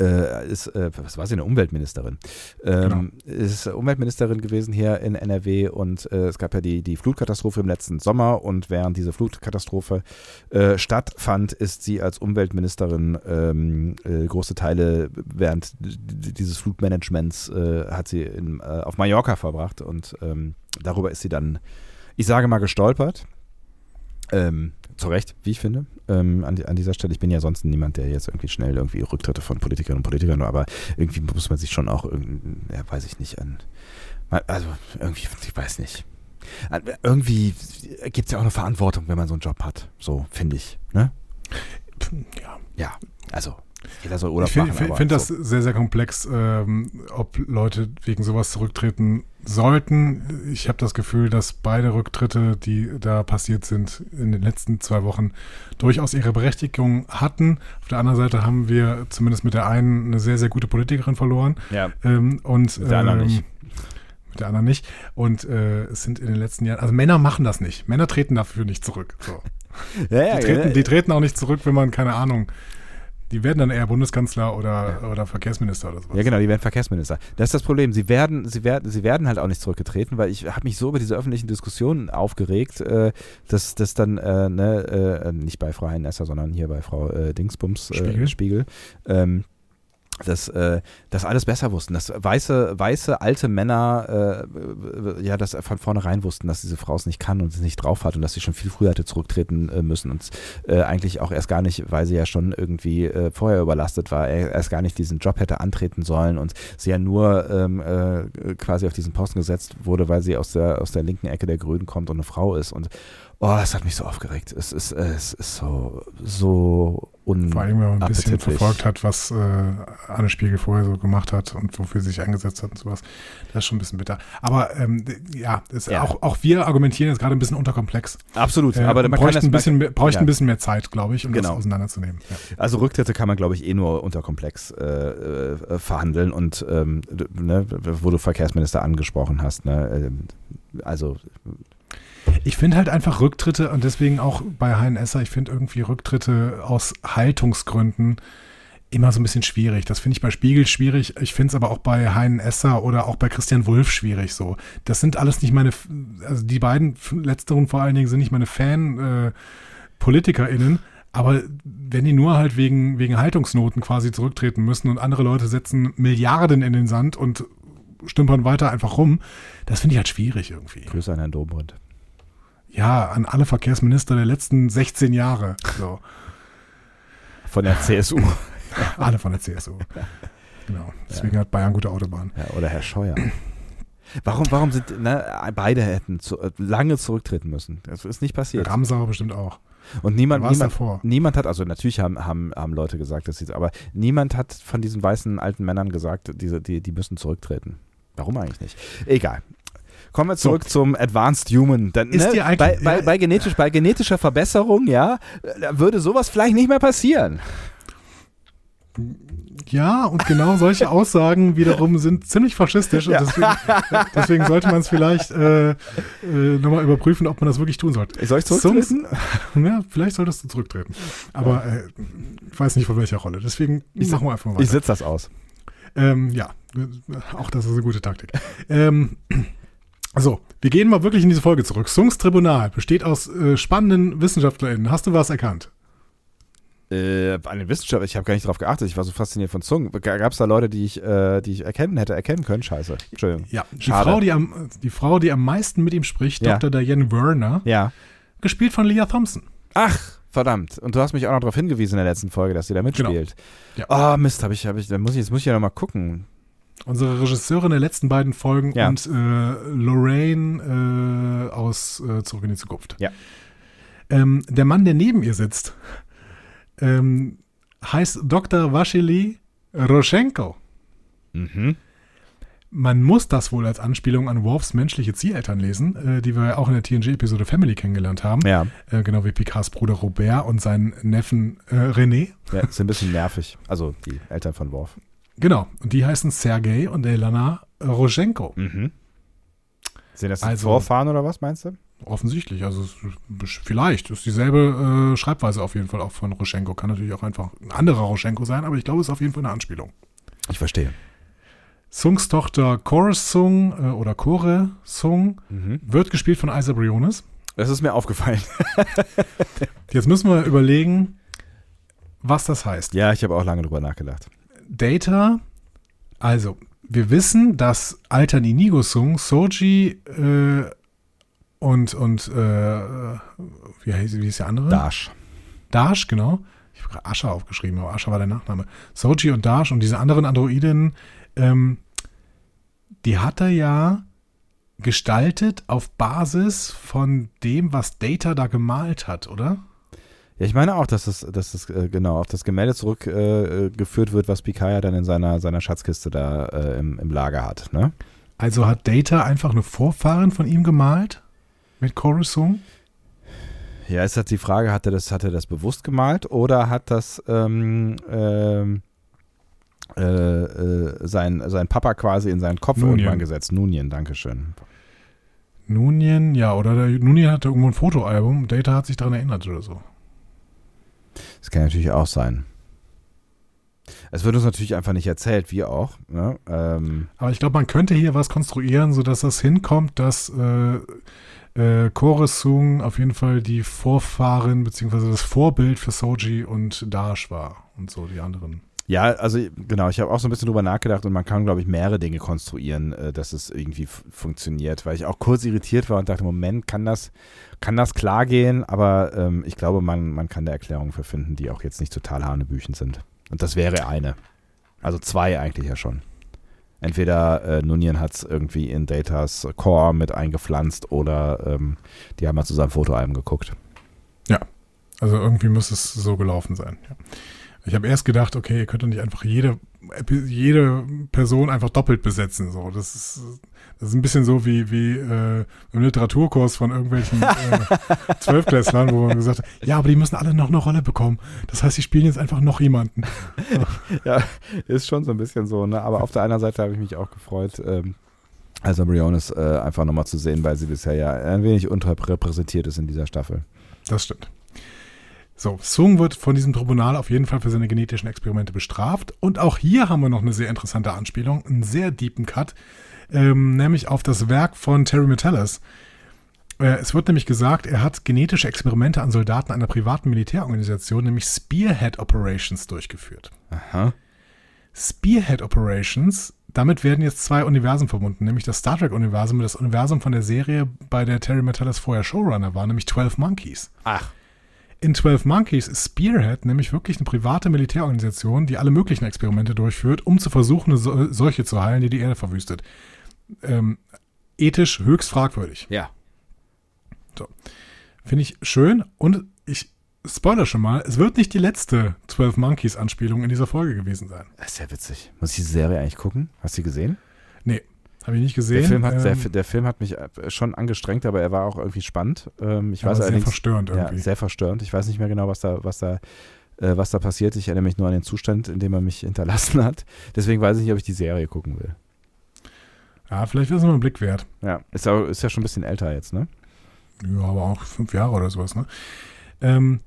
äh, ist, äh, was war sie, eine Umweltministerin. Ähm, Ist Umweltministerin gewesen hier in NRW und äh, es gab ja die, die Flutkatastrophe im letzten Sommer und während diese Flutkatastrophe äh, stattfand, ist sie als Umweltministerin ähm, äh, große Teile während dieses Flutmanagements äh, hat sie in, auf Mallorca verbracht und ähm, darüber ist sie dann, ich sage mal, gestolpert. Ähm, zu Recht, wie ich finde, ähm, an, an dieser Stelle. Ich bin ja sonst niemand, der jetzt irgendwie schnell irgendwie Rücktritte von Politikerinnen und Politikern, aber irgendwie muss man sich schon auch, ja, weiß ich nicht, an, also irgendwie, ich weiß nicht. Irgendwie gibt es ja auch eine Verantwortung, wenn man so einen Job hat. So, finde ich. Ne? Ja. Ja, also jeder soll Urlaub Ich machen. finde aber find das so. sehr, sehr komplex, ähm, ob Leute wegen sowas zurücktreten sollten. Ich habe das Gefühl, dass beide Rücktritte, die da passiert sind in den letzten zwei Wochen, durchaus ihre Berechtigung hatten. Auf der anderen Seite haben wir zumindest mit der einen eine sehr, sehr gute Politikerin verloren. Ja, Ähm, und, Mit der anderen ähm, nicht. Mit der anderen nicht. Und äh, es sind in den letzten Jahren, also Männer machen das nicht. Männer treten dafür nicht zurück. So. ja, ja, Die, treten, ja. die treten auch nicht zurück, wenn man, keine Ahnung, die werden dann eher Bundeskanzler oder, oder Verkehrsminister oder sowas. Ja, genau, die werden Verkehrsminister. Das ist das Problem. Sie werden, sie werden, sie werden halt auch nicht zurückgetreten, weil ich habe mich so über diese öffentlichen Diskussionen aufgeregt, äh, dass das dann äh, ne, äh, nicht bei Frau Heinesser, sondern hier bei Frau äh, Dingsbums äh, Spiegel. Spiegel ähm, dass äh, das alles besser wussten, dass weiße, weiße alte Männer äh, ja das von vornherein wussten, dass diese Frau es nicht kann und es nicht drauf hat und dass sie schon viel früher hätte zurücktreten äh, müssen und äh, eigentlich auch erst gar nicht, weil sie ja schon irgendwie äh, vorher überlastet war, er- erst gar nicht diesen Job hätte antreten sollen und sie ja nur ähm, äh, quasi auf diesen Posten gesetzt wurde, weil sie aus der aus der linken Ecke der Grünen kommt und eine Frau ist und oh, das hat mich so aufgeregt. Es ist äh, es ist so so un Vor allem, wenn man ein bisschen verfolgt hat, was äh, Anne Spiegel vorher so gemacht hat und wofür sie sich eingesetzt hat und sowas. Das ist schon ein bisschen bitter. Aber ähm, ja, Ja. Auch, auch wir argumentieren jetzt gerade ein bisschen unterkomplex. Absolut, Äh, aber man das, ein bisschen, mehr- bräuchten ja. ein bisschen mehr Zeit, glaube ich, um Genau. das auseinanderzunehmen. Ja. Also Rücktritte kann man, glaube ich, eh nur unter Komplex äh, äh, verhandeln und ähm, ne, wo du Verkehrsminister angesprochen hast, ne, ähm, also Ich finde halt einfach Rücktritte und deswegen auch bei HNSer, ich finde irgendwie Rücktritte aus Haltungsgründen immer so ein bisschen schwierig. Das finde ich bei Spiegel schwierig. Ich finde es aber auch bei Hein Esser oder auch bei Christian Wulff schwierig so. Das sind alles nicht meine, also die beiden letzteren vor allen Dingen sind nicht meine Fan, äh. Aber wenn die nur halt wegen, wegen Haltungsnoten quasi zurücktreten müssen und andere Leute setzen Milliarden in den Sand und stümpern weiter einfach rum, das finde ich halt schwierig irgendwie. Grüße an Herrn Dobrindt. Ja, an alle Verkehrsminister der letzten 16 Jahre. So, Von der CSU. alle von der CSU. Genau. Deswegen hat Bayern gute Autobahn. ja, oder Herr Scheuer. Warum, warum sind, ne, beide hätten zu, lange zurücktreten müssen. Das ist nicht passiert. Ramsauer bestimmt auch. Und niemand, niemand, davor. niemand hat, also natürlich haben, haben, haben Leute gesagt, dass sie, aber niemand hat von diesen weißen alten Männern gesagt, diese, die, die müssen zurücktreten. Warum eigentlich nicht? Egal. Kommen wir zurück zum Advanced Human. Dann, Ist ne, dir eigentlich- bei, bei, ja. bei, genetisch, bei genetischer Verbesserung, ja, würde sowas vielleicht nicht mehr passieren. Ja, und genau solche Aussagen wiederum sind ziemlich faschistisch. Ja. Und deswegen, deswegen sollte man es vielleicht äh, äh, nochmal überprüfen, ob man das wirklich tun sollte. Soll ich zurücktreten? Songs- ja, vielleicht solltest du zurücktreten. Aber äh, ich weiß nicht von welcher Rolle. Deswegen Ich- machen wir einfach mal Ich weiter. sitze das aus. Ähm, ja, auch das ist eine gute Taktik. ähm, so, wir gehen mal wirklich in diese Folge zurück. Sungs Tribunal besteht aus äh, spannenden WissenschaftlerInnen. Hast du was erkannt? Äh, eine Wissenschaft, ich habe gar nicht drauf geachtet, ich war so fasziniert von Zungen. Gab es da Leute, die ich, äh, die ich erkennen hätte erkennen können? Scheiße. Entschuldigung. Ja, die Schade. Frau, die am, die Frau, die am meisten mit ihm spricht, Ja. Dr. Diane Werner, Ja. gespielt von Leah Thompson. Ach, verdammt. Und du hast mich auch noch darauf hingewiesen in der letzten Folge, dass sie da mitspielt. Ja. Oh, Mist, habe ich, habe ich, dann muss ich, jetzt muss ich ja noch mal gucken. Unsere Regisseurin der letzten beiden Folgen Ja. und äh, Lorraine äh, aus äh, Zurück in die Zukunft. Ja. Ähm, der Mann, der neben ihr sitzt, ähm, heißt Dr. Vasily Roschenko. Mhm. Man muss das wohl als Anspielung an Worfs menschliche Zieheltern lesen, äh, die wir ja auch in der TNG-Episode Family kennengelernt haben. Ja, Äh, genau wie Picards Bruder Robert und seinen Neffen äh, René. ja, ist ein bisschen nervig. Also die Eltern von Worf. Genau. Und die heißen Sergei und Elena Roschenko. Mhm. Sind das Also- Vorfahren oder was, meinst du? Offensichtlich. Also vielleicht ist dieselbe äh, Schreibweise auf jeden Fall auch von Roschenko. Kann natürlich auch einfach ein anderer Roschenko sein, aber ich glaube, es ist auf jeden Fall eine Anspielung. Ich verstehe. Sungs Tochter Chorus Sung äh, oder Chore Sung Mhm. wird gespielt von Isa Briones. Das ist mir aufgefallen. Jetzt müssen wir überlegen, was das heißt. Ja, ich habe auch lange drüber nachgedacht. Data, also wir wissen, dass Alter Inigo Sung, Soji äh, und, und äh, wie, heißt, wie ist der andere? Dash. Dash, genau. Ich habe gerade Ascha aufgeschrieben, aber Ascha war der Nachname. Soji und Dash und diese anderen Androiden, ähm, die hat er ja gestaltet auf Basis von dem, was Data da gemalt hat, oder? Ja, ich meine auch, dass das, dass das äh, genau auf das Gemälde zurückgeführt äh, geführt wird, was Picard dann in seiner, seiner Schatzkiste da äh, im, im Lager hat. Ne? Also hat Data einfach eine Vorfahrin von ihm gemalt? Mit Coruscant? Ja, ist jetzt die Frage, hat er das, hat er das bewusst gemalt oder hat das ähm, ähm, äh, äh, sein, sein Papa quasi in seinen Kopf Nunien. irgendwann gesetzt? Nunien, Dankeschön. Nunien, ja, oder der, Nunien hatte irgendwo ein Fotoalbum. Data hat sich daran erinnert oder so. Das kann natürlich auch sein. Es wird uns natürlich einfach nicht erzählt, wir auch. Ne? Ähm, Aber ich glaube, man könnte hier was konstruieren, sodass das hinkommt, dass äh, äh, Koresung auf jeden Fall die Vorfahrin beziehungsweise das Vorbild für Soji und Dash war und so die anderen. Ja, also genau, ich habe auch so ein bisschen drüber nachgedacht und man kann, glaube ich, mehrere Dinge konstruieren, äh, dass es irgendwie funktioniert, weil ich auch kurz irritiert war und dachte, Moment, kann das, kann das klar gehen? Aber ähm, ich glaube, man, man kann da Erklärungen für finden, die auch jetzt nicht total hanebüchen sind. Und das wäre eine. Also zwei eigentlich ja schon. Entweder äh, Nunien hat es irgendwie in Datas Core mit eingepflanzt oder ähm, die haben mal zu seinem Fotoalbum geguckt. Also irgendwie muss es so gelaufen sein. Ja. Ich habe erst gedacht, okay, ihr könnt doch nicht einfach jede, jede Person einfach doppelt besetzen. So, das ist, das ist ein bisschen so wie, wie äh, im Literaturkurs von irgendwelchen äh, Zwölfklässlern, wo man gesagt hat, ja, aber die müssen alle noch eine Rolle bekommen. Das heißt, sie spielen jetzt einfach noch jemanden. Ja, ist schon so ein bisschen so, ne? Aber auf der anderen Seite habe ich mich auch gefreut, ähm, also Briones äh, einfach nochmal zu sehen, weil sie bisher ja ein wenig unterrepräsentiert ist in dieser Staffel. Das stimmt. So, Sung wird von diesem Tribunal auf jeden Fall für seine genetischen Experimente bestraft. Und auch hier haben wir noch eine sehr interessante Anspielung, einen sehr deepen Cut, ähm, nämlich auf das Werk von Terry Metellus. Äh, es wird nämlich gesagt, er hat genetische Experimente an Soldaten einer privaten Militärorganisation, nämlich Spearhead Operations, durchgeführt. Aha. Spearhead Operations, damit werden jetzt zwei Universen verbunden, nämlich das Star Trek-Universum und das Universum von der Serie, bei der Terry Metellus vorher Showrunner war, nämlich 12 Monkeys. Ach. In 12 Monkeys ist Spearhead nämlich wirklich eine private Militärorganisation, die alle möglichen Experimente durchführt, um zu versuchen, eine so Seuche zu heilen, die die Erde verwüstet. Ähm, ethisch höchst fragwürdig. Ja. Finde ich schön und ich Spoiler schon mal, es wird nicht die letzte 12 Monkeys Anspielung in dieser Folge gewesen sein. Das ist ja witzig. Muss ich die Serie eigentlich gucken? Hast du die gesehen? Habe ich nicht gesehen. Der Film, hat, der, Ähm, der Film hat mich äh, schon angestrengt, aber er war auch irgendwie spannend. Ähm, ich weiß sehr allerdings, verstörend ja, irgendwie. sehr verstörend. Ich weiß nicht mehr genau, was da, was da, äh, was da passiert. Ich erinnere mich nur an den Zustand, in dem er mich hinterlassen hat. Deswegen weiß ich nicht, ob ich die Serie gucken will. ja, vielleicht wäre es mal ein Blick wert. Ja, ist, auch, ist ja schon ein bisschen älter jetzt, ne? Ja, aber auch fünf Jahre oder sowas, ne? Ähm,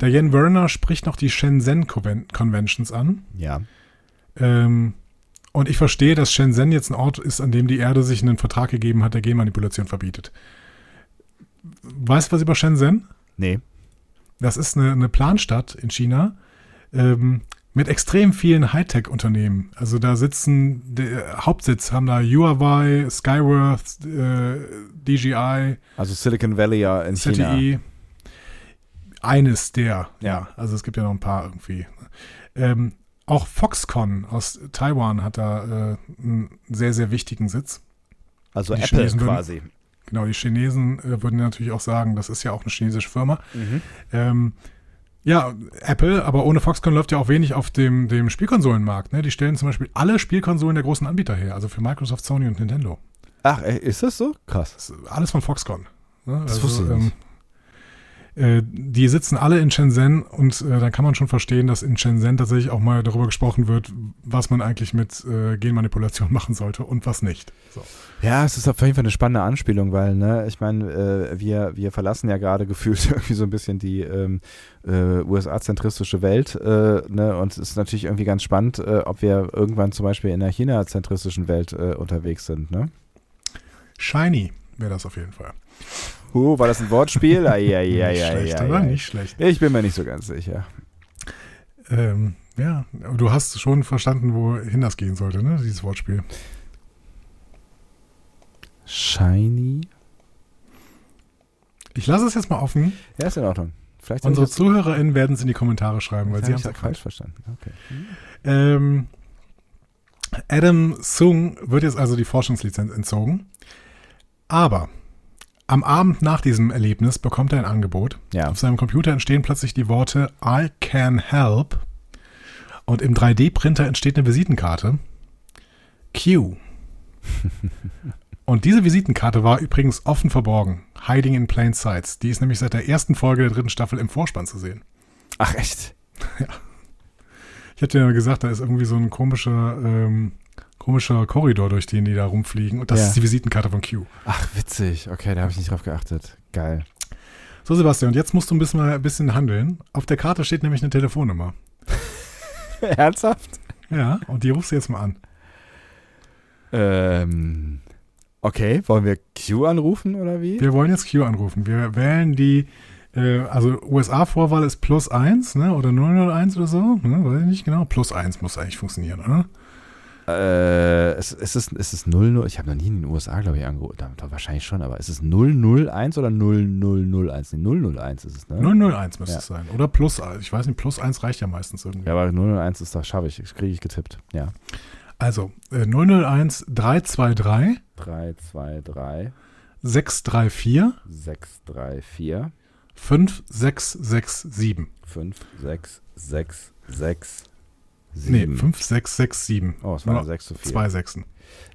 Diane Werner spricht noch die Shenzhen Conven- Conventions an. Ja. Ähm, und ich verstehe, dass Shenzhen jetzt ein Ort ist, an dem die Erde sich einen Vertrag gegeben hat, der Genmanipulation verbietet. Weißt du was über Shenzhen? Nee. Das ist eine, eine Planstadt in China ähm, mit extrem vielen Hightech-Unternehmen. Also da sitzen, der Hauptsitz haben da Huawei, Skyworth, äh, DJI, Also Silicon Valley ja in China. ZTE. Eines der, Ja. ja. Also es gibt ja noch ein paar irgendwie. Ähm, auch Foxconn aus Taiwan hat da äh, einen sehr, sehr wichtigen Sitz. Also Die Apple Chinesen würden- quasi. Genau, die Chinesen äh, würden natürlich auch sagen, das ist ja auch eine chinesische Firma. Mhm. Ähm, ja, Apple, aber ohne Foxconn läuft ja auch wenig auf dem, dem Spielkonsolenmarkt. Ne? Die stellen zum Beispiel alle Spielkonsolen der großen Anbieter her, also für Microsoft, Sony und Nintendo. Ach, ey, ist das so? Krass. Das alles von Foxconn. Ne? Das wusste ich nicht. Äh, die sitzen alle in Shenzhen und äh, dann kann man schon verstehen, dass in Shenzhen tatsächlich auch mal darüber gesprochen wird, was man eigentlich mit äh, Genmanipulation machen sollte und was nicht. So. Ja, es ist auf jeden Fall eine spannende Anspielung, weil, ne, ich meine, äh, wir, wir verlassen ja gerade gefühlt irgendwie so ein bisschen die ähm, äh, USA-zentristische Welt, äh, ne, und es ist natürlich irgendwie ganz spannend, äh, ob wir irgendwann zum Beispiel in der China-zentristischen Welt äh, unterwegs sind, ne? Shiny wäre das auf jeden Fall. Uh, war das ein Wortspiel? ja, ja, ja, nicht ja, schlecht, ja, oder? ja. Nicht schlecht. Ich bin mir nicht so ganz sicher. Ähm, ja, aber du hast schon verstanden, wohin das gehen sollte, ne? Dieses Wortspiel. Shiny? Ich lasse es jetzt mal offen. Ja, ist in Ordnung. Vielleicht Unsere ZuhörerInnen werden es in die Kommentare schreiben, weil sie hab haben es das falsch verstanden. Okay. Ähm, Adam Sung wird jetzt also die Forschungslizenz entzogen. Aber am Abend nach diesem Erlebnis bekommt er ein Angebot. Ja. Auf seinem Computer entstehen plötzlich die Worte I can help. Und im 3D-Printer entsteht eine Visitenkarte. Q. Und diese Visitenkarte war übrigens offen verborgen. Hiding in plain sights. Die ist nämlich seit der ersten Folge der dritten Staffel im Vorspann zu sehen. Ach, echt? Ich hatte ja gesagt, da ist irgendwie so ein komischer, ähm, komischer Korridor, durch den die da rumfliegen. Und das Ja. ist die Visitenkarte von Q. Ach, witzig. Okay, da habe ich nicht drauf geachtet. Geil. So, Sebastian, und jetzt musst du ein bisschen, mal ein bisschen handeln. Auf der Karte steht nämlich eine Telefonnummer. Ernsthaft? Ja, und die rufst du jetzt mal an. Ähm, okay, wollen wir Q anrufen oder wie? Wir wollen jetzt Q anrufen. Wir wählen die, äh, also USA-Vorwahl ist plus 1, ne? Oder 001 oder so. Ne? Weiß ich nicht genau. Plus 1 muss eigentlich funktionieren, oder? Äh, es, es ist, es ist 00, ich habe noch nie in den USA, glaube ich, angerufen. Da, da wahrscheinlich schon, aber ist es 001 oder 0001? Nee, 001 ist es, ne? 001 müsste Ja. es sein. Oder plus 1. Ich weiß nicht, plus 1 reicht ja meistens irgendwie. Ja, aber 001 ist doch, schaffe ich, kriege ich getippt. Ja. Also, äh, 001 323 3, 2, 3, 634 6, 3, 4, 5667. 5, 6, 6, 6, 7. Nee, 5667. Oh, es war Nur eine 6 zu 4. Zwei Sechsen.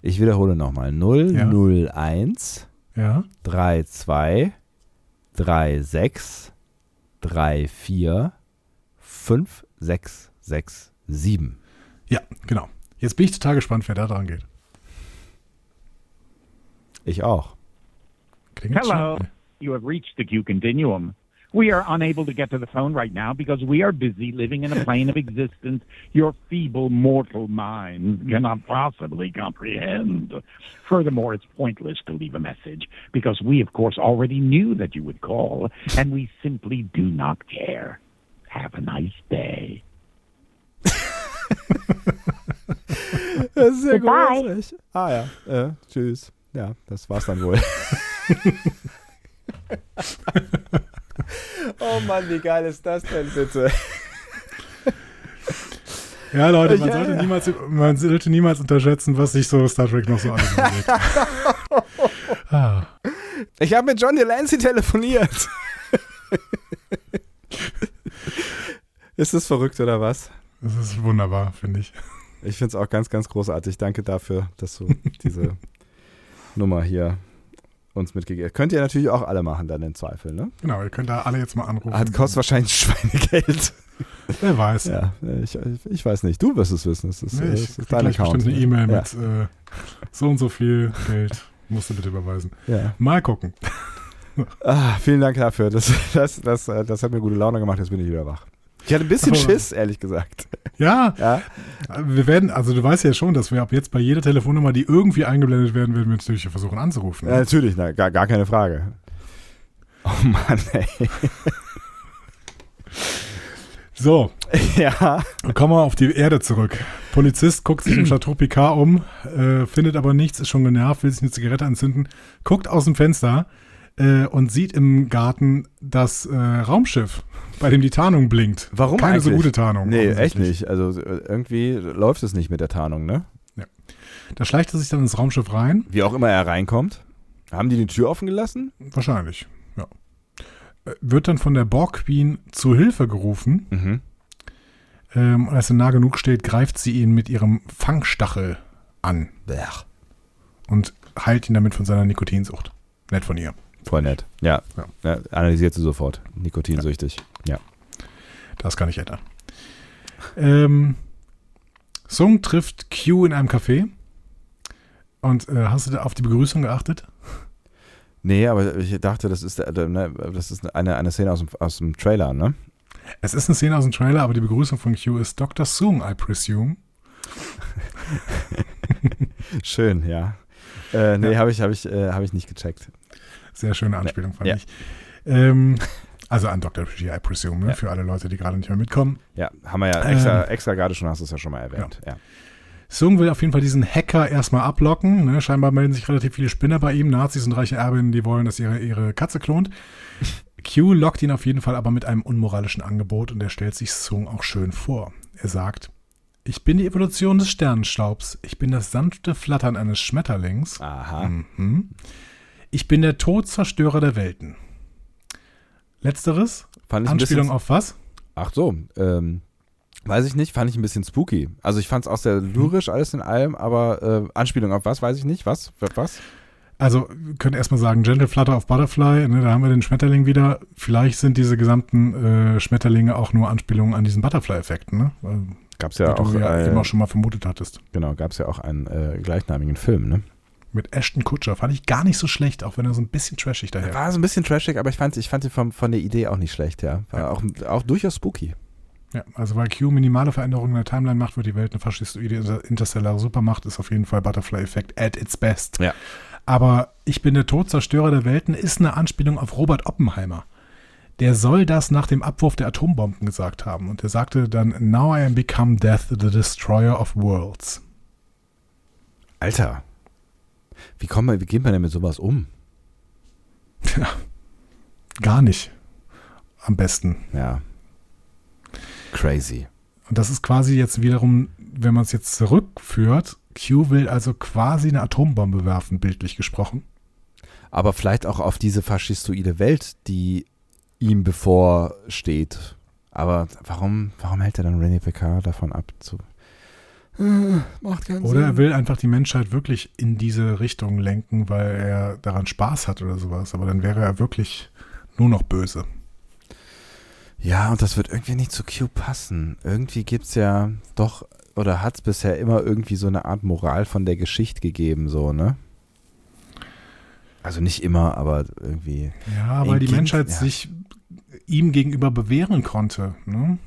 Ich wiederhole nochmal. 001 Ja. 32 36 34 5667. Ja, genau. Jetzt bin ich total gespannt, wer da dran geht. Ich auch. Klingelt Hello. schon? You have reached the Q continuum. We are unable to get to the phone right now because we are busy living in a plane of existence your feeble mortal minds cannot possibly comprehend. Furthermore, it's pointless to leave a message because we, of course, already knew that you would call, and we simply do not care. Have a nice day. Das ist ja Goodbye. großartig. Ah ja, äh, tschüss. Ja, das war's dann wohl. oh Mann, wie geil ist das denn bitte? Ja, Leute, man, Ja, sollte ja. Niemals, man sollte niemals unterschätzen, was sich so Star Trek noch so alles ah. Ich habe mit John Delancey telefoniert. Ist das verrückt oder was? Das ist wunderbar, finde ich. Ich finde es auch ganz, ganz großartig. Danke dafür, dass du diese Nummer hier uns mitgegeben. Könnt ihr natürlich auch alle machen, dann im Zweifel, ne? Genau, ihr könnt da alle jetzt mal anrufen. Hat, kostet wahrscheinlich Schweinegeld. Wer weiß. Ja, ich, ich weiß nicht. Du wirst es wissen. Es ist, Nee, ich es ist dein Account. bestimmt eine E-Mail Ja. mit äh, so und so viel Geld. Musst du bitte überweisen. Ja. Mal gucken. Ah, vielen Dank dafür. Das, das, das, äh, das hat mir gute Laune gemacht. Jetzt bin ich wieder wach. Ich hatte ein bisschen Aber- Schiss, ehrlich gesagt. Ja, Ja, wir werden, also du weißt ja schon, dass wir ab jetzt bei jeder Telefonnummer, die irgendwie eingeblendet werden, werden wir natürlich versuchen anzurufen. ja natürlich, na, gar, gar keine Frage. Oh Mann, ey. So, Ja. kommen wir auf die Erde zurück. Polizist guckt sich im Chateau Picard um, äh, findet aber nichts, ist schon genervt, will sich eine Zigarette anzünden, guckt aus dem Fenster äh, und sieht im Garten das äh, Raumschiff, bei dem die Tarnung blinkt. Warum Keine so eigentlich? gute Tarnung. Nee, echt nicht. Also äh, irgendwie läuft es nicht mit der Tarnung, ne? Da schleicht er sich dann ins Raumschiff rein. Wie auch immer er reinkommt. Haben die die Tür offen gelassen? Wahrscheinlich, ja. Äh, Wird dann von der Borg Queen zu Hilfe gerufen. Mhm. Ähm, und als er nah genug steht, greift sie ihn mit ihrem Fangstachel an und heilt ihn damit von seiner Nikotinsucht. Nett von ihr. Voll nett. Ja. Ja. ja. Analysiert sie sofort. Nikotinsüchtig. Ja. Das kann ich ändern. Ähm, Sung trifft Q in einem Café. Und äh, hast du da auf die Begrüßung geachtet? Nee, aber ich dachte, das ist, der- ne, das ist eine, eine Szene aus dem, aus dem Trailer, ne? Es ist eine Szene aus dem Trailer, aber die Begrüßung von Q ist Dr. Sung, I presume. Schön, ja. Äh, nee, habe ich, hab ich, äh, hab ich nicht gecheckt. Sehr schöne Anspielung, fand Ja. ich. Ähm, also an Dr. G, I presume, ne? Ja. für alle Leute, die gerade nicht mehr mitkommen. Ja, haben wir ja extra, Ähm. extra gerade schon, hast du es ja schon mal erwähnt. Ja. Sung will auf jeden Fall diesen Hacker erstmal ablocken. Ne? Scheinbar melden sich relativ viele Spinner bei ihm, Nazis und reiche Erbinnen, die wollen, dass ihre, ihre Katze klont. Q lockt ihn auf jeden Fall aber mit einem unmoralischen Angebot und er stellt sich Sung auch schön vor. Er sagt, ich bin die Evolution des Sternenstaubs, ich bin das sanfte Flattern eines Schmetterlings, Aha. mhm. Ich bin der Todzerstörer der Welten. Letzteres, Fand ich Anspielung bisschen, auf was? Ach so, ähm, weiß ich nicht, fand ich ein bisschen spooky. Also ich fand es auch sehr lyrisch, alles in allem, aber äh, Anspielung auf was, weiß ich nicht. Was? Was? Also, wir können erstmal sagen, Gentle Flutter of Butterfly, ne, da haben wir den Schmetterling wieder. Vielleicht sind diese gesamten äh, Schmetterlinge auch nur Anspielungen an diesen Butterfly-Effekt, ne? Weil, Gab's wie ja auch, du ja äh, eben auch schon mal vermutet hattest. genau, gab's ja auch einen äh, gleichnamigen Film, ne? Mit Ashton Kutscher fand ich gar nicht so schlecht, auch wenn er so ein bisschen trashig daher War so ein bisschen trashig, aber ich fand, ich fand ihn vom, von der Idee auch nicht schlecht, ja. War Ja. Auch, auch durchaus spooky. Ja, also weil Q minimale Veränderungen in der Timeline macht, wird die Welt eine faschistoide inter- interstellare Supermacht, ist auf jeden Fall Butterfly-Effekt at its best. Ja. Aber ich bin der Todzerstörer der Welten ist eine Anspielung auf Robert Oppenheimer. Der soll das nach dem Abwurf der Atombomben gesagt haben. Und er sagte dann, Now I am become death, the destroyer of worlds. Alter. Wie, kommt man, wie geht man denn mit sowas um? Gar nicht. Am besten. Ja. Crazy. Und das ist quasi jetzt wiederum, wenn man es jetzt zurückführt, Q will also quasi eine Atombombe werfen, bildlich gesprochen. Aber vielleicht auch auf diese faschistoide Welt, die ihm bevorsteht. Aber warum, warum hält er dann René Picard davon ab zu. Äh, Macht keinen Oder er Sinn. will einfach die Menschheit wirklich in diese Richtung lenken, weil er daran Spaß hat oder sowas. Aber dann wäre er wirklich nur noch böse. Ja, und das wird irgendwie nicht zu Q passen. Irgendwie gibt es ja doch, oder hat es bisher immer irgendwie so eine Art Moral von der Geschichte gegeben, so, ne? Also nicht immer, aber irgendwie. Ja, weil die Kind, Menschheit ja. sich ihm gegenüber bewähren konnte. Ne?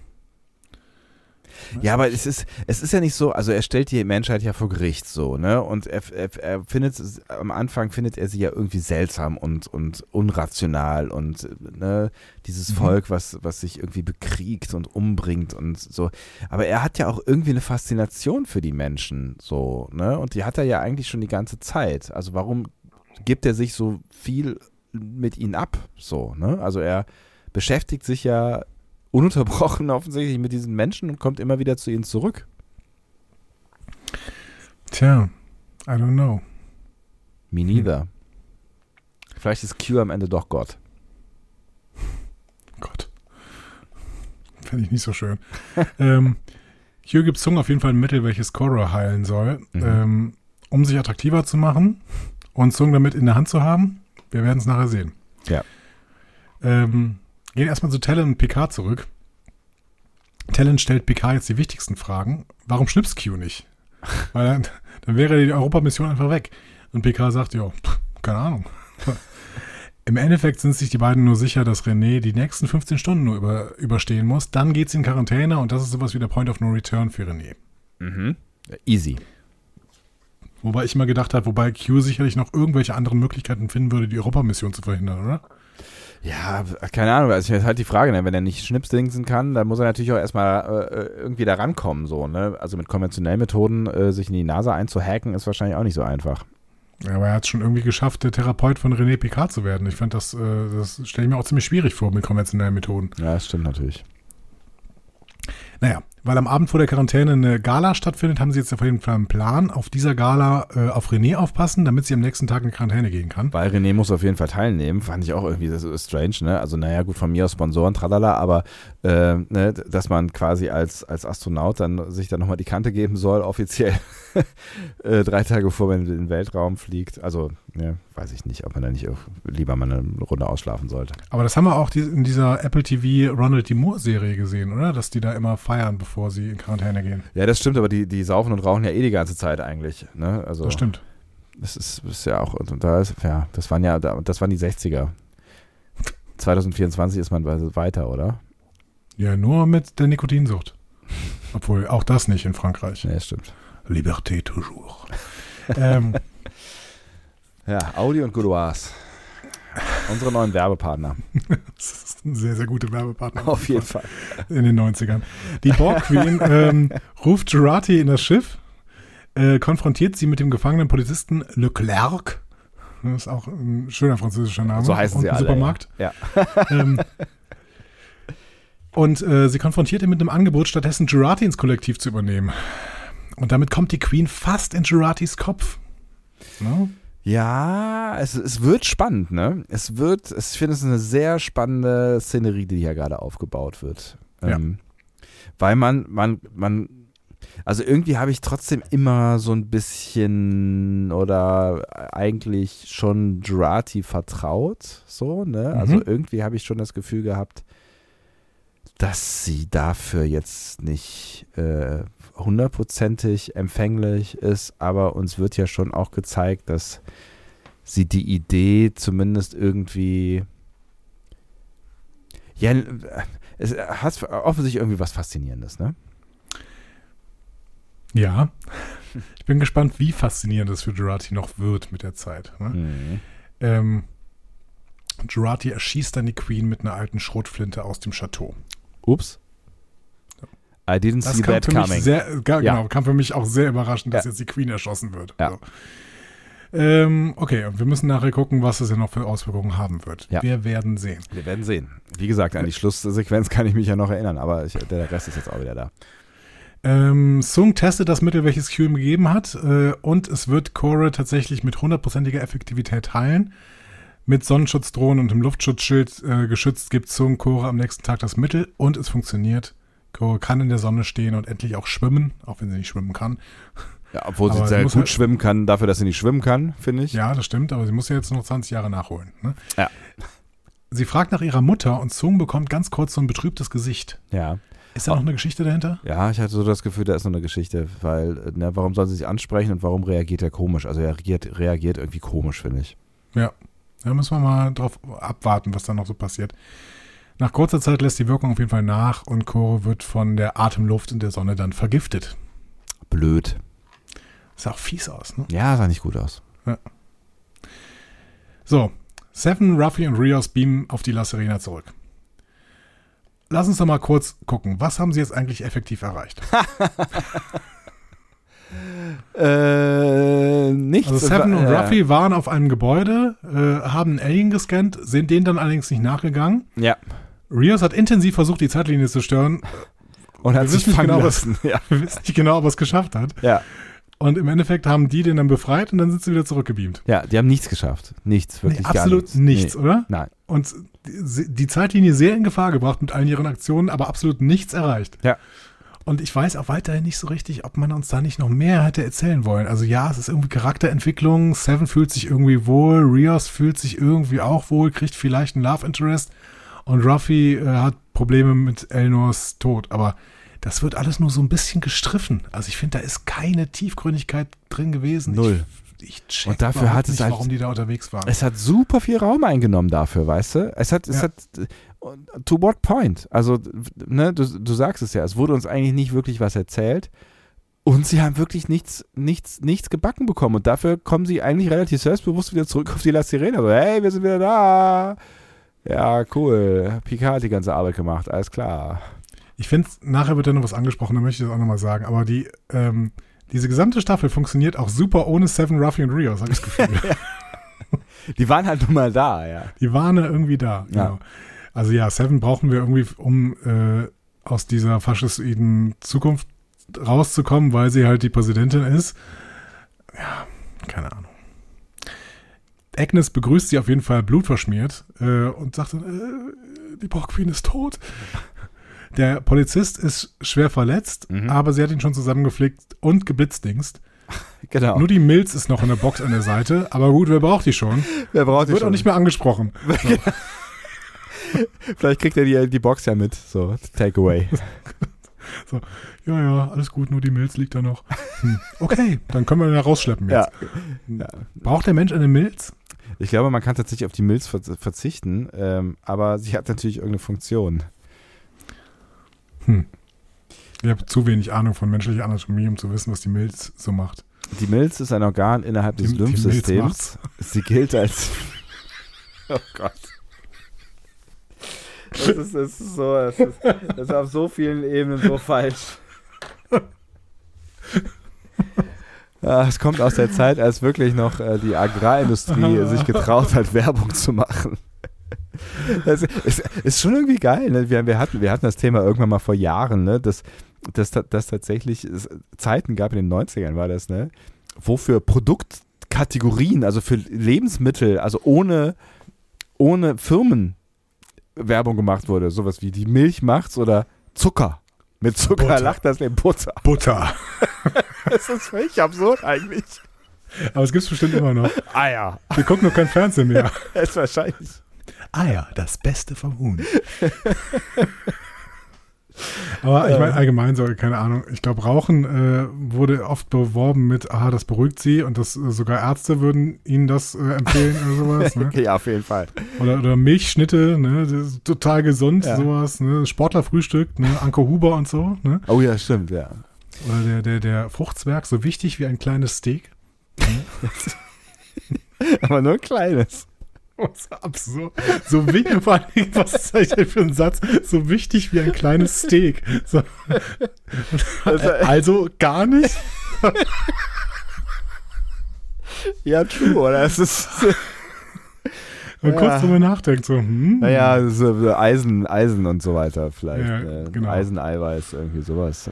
Ja, aber es ist, es ist ja nicht so, also er stellt die Menschheit ja vor Gericht so, ne? Und er, er, er findet am Anfang findet er sie ja irgendwie seltsam und, und unrational und ne, dieses Mhm. Volk, was, was sich irgendwie bekriegt und umbringt und so. Aber er hat ja auch irgendwie eine Faszination für die Menschen, so, ne? Und die hat er ja eigentlich schon die ganze Zeit. Also warum gibt er sich so viel mit ihnen ab, so, ne? Also er beschäftigt sich ja ununterbrochen offensichtlich mit diesen Menschen und kommt immer wieder zu ihnen zurück. Tja, I don't know. Me neither. Vielleicht ist Q am Ende doch Gott. Gott. Fände ich nicht so schön. ähm, hier gibt Sung auf jeden Fall ein Mittel, welches Korra heilen soll, Mhm. ähm, um sich attraktiver zu machen und Sung damit in der Hand zu haben. Wir werden es nachher sehen. Ja. Ähm, gehen erstmal zu Talon und Picard zurück. Talon stellt Picard jetzt die wichtigsten Fragen. Warum schnippst Q nicht? Weil dann, dann wäre die Europamission einfach weg. Und Picard sagt, ja, keine Ahnung. Im Endeffekt sind sich die beiden nur sicher, dass René die nächsten 15 Stunden nur über, überstehen muss. Dann geht sie in Quarantäne und das ist sowas wie der Point of No Return für René. Mhm. Easy. Wobei ich immer gedacht habe, wobei Q sicherlich noch irgendwelche anderen Möglichkeiten finden würde, die Europamission zu verhindern, oder? Ja, keine Ahnung, also ist halt die Frage, ne? wenn er nicht schnipsdingsen kann, dann muss er natürlich auch erstmal äh, irgendwie da rankommen, so, ne? Also mit konventionellen Methoden äh, sich in die Nase einzuhacken, ist wahrscheinlich auch nicht so einfach. Ja, aber er hat es schon irgendwie geschafft, der Therapeut von René Picard zu werden. Ich fand das, äh, das stelle ich mir auch ziemlich schwierig vor mit konventionellen Methoden. Ja, das stimmt natürlich. Naja, weil am Abend vor der Quarantäne eine Gala stattfindet, haben sie jetzt auf jeden Fall einen Plan. Auf dieser Gala äh, auf René aufpassen, damit sie am nächsten Tag in Quarantäne gehen kann. Weil René muss auf jeden Fall teilnehmen, fand ich auch irgendwie so strange, ne? Also, naja, gut, von mir aus Sponsoren, tralala, aber äh, ne, dass man quasi als, als Astronaut dann sich dann nochmal die Kante geben soll, offiziell drei Tage bevor man in den Weltraum fliegt. Also, ne, weiß ich nicht, ob man da nicht auch lieber mal eine Runde ausschlafen sollte. Aber das haben wir auch in dieser Apple TV Ronald D. Moore Serie gesehen, oder? Dass die da immer feiern, bevor sie in Quarantäne gehen. Ja, das stimmt, aber die, die saufen und rauchen ja eh die ganze Zeit eigentlich. Ne? Also, Das stimmt. Das ist, ist ja auch, und da ist, ja, das waren ja, das waren die 60er. 2024 ist man weiter, oder? Ja, nur mit der Nikotinsucht. Obwohl, auch das nicht in Frankreich. Nee, stimmt. Liberté toujours. ähm, Ja, Audi und Gouloirs. Unsere neuen Werbepartner. das ist ein sehr, sehr guter Werbepartner. Auf jeden Fall. in den 90ern. Die Borg Queen ähm, ruft Jurati in das Schiff, äh, konfrontiert sie mit dem gefangenen Polizisten Leclerc. Das ist auch ein schöner französischer Name. So heißen und sie alle. Supermarkt. Ja. Ähm, und äh, sie konfrontiert ihn mit einem Angebot, stattdessen Jurati ins Kollektiv zu übernehmen. Und damit kommt die Queen fast in Juratis Kopf. Ne? Ja, es, es wird spannend, ne? Es wird, es- ich finde es eine sehr spannende Szenerie, die hier gerade aufgebaut wird. Ja. Ähm, weil man, man, man, also irgendwie habe ich trotzdem immer so ein bisschen oder eigentlich schon Jurati vertraut, so, ne? Also Mhm. irgendwie habe ich schon das Gefühl gehabt, dass sie dafür jetzt nicht äh, hundertprozentig empfänglich ist, aber uns wird ja schon auch gezeigt, dass sie die Idee zumindest irgendwie ja, es hat offensichtlich irgendwie was Faszinierendes, ne? Ja. Ich bin gespannt, wie faszinierend es für Jurati noch wird mit der Zeit. Ne? Mhm. Ähm, Jurati erschießt dann die Queen mit einer alten Schrotflinte aus dem Chateau. Ups. I didn't Das see kam that für mich coming. sehr, ga- Ja. genau, kam für mich auch sehr überraschend, dass Ja. jetzt die Queen erschossen wird. Ja. So. Ähm, okay, und wir müssen nachher gucken, was es ja noch für Auswirkungen haben wird. Ja. Wir werden sehen. Wir werden sehen. Wie gesagt, an die Schlusssequenz kann ich mich ja noch erinnern, aber ich, der Rest ist jetzt auch wieder da. Ähm, Sung testet das Mittel, welches Q ihm gegeben hat, äh, und es wird Core tatsächlich mit hundertprozentiger Effektivität heilen. Mit Sonnenschutzdrohnen und dem Luftschutzschild äh, geschützt gibt Sung Core am nächsten Tag das Mittel und es funktioniert. Kann in der Sonne stehen und endlich auch schwimmen, auch wenn sie nicht schwimmen kann. Ja, obwohl Aber sie sehr gut halt- schwimmen kann, dafür, dass sie nicht schwimmen kann, finde ich. Ja, das stimmt, aber sie muss ja jetzt noch 20 Jahre nachholen. Ne? Ja. Sie fragt nach ihrer Mutter und Sung bekommt ganz kurz so ein betrübtes Gesicht. Ja. Ist da noch eine Geschichte dahinter? Ja, ich hatte so das Gefühl, da ist noch eine Geschichte, weil, ne, warum soll sie sich ansprechen und warum reagiert er komisch? Also er reagiert, reagiert irgendwie komisch, finde ich. Ja. Da müssen wir mal drauf abwarten, was da noch so passiert. Nach kurzer Zeit lässt die Wirkung auf jeden Fall nach und Koro wird von der Atemluft in der Sonne dann vergiftet. Blöd. Sah auch fies aus, ne? Ja, sah nicht gut aus. So, Seven, Ruffy und Rios beamen auf die La Serena zurück. Lass uns doch mal kurz gucken, was haben sie jetzt eigentlich effektiv erreicht? Äh, nichts. Also Seven und Ruffy waren auf einem Gebäude, äh, haben einen Alien gescannt, sind denen dann allerdings nicht nachgegangen. Ja. Rios hat intensiv versucht, die Zeitlinie zu stören. Und Wir hat sich wissen nicht fangen genau, was- lassen. Ja. Wir wissen nicht genau, ob er es geschafft hat. ja. Und im Endeffekt haben die den dann befreit und dann sind sie wieder zurückgebeamt. Ja, die haben nichts geschafft. Nichts, wirklich Nee, gar absolut nichts. nichts, Nee. oder? Nein. Und die, die Zeitlinie sehr in Gefahr gebracht mit allen ihren Aktionen, aber absolut nichts erreicht. Ja. Und ich weiß auch weiterhin nicht so richtig, ob man uns da nicht noch mehr hätte erzählen wollen. Also ja, es ist irgendwie Charakterentwicklung, Seven fühlt sich irgendwie wohl, Rios fühlt sich irgendwie auch wohl, kriegt vielleicht einen Love Interest und Ruffy äh, hat Probleme mit Elnors Tod. Aber das wird alles nur so ein bisschen gestriffen. Also ich finde, da ist keine Tiefgründigkeit drin gewesen. Null. Ich, ich check Und dafür hat es nicht, halt- warum die da unterwegs waren. Es hat super viel Raum eingenommen dafür, weißt du? Es hat, es Ja. hat, to what point? Also, ne, du, du sagst es ja, es wurde uns eigentlich nicht wirklich was erzählt. Und sie haben wirklich nichts, nichts, nichts gebacken bekommen. Und dafür kommen sie eigentlich relativ selbstbewusst wieder zurück auf die La Sirena. So, hey, wir sind wieder da. Ja, cool. Picard hat die ganze Arbeit gemacht, alles klar. Ich finde, nachher wird da noch was angesprochen, da möchte ich das auch nochmal sagen. Aber die, ähm, diese gesamte Staffel funktioniert auch super ohne Seven, Ruffy und Rios, habe ich das Gefühl. Die waren halt nun mal da, ja. Die waren ja irgendwie da. Ja. Genau. Also ja, Seven brauchen wir irgendwie, um äh, aus dieser faschistoiden Zukunft rauszukommen, weil sie halt die Präsidentin ist. Ja, keine Ahnung. Agnes begrüßt sie auf jeden Fall blutverschmiert äh, und sagt dann, äh, die Borg Queen ist tot. Der Polizist ist schwer verletzt, Mhm. aber sie hat ihn schon zusammengeflickt und geblitzdingst. Genau. Nur die Milz ist noch in der Box an der Seite, aber gut, wer braucht die schon? Wer braucht Wird auch nicht mehr angesprochen. Vielleicht kriegt er die, die Box ja mit. So, Takeaway. Ja, ja, alles gut, nur die Milz liegt da noch. Hm. Okay, dann können wir ihn ja rausschleppen jetzt. Ja. Braucht der Mensch eine Milz? Ich glaube, man kann tatsächlich auf die Milz ver verzichten, ähm, aber sie hat natürlich irgendeine Funktion. Hm. Ich habe zu wenig Ahnung von menschlicher Anatomie, um zu wissen, was die Milz so macht. Die Milz ist ein Organ innerhalb des Die- die Lymphsystems. macht's. Sie gilt als. Oh Gott. Das ist, das ist so, das ist, das ist auf so vielen Ebenen so falsch. Ja, es kommt aus der Zeit, als wirklich noch äh, die Agrarindustrie sich getraut hat, Werbung zu machen. Das ist, ist schon irgendwie geil. Ne? Wir, wir, hatten, wir hatten das Thema irgendwann mal vor Jahren, ne? dass, dass, dass tatsächlich es Zeiten gab, in den 90ern war das, ne? wo für Produktkategorien, also für Lebensmittel, also ohne, ohne Firmen Werbung gemacht wurde. Sowas wie die Milch macht's oder Zucker. Mit Zucker Butter. lacht das Leben Butter. Butter. Das ist völlig absurd eigentlich. Aber es gibt bestimmt immer noch. Eier. Wir gucken noch kein Fernsehen mehr. Das ist wahrscheinlich. Eier, das Beste vom Huhn. Aber ich meine allgemein so, keine Ahnung, ich glaube, Rauchen äh, wurde oft beworben mit, aha, das beruhigt sie und das äh, sogar Ärzte würden ihnen das äh, empfehlen oder sowas. Ne? Ja, auf jeden Fall. Oder, oder Milchschnitte, ne? Total gesund, Ja. sowas, ne? Sportlerfrühstück, ne? Anke Huber und so, ne? Oh ja, stimmt, ja. Oder der, der, der Fruchtzwerg, so wichtig wie ein kleines Steak. Aber nur ein kleines. Was absurd. So wichtig, vor allem, was ist das denn für ein Satz? So wichtig wie ein kleines Steak. So. Also gar nicht? Ja, true, oder? Es ist, Ja. kurz drüber nachdenkt, so, hm. naja, so Eisen, Eisen und so weiter vielleicht. Ja, ne? genau. Eiseneiweiß, irgendwie sowas.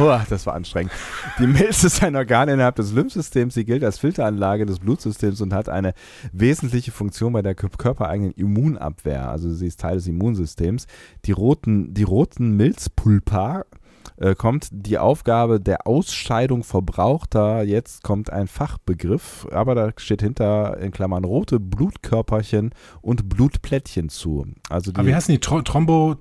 Uah, das war anstrengend. Die Milz ist ein Organ innerhalb des Lymphsystems. Sie gilt als Filteranlage des Blutsystems und hat eine wesentliche Funktion bei der kö- körpereigenen Immunabwehr. Also sie ist Teil des Immunsystems. Die roten, die roten Milzpulpa äh, kommt die Aufgabe der Ausscheidung verbrauchter. Jetzt kommt ein Fachbegriff, aber da steht hinter in Klammern rote Blutkörperchen und Blutplättchen zu. Also die Aber wie heißen die? Tro Trombo...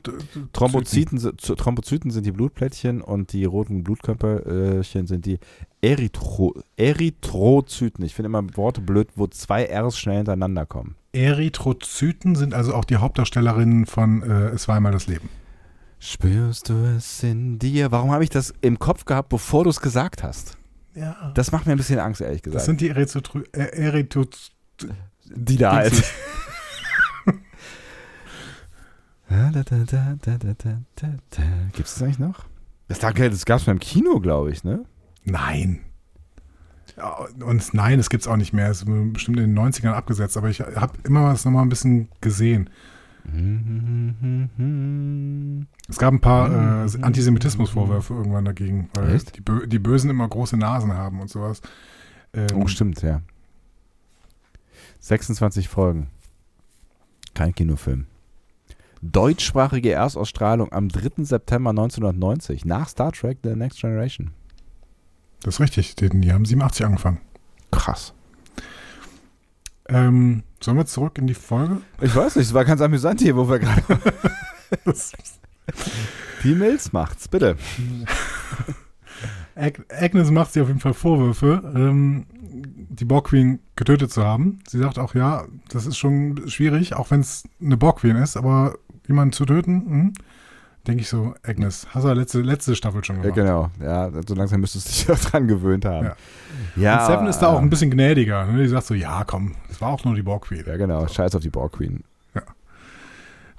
Thrombozyten, Thrombozyten sind die Blutplättchen und die roten Blutkörperchen sind die Erythro Erythrozyten. Ich finde immer Worte blöd, wo zwei R's schnell hintereinander kommen. Erythrozyten sind also auch die Hauptdarstellerinnen von äh, Es war einmal das Leben. Spürst du es in dir? Warum habe ich das im Kopf gehabt, bevor du es gesagt hast? Ja. Das macht mir ein bisschen Angst, ehrlich gesagt. Das sind die Erythro äh, Erythroz die da halt. Gibt es das eigentlich noch? Das, das gab es mal im Kino, glaube ich, ne? Nein. Ja, und nein, das gibt es auch nicht mehr. Es ist bestimmt in den 90ern abgesetzt, aber ich habe immer was nochmal ein bisschen gesehen. Es gab ein paar äh, Antisemitismusvorwürfe irgendwann dagegen, weil die, Bö die Bösen immer große Nasen haben und sowas. Ähm, Oh, stimmt, ja. 26 Folgen. Kein Kinofilm. Deutschsprachige Erstausstrahlung am 3. September 1990 nach Star Trek The Next Generation. Das ist richtig. Die, die haben 87 angefangen. Krass. Ähm, sollen wir zurück in die Folge? Ich weiß nicht, es war ganz amüsant hier, wo wir gerade. Die Mills macht's, bitte. Ag Agnes macht sich auf jeden Fall Vorwürfe, ähm, die Borg Queen getötet zu haben. Sie sagt auch, ja, das ist schon schwierig, auch wenn es eine Borg Queen ist, aber jemanden zu töten, hm? Denke ich so, Agnes, hast du ja letzte, letzte Staffel schon Ja, gemacht. genau. Ja, so langsam müsstest du dich auch dran gewöhnt haben. Ja. Ja, Und Seven ist da auch ein bisschen gnädiger. Ne? Die sagt so, ja, komm, es war auch nur die Borg Queen. Ja, genau. Scheiß auf die Borg Queen.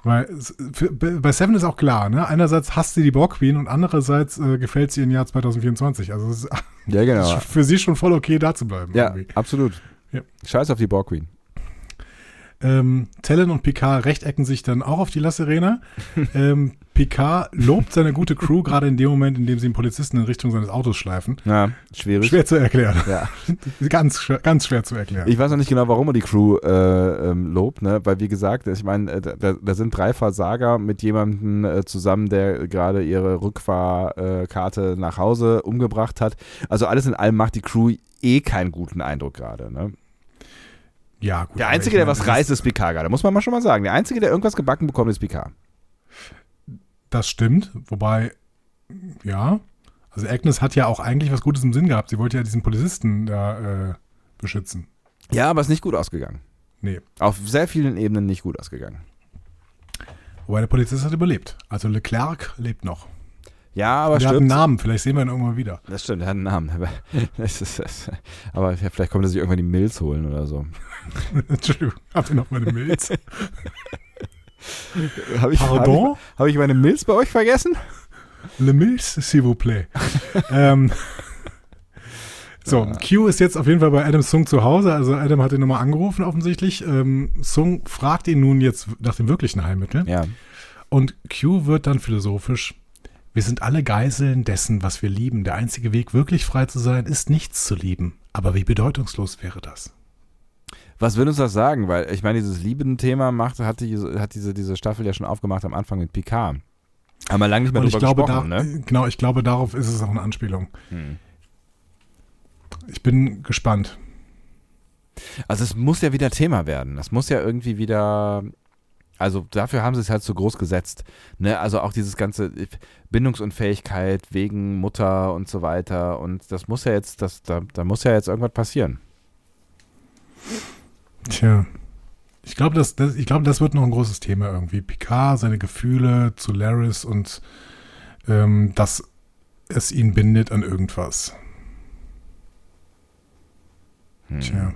Weil es- für, bei Seven ist auch klar, ne? Einerseits hasst sie die Borg Queen und andererseits äh, gefällt sie im Jahr 2024. Also es ist Ja, genau. für sie schon voll okay, da zu bleiben. Ja, irgendwie. absolut. Ja. Scheiß auf die Borg Queen. Ähm, Tellen und Picard rechtecken sich dann auch auf die La Serena. ähm, Picard lobt seine gute Crew gerade in dem Moment, in dem sie einen Polizisten in Richtung seines Autos schleifen. Ja, schwierig. Schwer zu erklären. Ja. ganz, schwer, ganz schwer zu erklären. Ich weiß noch nicht genau, warum er die Crew äh, ähm, lobt, ne? weil wie gesagt, ich meine, äh, da, da sind drei Versager mit jemandem äh, zusammen, der gerade ihre Rückfahrkarte nach Hause umgebracht hat. Also alles in allem macht die Crew eh keinen guten Eindruck gerade. Ne? Ja, gut. Der Einzige, der was reißt, ist Picard gerade. Muss man mal schon mal sagen. Der Einzige, der irgendwas gebacken bekommt, ist Picard. Das stimmt, wobei, ja, also Agnes hat ja auch eigentlich was Gutes im Sinn gehabt. Sie wollte ja diesen Polizisten da äh, beschützen. Ja, aber ist nicht gut ausgegangen. Nee, Auf sehr vielen Ebenen nicht gut ausgegangen. wobei der Polizist hat überlebt. Also Leclerc lebt noch. Ja, aber der hat einen. Namen, vielleicht sehen wir ihn irgendwann wieder. Das stimmt, er hat einen Namen. Aber, das ist, das, aber vielleicht kommt er sich irgendwann die Mills holen oder so. Entschuldigung, habt ihr noch meine Milz? Habe ich, hab Pardon? ich, hab ich meine Mills bei euch vergessen? Le Mills, s'il vous plaît. ähm, so, Q ist jetzt auf jeden Fall bei Adam Sung zu Hause. Also Adam hat ihn nochmal angerufen offensichtlich. Ähm, Sung fragt ihn nun jetzt nach dem wirklichen Heilmittel. Ja. Und Q wird dann philosophisch. Wir sind alle Geiseln dessen, was wir lieben. Der einzige Weg, wirklich frei zu sein, ist nichts zu lieben. Aber wie bedeutungslos wäre das? Was will uns das sagen? Weil ich meine, dieses Lieben-Thema macht, hat, die, hat diese, diese Staffel ja schon aufgemacht am Anfang mit Picard. Haben wir lange nicht mehr drüber glaube, da, gesprochen, ne? genau, ich glaube, darauf ist es auch eine Anspielung. Hm. Ich bin gespannt. Also es muss ja wieder Thema werden. Das muss ja irgendwie wieder. Also dafür haben sie es halt so groß gesetzt. Ne? Also auch dieses ganze Bindungsunfähigkeit wegen Mutter und so weiter. Und das muss ja jetzt, das, da, da muss ja jetzt irgendwas passieren. Tja. Ich glaube, das, das, ich glaube, das wird noch ein großes Thema irgendwie. Picard, seine Gefühle zu Laris und ähm, dass es ihn bindet an irgendwas. Hm. Tja.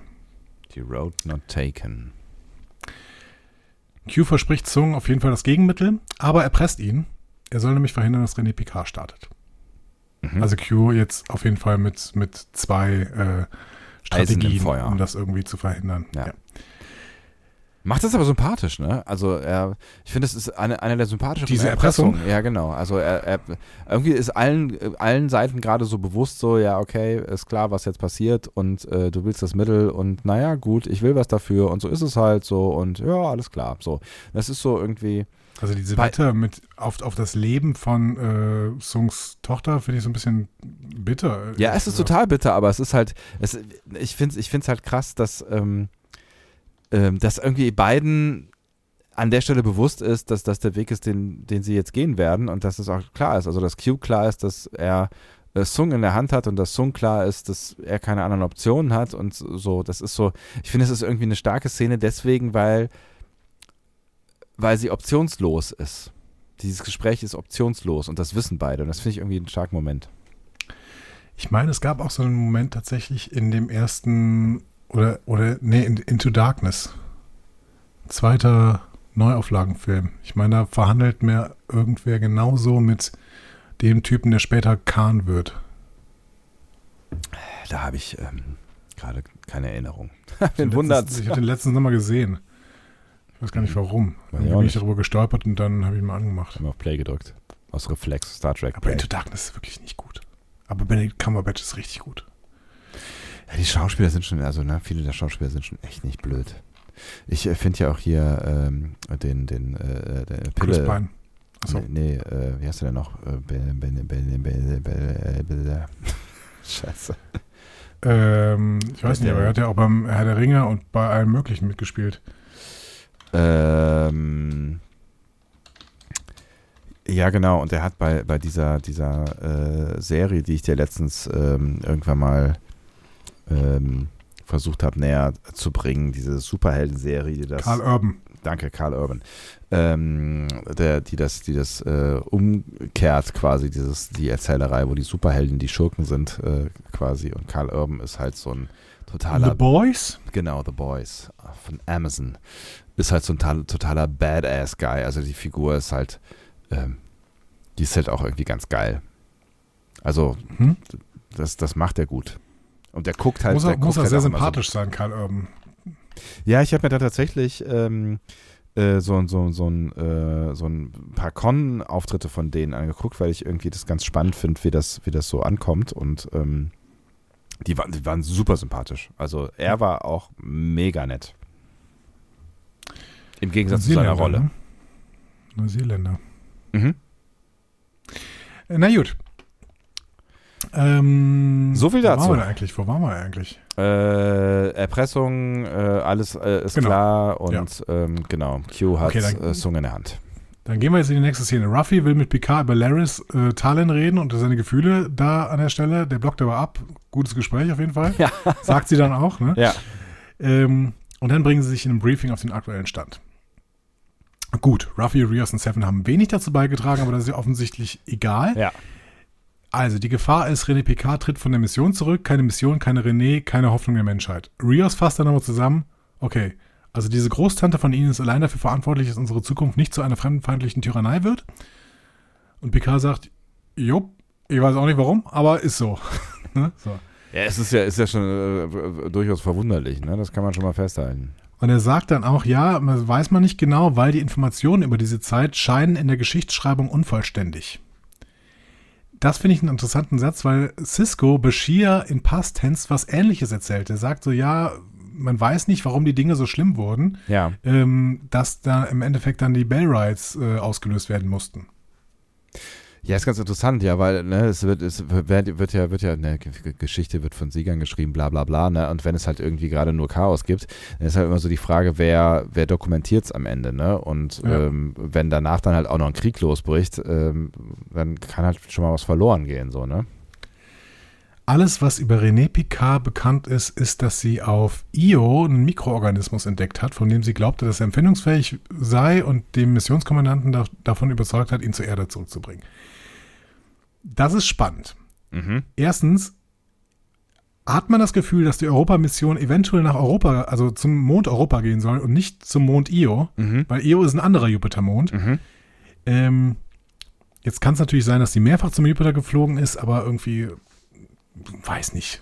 Die Road not taken. Q verspricht Sung auf jeden Fall das Gegenmittel, aber er presst ihn. Er soll nämlich verhindern, dass René Picard startet. Mhm. Also Q jetzt auf jeden Fall mit, mit zwei äh, Strategien, um das irgendwie zu verhindern. Ja. Macht das aber sympathisch, ne? Also er, ich finde, das ist eine, eine der sympathischen Diese Erpressung? Ja, genau. Also er, er irgendwie ist allen, allen Seiten gerade so bewusst so, ja, okay, ist klar, was jetzt passiert und äh, du willst das Mittel und naja, gut, ich will was dafür und so ist es halt so und ja, alles klar. So. Das ist so irgendwie. Also diese Wette mit auf, auf das Leben von äh, Sungs Tochter finde ich so ein bisschen bitter. Ja, es ist total bitter, aber es ist halt, es, ich finde es ich find's halt krass, dass, ähm, ähm, dass irgendwie beiden an der Stelle bewusst ist, dass das der Weg ist, den, den sie jetzt gehen werden und dass es auch klar ist. Also, dass Q klar ist, dass er äh, Sung in der Hand hat und dass Sung klar ist, dass er keine anderen Optionen hat und so. Das ist so, ich finde, es ist irgendwie eine starke Szene deswegen, weil, weil sie optionslos ist. Dieses Gespräch ist optionslos und das wissen beide und das finde ich irgendwie einen starken Moment. Ich meine, es gab auch so einen Moment tatsächlich in dem ersten oder oder nee, in, Into Darkness. Zweiter Neuauflagenfilm. Ich meine, da verhandelt mir irgendwer genauso mit dem Typen, der später Khan wird. Da habe ich ähm, gerade keine Erinnerung. Hab wundert's. Ich habe den letztens nochmal gesehen. Ich weiß gar nicht warum. Ich Irgendwie auch bin ich darüber gestolpert und dann habe ich ihn mal angemacht. Ich habe auf Play gedrückt. Aus Reflex, Star Trek. Aber Play. Into Darkness ist wirklich nicht gut. Aber Benedict Cumberbatch ist richtig gut. Ja, die Schauspieler sind schon, also ne, viele der Schauspieler sind schon echt nicht blöd. Ich äh, finde ja auch hier ähm, den, den, äh, der Chris Pille. Pine. Achso. Nee, nee äh, wie heißt der denn noch? Äh, Scheiße. Ähm, ich weiß nicht, aber er hat ja auch beim Herr der Ringe und bei allem Möglichen mitgespielt. Ähm, ja, genau. Und er hat bei, bei dieser, dieser äh, Serie, die ich dir letztens ähm, irgendwann mal ähm, versucht habe, näher zu bringen, diese Superhelden-Serie, die das. Karl Urban. Danke, Karl Urban. Ähm, der, die das, die das äh, umkehrt quasi, dieses, die Erzählerei, wo die Superhelden die Schurken sind, äh, quasi. Und Karl Urban ist halt so ein totaler The Boys? Genau, The Boys von Amazon. Ist halt so ein tal- totaler Badass-Guy. Also die Figur ist halt, ähm, die ist halt auch irgendwie ganz geil. Also, Hm? das, das macht er gut. Und der guckt halt. muss der er, muss er halt sehr sympathisch sein, Karl Urban. So. Ja, ich habe mir da tatsächlich ähm, äh, so, so, so, ein, äh, so ein paar Con-Auftritte von denen angeguckt, weil ich irgendwie das ganz spannend finde, wie das, wie das so ankommt. Und ähm, die, waren, die waren super sympathisch. Also er war auch mega nett. Im Gegensatz zu seiner Rolle. Ne? Neuseeländer. Mhm. Äh, Na gut. Ähm, So viel Wo dazu. waren wir eigentlich? Wo waren wir eigentlich? Äh, Erpressung, äh, alles äh, ist Genau. klar und ähm, genau, Q hat Okay, dann- äh, Zunge in der Hand. Dann gehen wir jetzt in die nächste Szene. Ruffy will mit Picard über Laris äh, Talon reden und seine Gefühle da an der Stelle. Der blockt aber ab. Gutes Gespräch auf jeden Fall. Ja. Sagt sie dann auch. Ne? Ja. Ähm, und dann bringen sie sich in einem Briefing auf den aktuellen Stand. Gut, Ruffy, Rios und Seven haben wenig dazu beigetragen, aber das ist ja offensichtlich egal. Ja. Also, die Gefahr ist, René Picard tritt von der Mission zurück. Keine Mission, keine René, keine Hoffnung der Menschheit. Rios fasst dann aber zusammen, okay, also diese Großtante von ihnen ist allein dafür verantwortlich, dass unsere Zukunft nicht zu einer fremdenfeindlichen Tyrannei wird. Und Picard sagt, jupp, ich weiß auch nicht warum, aber ist so. ne? so. Ja, es ist ja, ist ja schon äh, durchaus verwunderlich, ne? Das kann man schon mal festhalten. Und er sagt dann auch, ja, man weiß man nicht genau, weil die Informationen über diese Zeit scheinen in der Geschichtsschreibung unvollständig. Das finde ich einen interessanten Satz, weil Cisco Bashir in Past Tense was ähnliches erzählt. Er sagt so, ja, man weiß nicht, warum die Dinge so schlimm wurden, Ja. ähm, dass da im Endeffekt dann die Bell Rides äh, ausgelöst werden mussten. Ja, ist ganz interessant, ja, weil ne, es wird, es wird, wird ja, wird ja, ne, Geschichte wird von Siegern geschrieben, bla bla bla, ne? Und wenn es halt irgendwie gerade nur Chaos gibt, dann ist halt immer so die Frage, wer, wer dokumentiert es am Ende, ne? Und Ja. ähm, wenn danach dann halt auch noch ein Krieg losbricht, ähm, dann kann halt schon mal was verloren gehen, so, ne? Alles, was über René Picard bekannt ist, ist, dass sie auf Io einen Mikroorganismus entdeckt hat, von dem sie glaubte, dass er empfindungsfähig sei und dem Missionskommandanten da, davon überzeugt hat, ihn zur Erde zurückzubringen. Das ist spannend. Mhm. Erstens hat man das Gefühl, dass die Europamission eventuell nach Europa, also zum Mond Europa gehen soll und nicht zum Mond Io, Mhm. weil Io ist ein anderer Jupitermond. Mhm. Ähm, jetzt kann es natürlich sein, dass sie mehrfach zum Jupiter geflogen ist, aber irgendwie, weiß nicht,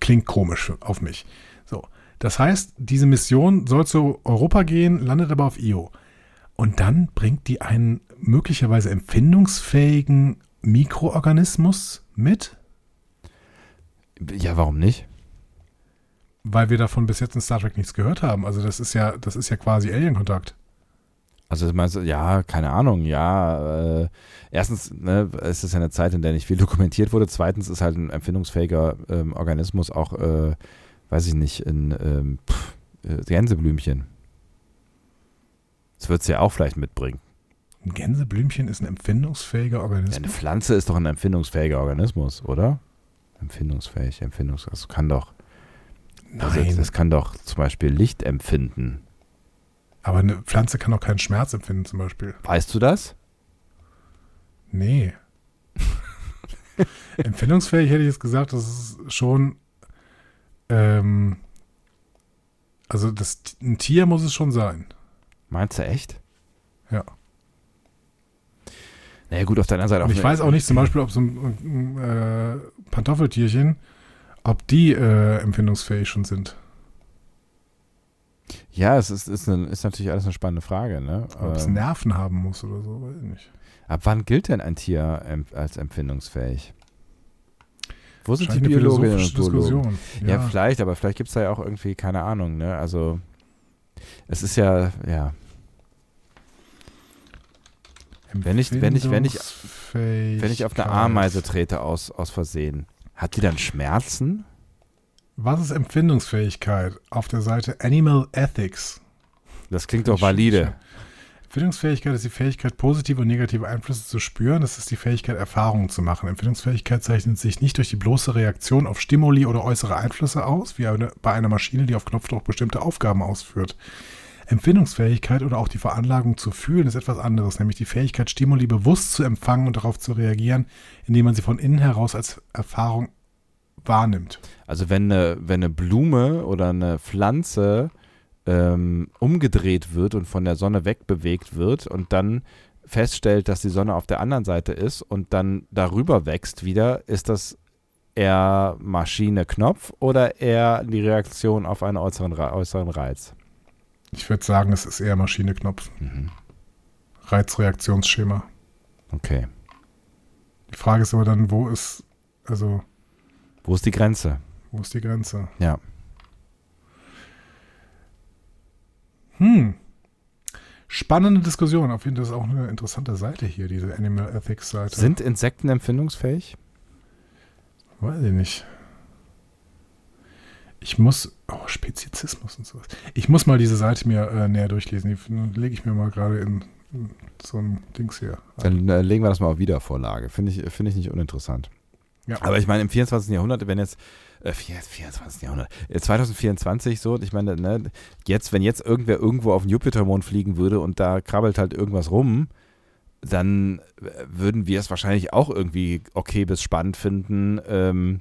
klingt komisch auf mich. So, das heißt, diese Mission soll zu Europa gehen, landet aber auf Io. Und dann bringt die einen möglicherweise empfindungsfähigen Mikroorganismus mit, Ja, warum nicht? weil wir davon bis jetzt in Star Trek nichts gehört haben. Also das ist ja, das ist ja quasi Alien-Kontakt. Also meinst du, ja, keine Ahnung, ja. Äh, erstens, ne, es ist ja eine Zeit, in der nicht viel dokumentiert wurde. Zweitens ist halt ein empfindungsfähiger ähm, Organismus auch, äh, weiß ich nicht, ein ähm, pff, äh, Gänseblümchen. Das wird es ja auch vielleicht mitbringen. Ein Gänseblümchen ist ein empfindungsfähiger Ja, Organismus. eine Pflanze ist doch ein empfindungsfähiger Organismus, oder? Empfindungsfähig, empfindungs, das kann doch, also Nein, das kann doch zum Beispiel Licht empfinden. aber eine Pflanze kann auch keinen Schmerz empfinden zum Beispiel. Weißt du das? Nee. Empfindungsfähig hätte ich jetzt gesagt, das ist schon. Ähm, also das, ein Tier muss es schon sein. Meinst du echt? Ja. Naja gut, auf der anderen Seite Und ich weiß auch nicht zum Beispiel, ob so ein, äh, Pantoffeltierchen, ob die äh, empfindungsfähig schon sind. Ja, es ist, ist, eine, ist natürlich alles eine spannende Frage. Ne? Ob es Ähm, Nerven haben muss oder so, weiß ich nicht. ab wann gilt denn ein Tier als empfindungsfähig? Wo sind die Scheint eine Biologinnen und Biologen? Diskussion. Ja. vielleicht, aber vielleicht gibt es da ja auch irgendwie, keine Ahnung, ne? Also, Es ist ja, ja. Wenn ich- wenn ich- wenn ich- Wenn ich auf eine Ameise trete aus, aus Versehen, hat die dann Schmerzen? Was ist Empfindungsfähigkeit? Auf der Seite Animal Ethics. Das klingt doch valide. Empfindungsfähigkeit ist die Fähigkeit, positive und negative Einflüsse zu spüren. Das ist die Fähigkeit, Erfahrungen zu machen. Empfindungsfähigkeit zeichnet sich nicht durch die bloße Reaktion auf Stimuli oder äußere Einflüsse aus, wie eine, bei einer Maschine, die auf Knopfdruck bestimmte Aufgaben ausführt. Empfindungsfähigkeit oder auch die Veranlagung zu fühlen ist etwas anderes, nämlich die Fähigkeit, Stimuli bewusst zu empfangen und darauf zu reagieren, indem man sie von innen heraus als Erfahrung wahrnimmt. Also wenn eine, wenn eine Blume oder eine Pflanze ähm, umgedreht wird und von der Sonne wegbewegt wird und dann feststellt, dass die Sonne auf der anderen Seite ist und dann darüber wächst wieder, ist das eher Maschine Knopf oder eher die Reaktion auf einen äußeren, Re- äußeren Reiz? Ich würde sagen, es ist eher Maschine-Knopf. Mhm. Reizreaktionsschema. Okay. Die Frage ist aber dann, wo ist, also, Wo ist die Grenze? wo ist die Grenze? Ja. Hm. Spannende Diskussion. Auf jeden Fall ist auch eine interessante Seite hier, diese Animal Ethics Seite. Sind Insekten empfindungsfähig? Weiß ich nicht. Ich muss, oh, Spezizismus und sowas. Ich muss mal diese Seite mir äh, näher durchlesen. Die lege ich mir mal gerade in, in so ein Dings hier. Dann äh, legen wir das mal auf Wiedervorlage. Finde ich, finde ich nicht uninteressant. Ja. Aber ich meine, im 24. Jahrhundert, wenn jetzt, äh, vier- 24. Jahrhundert, äh, 2024 so, ich meine, ne, jetzt, wenn jetzt irgendwer irgendwo auf den Jupitermond fliegen würde und da krabbelt halt irgendwas rum, dann äh, würden wir es wahrscheinlich auch irgendwie okay bis spannend finden, ähm,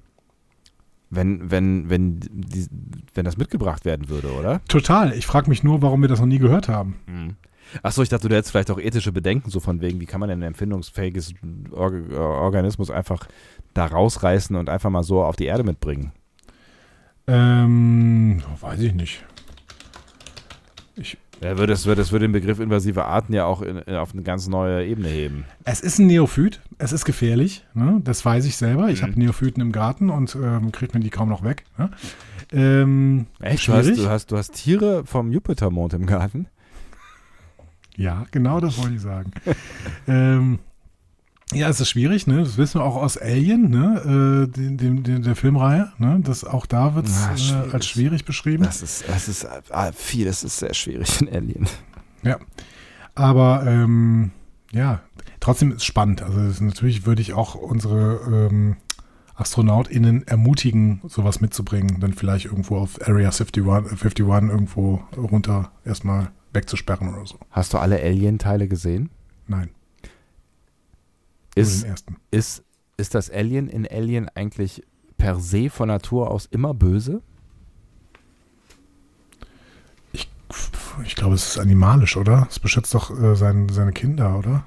wenn, wenn, wenn, die, wenn das mitgebracht werden würde, oder? Total. Ich frage mich nur, warum wir das noch nie gehört haben. Achso, ich dachte, du hättest vielleicht auch ethische Bedenken, so von wegen, wie kann man denn ein empfindungsfähiges Or Organismus einfach da rausreißen und einfach mal so auf die Erde mitbringen? Ähm, weiß ich nicht. Ja, würde, das, würde, das würde den Begriff invasive Arten ja auch in, auf eine ganz neue Ebene heben. Es ist ein Neophyt. Es ist gefährlich. Ne? Das weiß ich selber. Ich Mhm. habe Neophyten im Garten und ähm, kriege mir die kaum noch weg. Ne? Ähm, Echt? Du hast, du, hast, du hast Tiere vom Jupitermond im Garten? Ja, genau das wollte ich sagen. ähm, ja, es ist schwierig, ne? Das wissen wir auch aus Alien, ne? Äh, dem, dem, dem, der Filmreihe, ne? Das auch da wird es äh, als schwierig beschrieben. Das ist, das ist ah, viel, das ist sehr schwierig in Alien. Aber ähm, ja, trotzdem ist es spannend. Also ist, natürlich würde ich auch unsere ähm, AstronautInnen ermutigen, sowas mitzubringen, dann vielleicht irgendwo auf Area 51, äh, 51 irgendwo runter erstmal wegzusperren oder so. Hast du alle Alien-Teile gesehen? Nein, Ist, ist, ist das Alien in Alien eigentlich per se von Natur aus immer böse? Ich glaube, es ist animalisch, oder? Es beschützt doch äh, sein, seine Kinder, oder?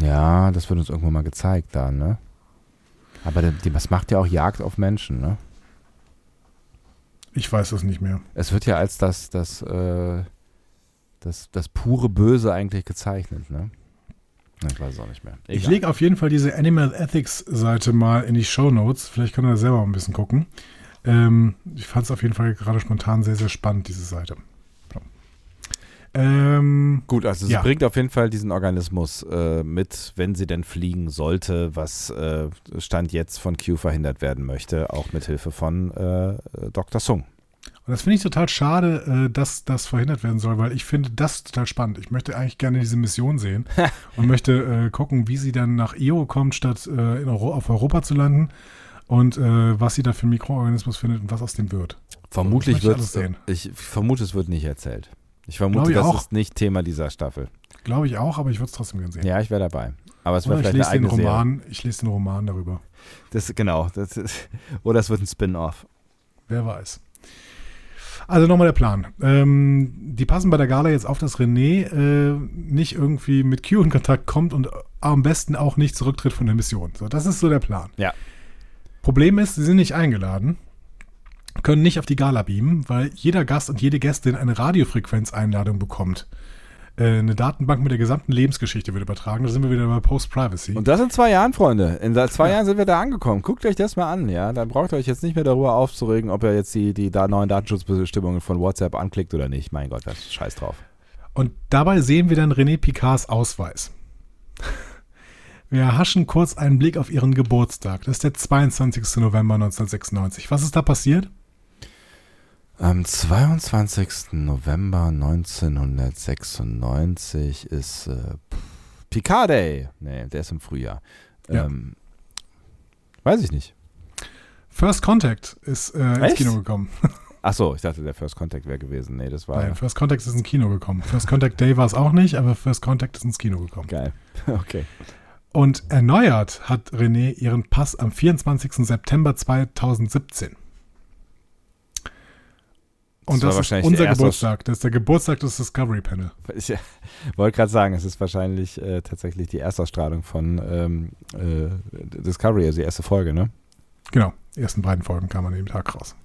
Ja, das wird uns irgendwann mal gezeigt da, ne? Aber das macht ja auch Jagd auf Menschen, ne? Ich weiß es nicht mehr. Es wird ja als das, das, äh, das, das pure Böse eigentlich gezeichnet, ne? Ich weiß es auch nicht mehr. Ich Egal. lege auf jeden Fall diese Animal Ethics Seite mal in die Show Notes. Vielleicht können wir da selber mal ein bisschen gucken. Ähm, ich fand es auf jeden Fall gerade spontan sehr, sehr spannend, diese Seite. Ähm, Gut, also sie Ja. bringt auf jeden Fall diesen Organismus äh, mit, wenn sie denn fliegen sollte, was äh, Stand jetzt von Q verhindert werden möchte, auch mit Hilfe von äh, Dr. Sung. Und das finde ich total schade, äh, dass das verhindert werden soll, weil ich finde das total spannend. Ich möchte eigentlich gerne diese Mission sehen und möchte äh, gucken, wie sie dann nach Io kommt, statt äh, in Euro auf Europa zu landen und äh, was sie da für einen Mikroorganismus findet und was aus dem wird. Vermutlich wird ich alles sehen. ich vermute, es wird nicht erzählt. Ich vermute, ich das auch. ist nicht Thema dieser Staffel. Glaube ich auch, aber ich würde es trotzdem gerne sehen. Ja, ich wäre dabei. Aber es wäre Oder ich vielleicht eine lese den eigene Serie. Roman, ich lese den Roman darüber. Das, genau. Das ist, oder es wird ein Spin-off. Wer weiß. Also nochmal der Plan. Ähm, die passen bei der Gala jetzt auf, dass René äh, nicht irgendwie mit Q in Kontakt kommt und am besten auch nicht zurücktritt von der Mission. So, das ist so der Plan. Ja. Problem ist, sie sind nicht eingeladen, können nicht auf die Gala beamen, weil jeder Gast und jede Gästin eine Radiofrequenzeinladung bekommt. Äh, eine Datenbank mit der gesamten Lebensgeschichte wird übertragen. Da sind wir wieder bei Post-Privacy. Und das in zwei Jahren, Freunde. In zwei Jahren sind wir da angekommen. Guckt euch das mal an, ja. Dann braucht ihr euch jetzt nicht mehr darüber aufzuregen, ob ihr jetzt die, die da neuen Datenschutzbestimmungen von WhatsApp anklickt oder nicht. Mein Gott, das ist scheiß drauf. Und dabei sehen wir dann René Picards Ausweis. Wir erhaschen kurz einen Blick auf ihren Geburtstag. Das ist der 22. November 1996. Was ist da passiert? Am 22. November 1996 ist äh, Picard Day. Nee, der ist im Frühjahr. Ja. Ähm, weiß ich nicht. First Contact ist äh, ins? Kino gekommen. Ach so, ich dachte, der First Contact wäre gewesen. Nee, das war Nein, First Contact ist ins Kino gekommen. First Contact Day war es auch nicht, aber First Contact ist ins Kino gekommen. geil. Okay. Und erneuert hat René ihren Pass am 24. September 2017. Und Das das, ist unser Geburtstag. Das ist der Geburtstag des Discovery Panel. Ich wollte gerade sagen, es ist wahrscheinlich äh, tatsächlich die Erstausstrahlung von ähm, äh, Discovery, also die erste Folge, ne? Genau, die ersten beiden Folgen kamen an dem Tag raus.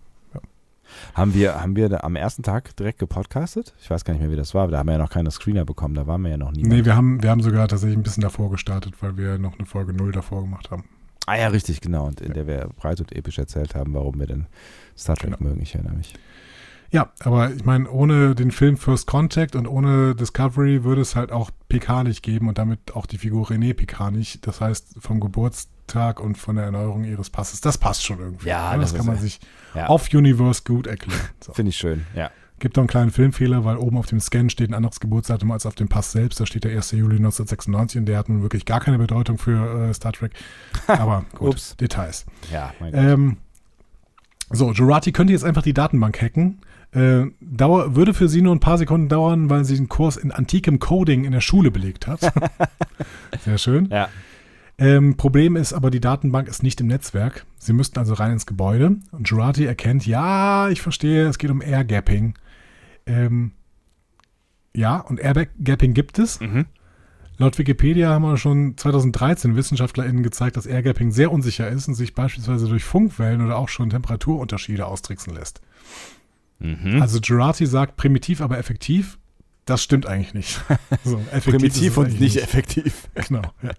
Haben wir, haben wir am ersten Tag direkt gepodcastet? Ich weiß gar nicht mehr, wie das war, aber da haben wir ja noch keine Screener bekommen, da waren wir ja noch nie. Nee, wir haben, wir haben sogar tatsächlich ein bisschen davor gestartet, weil wir noch eine Folge 0 davor gemacht haben. ah ja, richtig, genau. Und in der wir breit und episch erzählt haben, warum wir denn Star Trek Genau. mögen, ich erinnere mich. Ja, aber ich meine, ohne den Film First Contact und ohne Discovery würde es halt auch PK nicht geben und damit auch die Figur René PK nicht. Das heißt, vom Geburtstag und von der Erneuerung ihres Passes, das passt schon irgendwie. Ja, ne? das, das kann man sich Ja, auf Universe gut erklären. So. finde ich schön, ja. Gibt doch einen kleinen Filmfehler, weil oben auf dem Scan steht ein anderes Geburtsdatum als auf dem Pass selbst. Da steht der 1. Juli 1996 und der hat nun wirklich gar keine Bedeutung für äh, Star Trek. Aber gut, Ups. Details. Ja, mein Gott. Ähm, so, Jurati könnte jetzt einfach die Datenbank hacken. Äh, dauer, würde für sie nur ein paar Sekunden dauern, weil sie einen Kurs in antikem Coding in der Schule belegt hat. Sehr schön. ja. Ähm, Problem ist aber, die Datenbank ist nicht im Netzwerk. Sie müssten also rein ins Gebäude. Und Jurati erkennt, ja, ich verstehe, es geht um Air Gapping. Ähm, ja, und Air Gapping gibt es. Mhm. Laut Wikipedia haben wir schon 2013 WissenschaftlerInnen gezeigt, dass Air Gapping sehr unsicher ist und sich beispielsweise durch Funkwellen oder auch schon Temperaturunterschiede austricksen lässt. Mhm. Also Jurati sagt primitiv, aber effektiv. Das stimmt eigentlich nicht. So, effektiv ist Primitiv und eigentlich nicht effektiv. Genau. Ja.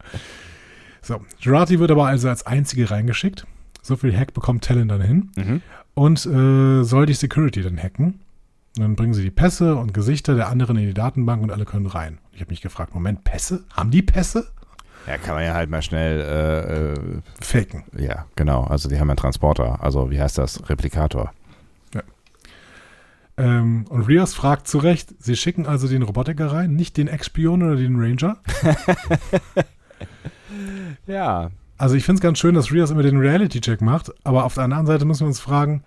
So, Jurati wird aber also als einzige reingeschickt. So viel Hack bekommt Talon dann hin Mhm. und äh, soll die Security dann hacken. Und dann bringen sie die Pässe und Gesichter der anderen in die Datenbank und alle können rein. Ich habe mich gefragt, Moment, Pässe? Haben die Pässe? Ja, kann man ja halt mal schnell, äh, Faken. äh, ja, genau. Also die haben einen Transporter. Also wie heißt das? Replikator. Ähm, und Rios fragt zu Recht, sie schicken also den Robotiker rein, nicht den Ex-Spion oder den Ranger? Ja. Also ich finde es ganz schön, dass Rios immer den Reality-Check macht, aber auf der anderen Seite müssen wir uns fragen,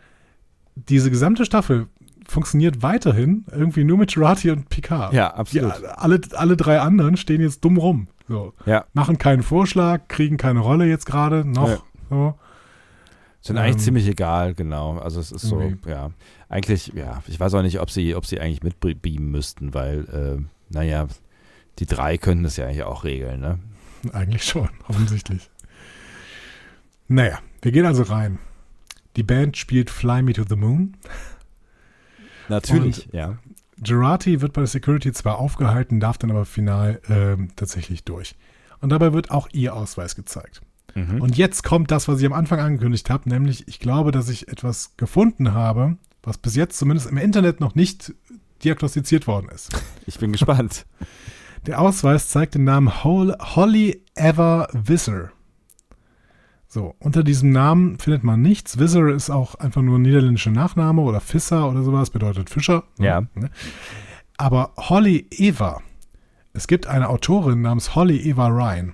diese gesamte Staffel funktioniert weiterhin irgendwie nur mit Jurati und Picard. Ja, Die, absolut. alle, alle drei anderen stehen jetzt dumm rum. So. Ja. Machen keinen Vorschlag, kriegen keine Rolle jetzt gerade noch. Ja. So. Sind eigentlich Ähm, ziemlich egal, genau. Also es ist so, irgendwie. ja. Eigentlich, ja, ich weiß auch nicht, ob sie, ob sie eigentlich mitbeamen müssten, weil, äh, naja, die drei könnten das ja eigentlich auch regeln, ne? Eigentlich schon, offensichtlich. Naja, wir gehen also rein. Die Band spielt Fly Me to the Moon. Natürlich, ja. Gerati wird bei der Security zwar aufgehalten, darf dann aber final ähm, tatsächlich durch. Und dabei wird auch ihr Ausweis gezeigt. Mhm. Und jetzt kommt das, was ich am Anfang angekündigt habe, nämlich ich glaube, dass ich etwas gefunden habe, was bis jetzt zumindest im Internet noch nicht diagnostiziert worden ist. Ich bin gespannt. Der Ausweis zeigt den Namen Hol Holly Ever Visser. So, unter diesem Namen findet man nichts. Visser ist auch einfach nur ein niederländischer Nachname oder Fisser oder sowas, bedeutet Fischer. Ja. Ne? Aber Holly Eva, es gibt eine Autorin namens Holly Eva Ryan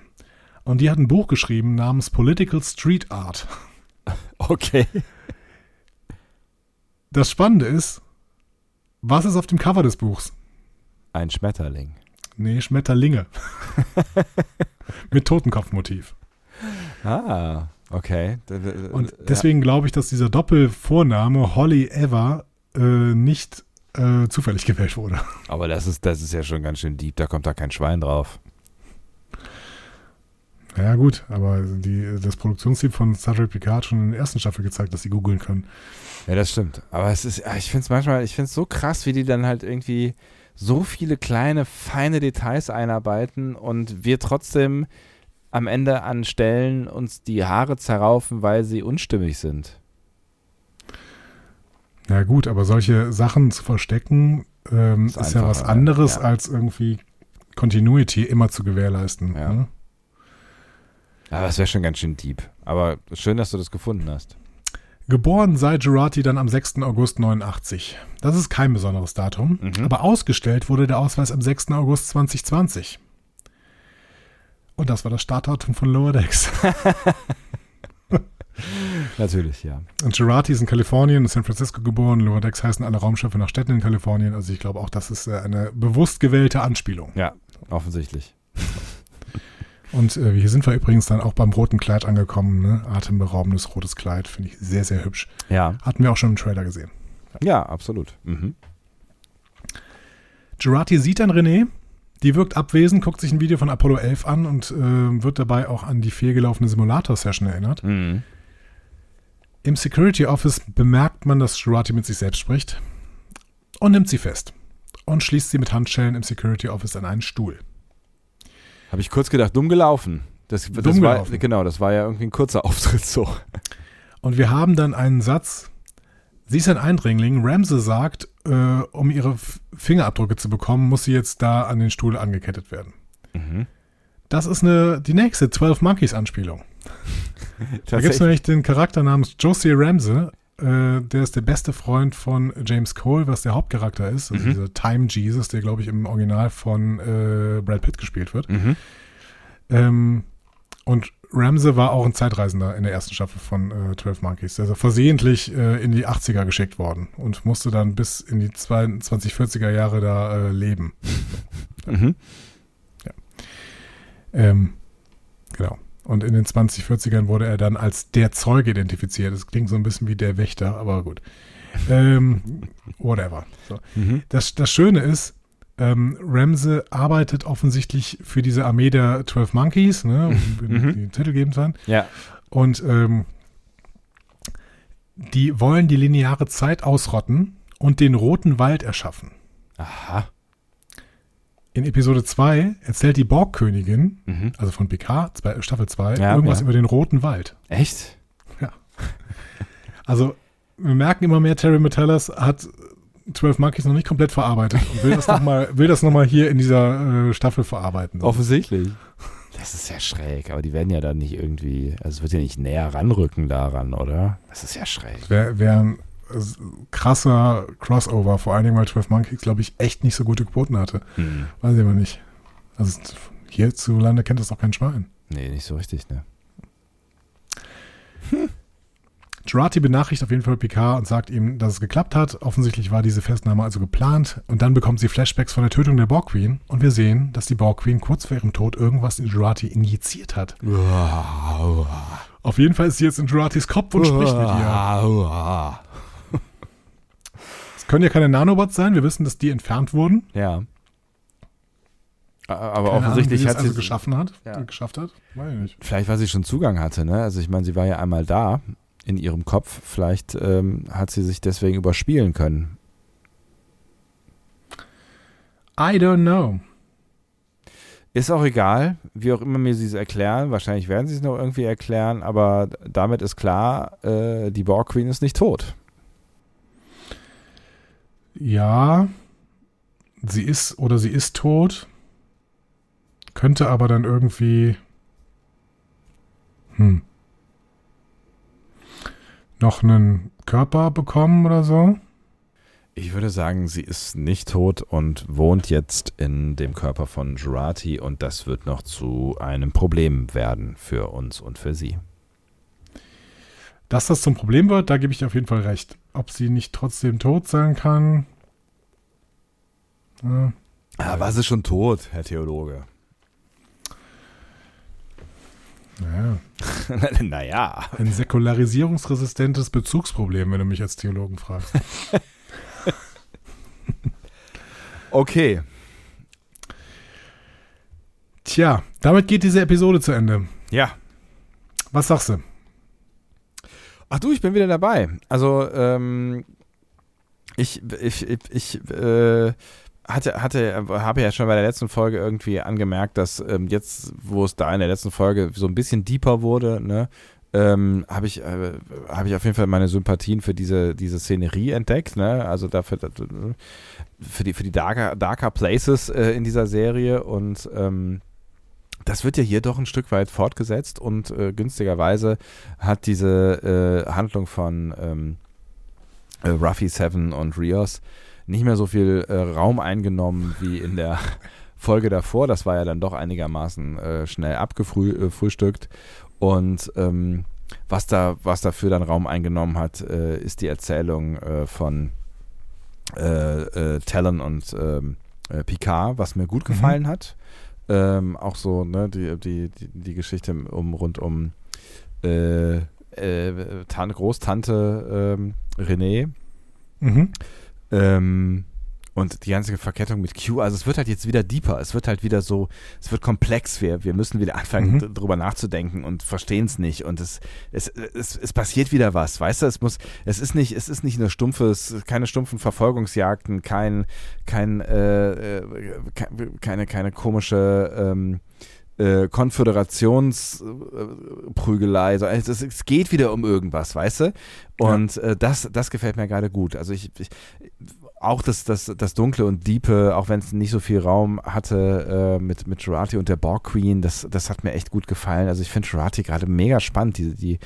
und die hat ein Buch geschrieben namens Political Street Art. Okay. Das Spannende ist, was ist auf dem Cover des Buchs? Ein Schmetterling. Nee, Schmetterlinge. Mit Totenkopfmotiv. Ah, okay. Und deswegen glaube ich, dass dieser Doppelvorname Holly Eva äh, nicht äh, zufällig gewählt wurde. Aber das ist, das ist ja schon ganz schön deep, da kommt da kein Schwein drauf. Ja gut, aber die, das Produktionsteam von Star Trek Picard hat schon in der ersten Staffel gezeigt, dass sie googeln können. Ja, das stimmt. Aber es ist, ich finde es manchmal, ich finde es so krass, wie die dann halt irgendwie so viele kleine, feine Details einarbeiten und wir trotzdem am Ende an Stellen uns die Haare zerraufen, weil sie unstimmig sind. Ja gut, aber solche Sachen zu verstecken ähm, ist, Ist ja was anderes, ja. als irgendwie Continuity immer zu gewährleisten. Ja. Ne? Aber das wäre schon ganz schön deep. Aber schön, dass du das gefunden hast. Geboren sei Girardi dann am 6. August 89. Das ist kein besonderes Datum, Mhm. aber ausgestellt wurde der Ausweis am 6. August 2020. Und das war das Startdatum von Lower Decks. Natürlich, ja. Und Girardi ist in Kalifornien, in San Francisco geboren. Lower Decks heißen alle Raumschiffe nach Städten in Kalifornien. Also ich glaube auch, das ist äh, eine bewusst gewählte Anspielung. Ja, offensichtlich. Und äh, hier sind wir übrigens dann auch beim roten Kleid angekommen. Ne? Atemberaubendes rotes Kleid, finde ich sehr, sehr hübsch. Ja, Hatten wir auch schon im Trailer gesehen. ja, absolut. Mhm. Girardi sieht dann René, die wirkt abwesend, guckt sich ein Video von Apollo 11 an und äh, wird dabei auch an die fehlgelaufene Simulator-Session erinnert. Mhm. Im Security Office bemerkt man, dass Girardi mit sich selbst spricht und nimmt sie fest und schließt sie mit Handschellen im Security Office an einen Stuhl. Habe ich kurz gedacht, dumm gelaufen. Das, das Dumm war, gelaufen. Genau, das war ja irgendwie ein kurzer Auftritt so. Und wir haben dann einen Satz. Sie ist ein Eindringling. Ramsey sagt, äh, um ihre Fingerabdrücke zu bekommen, muss sie jetzt da an den Stuhl angekettet werden. Mhm. Das ist eine, die nächste 12 Monkeys Anspielung. Da gibt es nämlich den Charakter namens Josie Ramsey. Äh, der ist der beste Freund von James Cole, was der Hauptcharakter ist. Also Mhm. dieser Time Jesus, der, glaube ich, im Original von äh, Brad Pitt gespielt wird. Mhm. Ähm, und Ramsey war auch ein Zeitreisender in der ersten Staffel von äh, 12 Monkeys. Der ist versehentlich äh, in die 80er geschickt worden und musste dann bis in die 2040er Jahre da äh, leben. Mhm. Ähm, genau. Und in den 2040ern wurde er dann als der Zeuge identifiziert. Das klingt so ein bisschen wie der Wächter, aber gut. Ähm, whatever. So. Mhm. Das, das Schöne ist, ähm, Ramsey arbeitet offensichtlich für diese Armee der 12 Monkeys, ne, um Mhm. den Titel geben zu können. Ja. Und ähm, die wollen die lineare Zeit ausrotten und den roten Wald erschaffen. Aha. In Episode 2 erzählt die Borgkönigin, Mhm. also von PK, zwei, Staffel 2, Ja, irgendwas ja. über den roten Wald. Echt? Also wir merken immer mehr, Terry Metellas hat 12 Monkeys noch nicht komplett verarbeitet und will das nochmal noch mal hier in dieser äh, Staffel verarbeiten. Offensichtlich. Das ist ja schräg, aber die werden ja dann nicht irgendwie, also es wird ja nicht näher ranrücken daran, oder? Das ist ja schräg. Wäre wär ein krasser Crossover, vor allen Dingen, weil 12 Monkeys, glaube ich, echt nicht so gute Quoten hatte. Hm. Weiß ich aber nicht. Also hierzulande kennt das auch kein Schwein. Nee, nicht so richtig, ne? Girardi benachrichtigt auf jeden Fall Picard und sagt ihm, dass es geklappt hat. Offensichtlich war diese Festnahme also geplant. Und dann bekommt sie Flashbacks von der Tötung der Borg Queen. Und wir sehen, dass die Borg Queen kurz vor ihrem Tod irgendwas in Girardi injiziert hat. Auf jeden Fall ist sie jetzt in Girardis Kopf und spricht mit ihr. Können ja keine Nanobots sein. Wir wissen, dass die entfernt wurden. Ja. Aber Keine Ahnung, offensichtlich es hat sie also geschaffen hat. Ja. Geschafft hat. Weiß ich nicht. Vielleicht, weil sie schon Zugang hatte, ne? Also ich meine, sie war ja einmal da in ihrem Kopf. Vielleicht ähm, hat sie sich deswegen überspielen können. I don't know. Ist auch egal, wie auch immer mir sie es erklären. Wahrscheinlich werden sie es noch irgendwie erklären, aber damit ist klar, äh, die Borg Queen ist nicht tot. Ja, sie ist oder sie ist tot. Könnte aber dann irgendwie hm, noch einen Körper bekommen oder so. Ich würde sagen, sie ist nicht tot und wohnt jetzt in dem Körper von Jurati und das wird noch zu einem Problem werden für uns und für sie. Dass das zum Problem wird, da gebe ich dir auf jeden Fall recht. Ob sie nicht trotzdem tot sein kann. Ja, Aber sie ist schon tot, Herr Theologe. naja. naja. Ein säkularisierungsresistentes Bezugsproblem, wenn du mich als Theologen fragst. Okay. Tja, damit geht diese Episode zu Ende. Ja. Was sagst du? Ach du, ich bin wieder dabei. Also, ähm, ich, ich, ich, ich äh, hatte, hatte, habe ja schon bei der letzten Folge irgendwie angemerkt, dass ähm, jetzt, wo es da in der letzten Folge so ein bisschen deeper wurde, ne, ähm, habe ich, äh, hab ich auf jeden Fall meine Sympathien für diese, diese Szenerie entdeckt, ne? Also dafür, für die, für die Darker, Darker Places äh, in dieser Serie und ähm, das wird ja hier doch ein Stück weit fortgesetzt und äh, günstigerweise hat diese äh, Handlung von ähm, äh, Ruffy Seven und Rios nicht mehr so viel äh, Raum eingenommen wie in der Folge davor. Das war ja dann doch einigermaßen äh, schnell abgefrühstückt. Und ähm, was, da, was dafür dann Raum eingenommen hat, äh, ist die Erzählung äh, von äh, äh, Talon und ähm, äh, Picard, was mir gut mhm. gefallen mhm. hat. Ähm, auch so ne, die, die, die, die, Geschichte um, rund um äh, äh, Tante, Großtante ähm, René. Mhm. Ähm, und die ganze Verkettung mit Q, also es wird halt jetzt wieder deeper, es wird halt wieder so, es wird komplex, wir, wir müssen wieder anfangen, mhm. drüber nachzudenken und verstehen es nicht und es, es, es, es passiert wieder was, weißt du, es muss, es ist nicht, es ist nicht eine stumpfe, keine stumpfen Verfolgungsjagden, kein, kein, äh, äh keine, keine komische, ähm, äh, Konföderationsprügelei. Äh, also es, es, geht wieder um irgendwas, weißt du? Und ja. äh, das, das gefällt mir gerade gut. Also ich, ich auch das, das, das Dunkle und Diepe, auch wenn es nicht so viel Raum hatte äh, mit, mit Jurati und der Borg Queen, das, das hat mir echt gut gefallen. Also ich finde Jurati gerade mega spannend, die, die,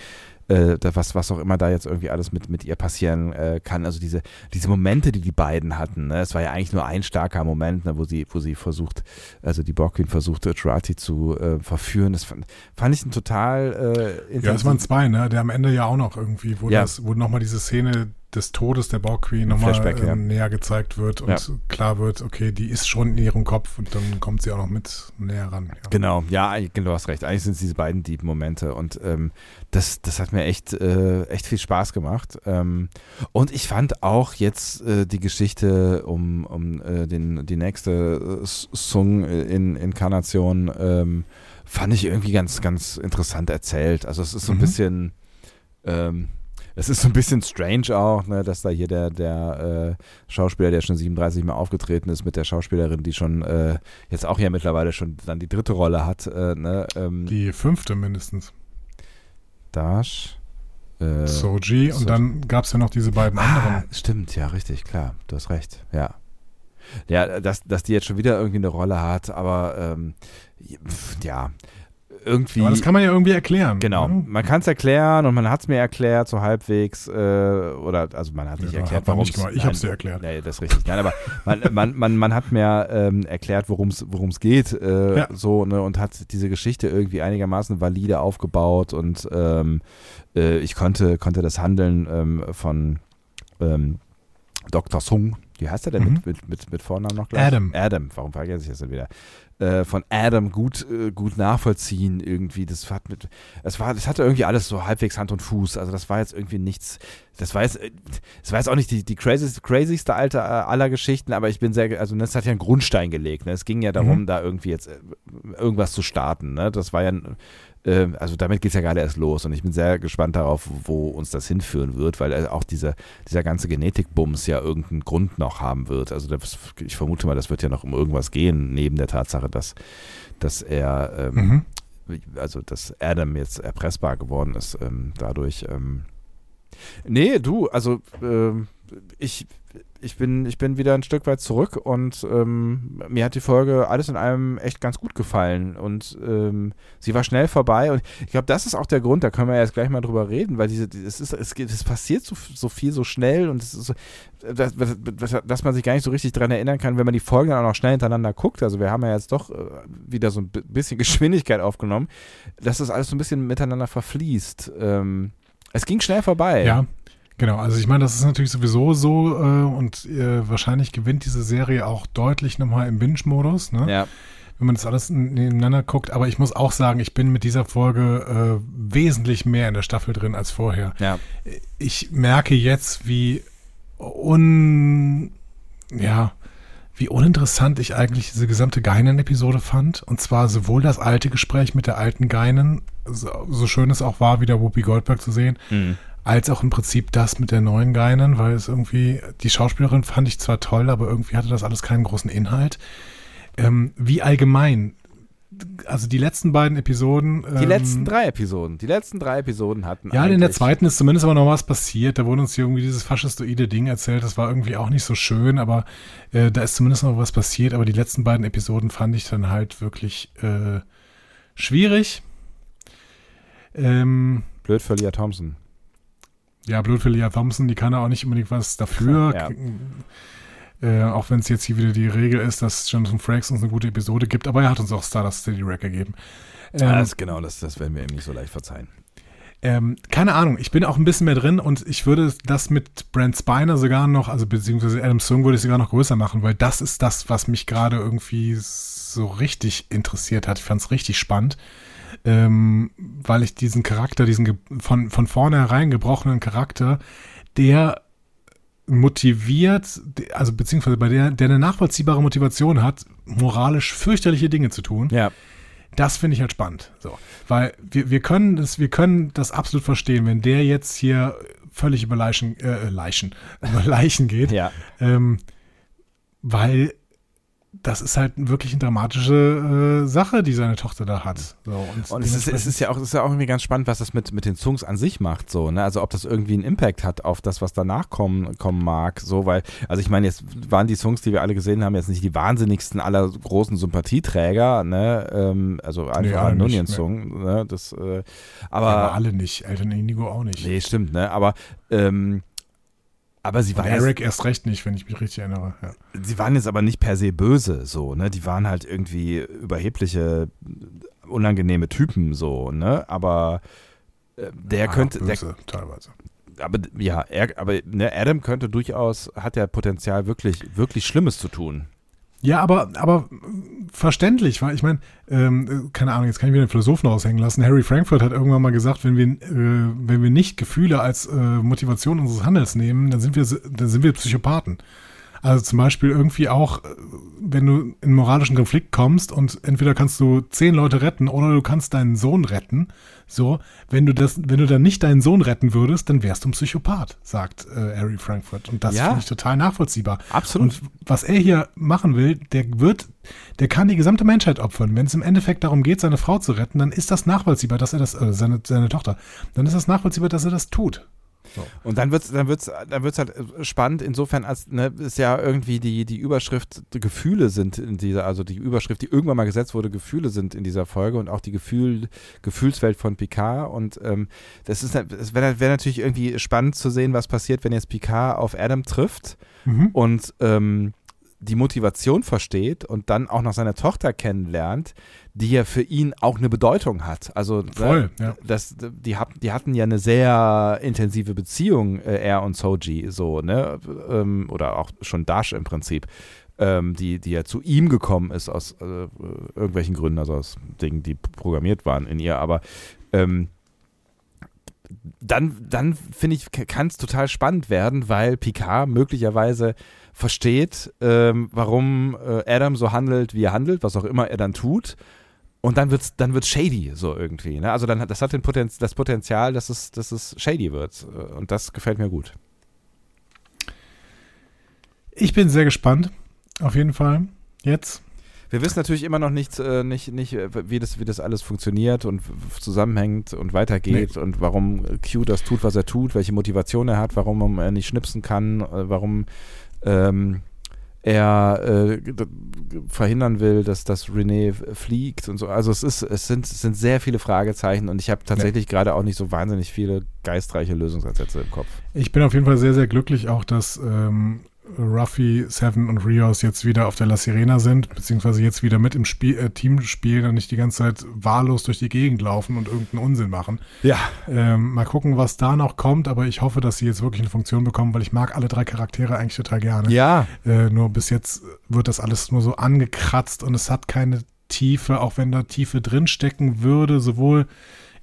äh, was, was auch immer da jetzt irgendwie alles mit, mit ihr passieren äh, kann. Also diese, diese Momente, die die beiden hatten. Ne? Es war ja eigentlich nur ein starker Moment, ne, wo sie, wo sie versucht, also die Borg Queen versucht, Jurati zu äh, verführen. Das fand, fand ich ein total äh, Ja, es waren zwei, ne? Der am Ende ja auch noch irgendwie, wo, ja. das, wo nochmal diese Szene des Todes der Borg Queen nochmal ähm, ja. näher gezeigt wird und ja. klar wird, okay, die ist schon in ihrem Kopf und dann kommt sie auch noch mit näher ran. Ja. Genau, ja, du hast recht. Eigentlich sind es diese beiden Deep Momente und ähm, das, das hat mir echt, äh, echt viel Spaß gemacht. Ähm, und ich fand auch jetzt äh, die Geschichte um, um äh, den, die nächste äh, Sung-Inkarnation ähm, fand ich irgendwie ganz, ganz interessant erzählt. Also es ist so ein mhm. bisschen ähm, es ist so ein bisschen strange auch, ne, dass da hier der, der äh, Schauspieler, der schon 37 Mal aufgetreten ist, mit der Schauspielerin, die schon äh, jetzt auch ja mittlerweile schon dann die dritte Rolle hat. Äh, ne, ähm, die fünfte mindestens. Dash. Äh, Soji und dann gab es ja noch diese beiden ah, anderen. Stimmt, ja, richtig, klar. Du hast recht, ja. Ja, dass, dass die jetzt schon wieder irgendwie eine Rolle hat, aber ähm, ja, irgendwie. Aber das kann man ja irgendwie erklären. Genau. Ne? Man kann es erklären und man hat es mir erklärt, so halbwegs. Äh, oder, also man hat nicht ja, erklärt, warum Ich habe es dir erklärt. Nee, das ist richtig. Nein, aber man, man, man, man hat mir ähm, erklärt, worum es geht. Äh, ja. So, ne, und hat diese Geschichte irgendwie einigermaßen valide aufgebaut und ähm, äh, ich konnte, konnte das Handeln ähm, von ähm, Dr. Sung, wie heißt er denn mhm. mit, mit, mit, mit Vornamen noch gleich? Adam. Adam, warum vergesse ich das denn wieder? Äh, von Adam gut, äh, gut nachvollziehen irgendwie. Das hat mit, es war, das hatte irgendwie alles so halbwegs Hand und Fuß. Also das war jetzt irgendwie nichts, das war jetzt, äh, das war jetzt auch nicht die, die craziest, crazyste alte äh, aller Geschichten, aber ich bin sehr, also das hat ja einen Grundstein gelegt. Ne? Es ging ja darum, mhm. da irgendwie jetzt irgendwas zu starten. Ne? Das war ja ähm, also damit geht es ja gerade erst los und ich bin sehr gespannt darauf, wo uns das hinführen wird, weil auch diese, dieser ganze Genetikbums ja irgendeinen Grund noch haben wird. Also das, ich vermute mal, das wird ja noch um irgendwas gehen, neben der Tatsache, dass, dass er, ähm, mhm. also dass Adam jetzt erpressbar geworden ist ähm, dadurch. Ähm. Nee, du, also ähm, ich ich bin, ich bin wieder ein Stück weit zurück und ähm, mir hat die Folge alles in allem echt ganz gut gefallen und ähm, sie war schnell vorbei und ich glaube, das ist auch der Grund, da können wir jetzt gleich mal drüber reden, weil diese, es, ist, es, es passiert so, so viel so schnell und es ist so, dass, dass man sich gar nicht so richtig daran erinnern kann, wenn man die Folgen dann auch noch schnell hintereinander guckt. Also wir haben ja jetzt doch äh, wieder so ein bisschen Geschwindigkeit aufgenommen, dass das alles so ein bisschen miteinander verfließt. Ähm, es ging schnell vorbei. Ja, Genau, also ich meine, das ist natürlich sowieso so äh, und äh, wahrscheinlich gewinnt diese Serie auch deutlich nochmal im Binge-Modus, ne? Ja. Wenn man das alles nebeneinander guckt. Aber ich muss auch sagen, ich bin mit dieser Folge äh, wesentlich mehr in der Staffel drin als vorher. Ja. Ich merke jetzt, wie un, ja, wie uninteressant ich eigentlich diese gesamte Geinen-Episode fand. Und zwar sowohl das alte Gespräch mit der alten Geinen, so, so schön es auch war, wieder Whoopi Goldberg zu sehen, mhm als auch im Prinzip das mit der neuen Geinen, weil es irgendwie, die Schauspielerin fand ich zwar toll, aber irgendwie hatte das alles keinen großen Inhalt. Ähm, wie allgemein, also die letzten beiden Episoden. Die ähm, letzten drei Episoden. Die letzten drei Episoden hatten. Ja, in der zweiten ist zumindest aber noch was passiert. Da wurde uns hier irgendwie dieses faschistoide Ding erzählt. Das war irgendwie auch nicht so schön, aber äh, da ist zumindest noch was passiert. Aber die letzten beiden Episoden fand ich dann halt wirklich äh, schwierig. Ähm, Blöd für Leah Thompson. Ja, blöd für Leah Thompson, die kann ja auch nicht unbedingt was dafür. Ja. Äh, auch wenn es jetzt hier wieder die Regel ist, dass Jonathan Frakes uns eine gute Episode gibt, aber er hat uns auch Stardust City Rack gegeben. Ähm, das, genau, das, das werden wir ihm nicht so leicht verzeihen. Ähm, keine Ahnung, ich bin auch ein bisschen mehr drin und ich würde das mit Brent Spiner sogar noch, also beziehungsweise Adam Sung würde ich sogar noch größer machen, weil das ist das, was mich gerade irgendwie so richtig interessiert hat. Ich fand es richtig spannend, ähm, weil ich diesen Charakter, diesen von, von vornherein gebrochenen Charakter, der motiviert, also beziehungsweise bei der, der eine nachvollziehbare Motivation hat, moralisch fürchterliche Dinge zu tun, Ja. das finde ich halt spannend. So. Weil wir, wir können das, wir können das absolut verstehen, wenn der jetzt hier völlig über Leichen, äh, Leichen, über Leichen geht. Ja. Ähm, weil das ist halt wirklich eine dramatische äh, Sache, die seine Tochter da hat. So, Und es ist, es ist ja auch, es ist ja auch irgendwie ganz spannend, was das mit, mit den Songs an sich macht, so, ne? Also ob das irgendwie einen Impact hat auf das, was danach kommen, kommen mag, so, weil, also ich meine, jetzt waren die Songs, die wir alle gesehen haben, jetzt nicht die wahnsinnigsten aller großen Sympathieträger, ne? Ähm, also Nee, einfach alle ein nicht, Nunien-Song, ne? Das, äh, aber aber, alle nicht. Eltern Indigo auch nicht. nee, stimmt, ne? Aber, ähm, aber sie waren, jetzt, Eric erst recht nicht, wenn ich mich richtig erinnere. Ja. sie waren jetzt aber nicht per se böse, so, ne? Die waren halt irgendwie überhebliche, unangenehme Typen, so, ne? Aber äh, der Ah, könnte, der, böse, teilweise. aber ja, er, aber ne, Adam könnte durchaus, hat ja Potenzial, wirklich, wirklich Schlimmes zu tun. Ja, aber, aber verständlich, weil ich meine, ähm, äh, keine Ahnung, jetzt kann ich wieder den Philosophen raushängen lassen. Harry Frankfurt hat irgendwann mal gesagt, wenn wir, äh, wenn wir nicht Gefühle als äh, Motivation unseres Handels nehmen, dann sind wir, dann sind wir Psychopathen. Also zum Beispiel irgendwie auch, äh, wenn du in einen moralischen Konflikt kommst und entweder kannst du zehn Leute retten oder du kannst deinen Sohn retten. So, wenn du das, wenn du dann nicht deinen Sohn retten würdest, dann wärst du ein Psychopath, sagt äh, Harry Frankfurt. Und das Ja. finde ich total nachvollziehbar. Absolut. Und was er hier machen will, der wird, der kann die gesamte Menschheit opfern. Wenn es im Endeffekt darum geht, seine Frau zu retten, dann ist das nachvollziehbar, dass er das, äh, seine, seine Tochter, dann ist das nachvollziehbar, dass er das tut. Und dann wird's, dann wird's, dann wird's halt spannend, insofern, als ne, ist ja irgendwie die, die Überschrift, die Gefühle sind in dieser, also die Überschrift, die irgendwann mal gesetzt wurde, Gefühle sind in dieser Folge und auch die Gefühl, Gefühlswelt von Picard. Und ähm, das ist, es wäre wär natürlich irgendwie spannend zu sehen, was passiert, wenn jetzt Picard auf Adam trifft und ähm, die Motivation versteht und dann auch noch seine Tochter kennenlernt, die ja für ihn auch eine Bedeutung hat. Also Voll, ne, ja. das, die, hab, die hatten ja eine sehr intensive Beziehung, äh, er und Soji, so, ne? Ähm, oder auch schon Dash im Prinzip, ähm, die, die ja zu ihm gekommen ist aus äh, irgendwelchen Gründen, also aus Dingen, die programmiert waren in ihr, aber ähm, dann, dann finde ich, kann es total spannend werden, weil Picard möglicherweise versteht, ähm, warum äh, Adam so handelt, wie er handelt, was auch immer er dann tut. Und dann wird's, dann wird's shady, so irgendwie. Ne? Also dann hat das hat den Potenz, das Potenzial, dass es, dass es shady wird. Äh, Und das gefällt mir gut. Ich bin sehr gespannt, auf jeden Fall. Jetzt. Wir wissen natürlich immer noch nicht, äh, nicht, nicht äh, wie, das, wie das alles funktioniert und zusammenhängt und weitergeht und warum Q das tut, was er tut, welche Motivation er hat, warum er nicht schnipsen kann, äh, warum ähm, er äh, verhindern will, dass das René fliegt und so. Also es ist, es sind, es sind sehr viele Fragezeichen und ich habe tatsächlich gerade auch nicht so wahnsinnig viele geistreiche Lösungsansätze im Kopf. Ich bin auf jeden Fall sehr, sehr glücklich auch, dass ähm, Ruffy, Seven und Rios jetzt wieder auf der La Sirena sind, beziehungsweise jetzt wieder mit im Spiel, äh, Team spielen und nicht die ganze Zeit wahllos durch die Gegend laufen und irgendeinen Unsinn machen. Ja. Ähm, mal gucken, was da noch kommt, aber ich hoffe, dass sie jetzt wirklich eine Funktion bekommen, weil ich mag alle drei Charaktere eigentlich total gerne. Ja, Äh, nur bis jetzt wird das alles nur so angekratzt und es hat keine Tiefe, auch wenn da Tiefe drin stecken würde, sowohl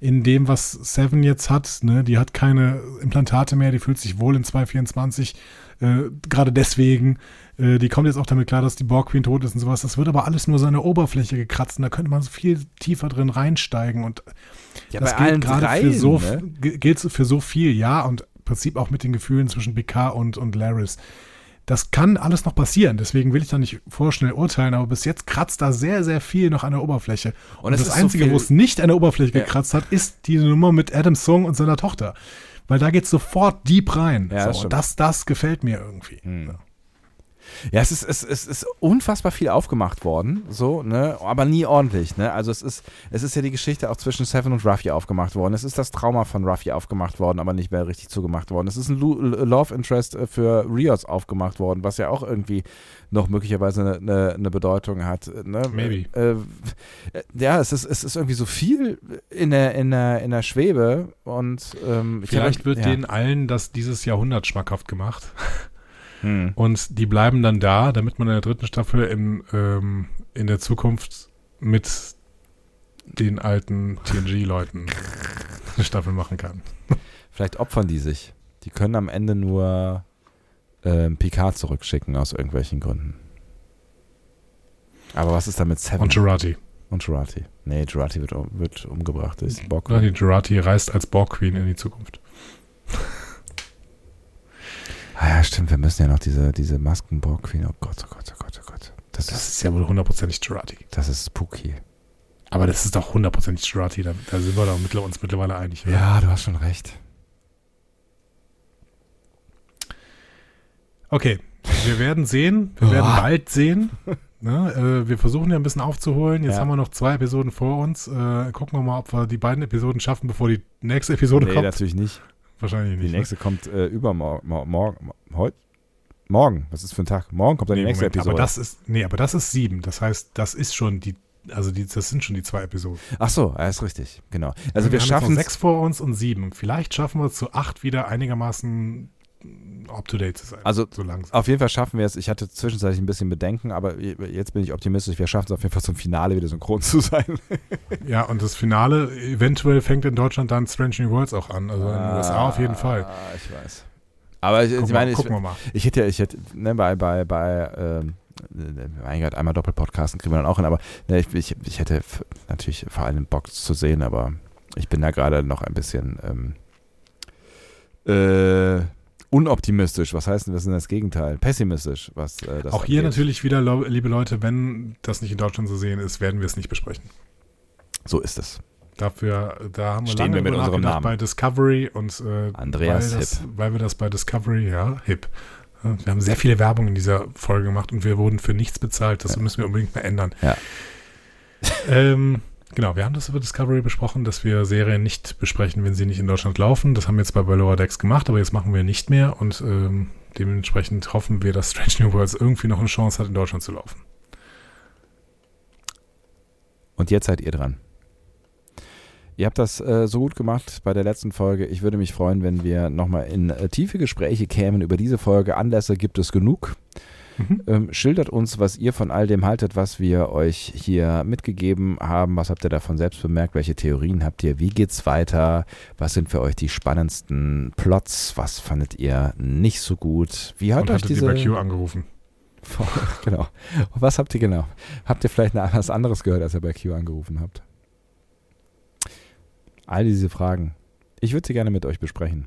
in dem, was Seven jetzt hat. Ne? Die hat keine Implantate mehr, die fühlt sich wohl in 224. Äh, Gerade deswegen. Äh, die kommt jetzt auch damit klar, dass die Borg Queen tot ist und sowas. Das wird aber alles nur so eine Oberfläche gekratzt und da könnte man so viel tiefer drin reinsteigen. Und Ja, das gilt gerade für so, ne? gilt für so viel, ja, und im Prinzip auch mit den Gefühlen zwischen Picard und, und Laris. Das kann alles noch passieren, deswegen will ich da nicht vorschnell urteilen, aber bis jetzt kratzt da sehr, sehr viel noch an der Oberfläche. Und, Und das so Einzige, viel- wo es nicht an der Oberfläche Ja. gekratzt hat, ist die Nummer mit Adam Song und seiner Tochter. Weil da geht es sofort deep rein. Ja, das so, das, das gefällt mir irgendwie. Hm. Ja. Ja, es ist, es, es ist unfassbar viel aufgemacht worden, so, ne, aber nie ordentlich, ne. Also es ist, es ist ja die Geschichte auch zwischen Seven und Ruffy aufgemacht worden. Es ist das Trauma von Ruffy aufgemacht worden, aber nicht mehr richtig zugemacht worden. Es ist ein Lu Love Interest äh, für Rios aufgemacht worden, was ja auch irgendwie noch möglicherweise eine, eine, eine Bedeutung hat. Ne? Maybe. Äh, äh, ja, es ist, es ist irgendwie so viel in der, in der, in der Schwebe und ähm, ich Vielleicht hab- wird ja. denen allen das dieses Jahrhundert schmackhaft gemacht. Hm. Und die bleiben dann da, damit man in der dritten Staffel im, ähm, in der Zukunft mit den alten TNG-Leuten eine Staffel machen kann. Vielleicht opfern die sich. Die können am Ende nur ähm, Picard zurückschicken aus irgendwelchen Gründen. Aber was ist da mit Seven Und Jurati. und Jurati? Nee, Jurati wird, um- wird umgebracht. Ist die reist als Borg Queen in die Zukunft. Ah ja, stimmt. Wir müssen ja noch diese, diese Maskenborg Queen. Oh Gott, oh Gott, oh Gott, oh Gott. Das, Das ist, ist ja wohl hundertprozentig Jurati. das ist spooky. Aber das ist doch hundertprozentig Jurati. Da, da sind wir doch mittler, uns mittlerweile einig. oder? Ja, du hast schon recht. Okay, wir werden sehen. Wir werden Ja. bald sehen. Ne, äh, wir versuchen ja ein bisschen aufzuholen. Jetzt Ja. haben wir noch zwei Episoden vor uns. Äh, gucken wir mal, ob wir die beiden Episoden schaffen, bevor die nächste Episode Nee, kommt. natürlich nicht. Wahrscheinlich Die nicht. nächste kommt äh, übermorgen. Mor morgen. Heute? Morgen. Was ist für ein Tag? Morgen kommt dann ne? die nee, nächste Moment, Episode. aber das ist, nee, aber das ist sieben. Das heißt, das ist schon die, also die, das sind schon die zwei Episoden. Ach so, ja, ist richtig. Genau. Also wir, jetzt schaffen sechs vor uns und sieben. Vielleicht schaffen wir es zu acht wieder einigermaßen up to date zu sein. Also so langsam. Auf jeden Fall schaffen wir es. Ich hatte zwischenzeitlich ein bisschen Bedenken, aber jetzt bin ich optimistisch. Wir schaffen es auf jeden Fall zum Finale wieder synchron zu sein. Ja, und das Finale eventuell fängt in Deutschland dann Strange New Worlds auch an. Also in den USA auf jeden Fall. Ah, ich weiß. Aber ich, ich meine, ich, ich hätte ja, ich hätte, ne, bei, bei, bei, ähm, äh, mein Gott, einmal Doppelpodcasten kriegen wir dann auch hin, aber ne, ich, ich, ich hätte natürlich vor allem Bock zu sehen, aber ich bin da gerade noch ein bisschen ähm, äh, unoptimistisch. Was heißt denn, ist denn das Gegenteil? Pessimistisch, was äh, das Auch hier angeht. natürlich wieder, liebe Leute, wenn das nicht in Deutschland zu sehen ist, werden wir es nicht besprechen. So ist es. Dafür, da haben wir Stehen lange wir mit unserem Namen. bei Discovery und äh, Andreas weil, das, weil wir das bei Discovery, ja, hip. Wir haben sehr viele Werbung in dieser Folge gemacht und wir wurden für nichts bezahlt. Das Ja. müssen wir unbedingt mal ändern. Ja. ähm, genau, wir haben das über Discovery besprochen, dass wir Serien nicht besprechen, wenn sie nicht in Deutschland laufen. Das haben wir jetzt bei Lower Decks gemacht, aber jetzt machen wir nicht mehr und ähm, dementsprechend hoffen wir, dass Strange New Worlds irgendwie noch eine Chance hat, in Deutschland zu laufen. Und jetzt seid ihr dran. Ihr habt das äh, so gut gemacht bei der letzten Folge. Ich würde mich freuen, wenn wir nochmal in äh, tiefe Gespräche kämen über diese Folge. Anlässe gibt es genug. Mhm. Ähm, schildert uns, was ihr von all dem haltet, was wir euch hier mitgegeben haben. Was habt ihr davon selbst bemerkt? Welche Theorien habt ihr? Wie geht's weiter? Was sind für euch die spannendsten Plots? Was fandet ihr nicht so gut? Wie hat und euch diese... ihr bei Q angerufen. genau. Und was habt ihr genau? Habt ihr vielleicht was anderes gehört, als ihr bei Q angerufen habt? All diese Fragen. Ich würde sie gerne mit euch besprechen.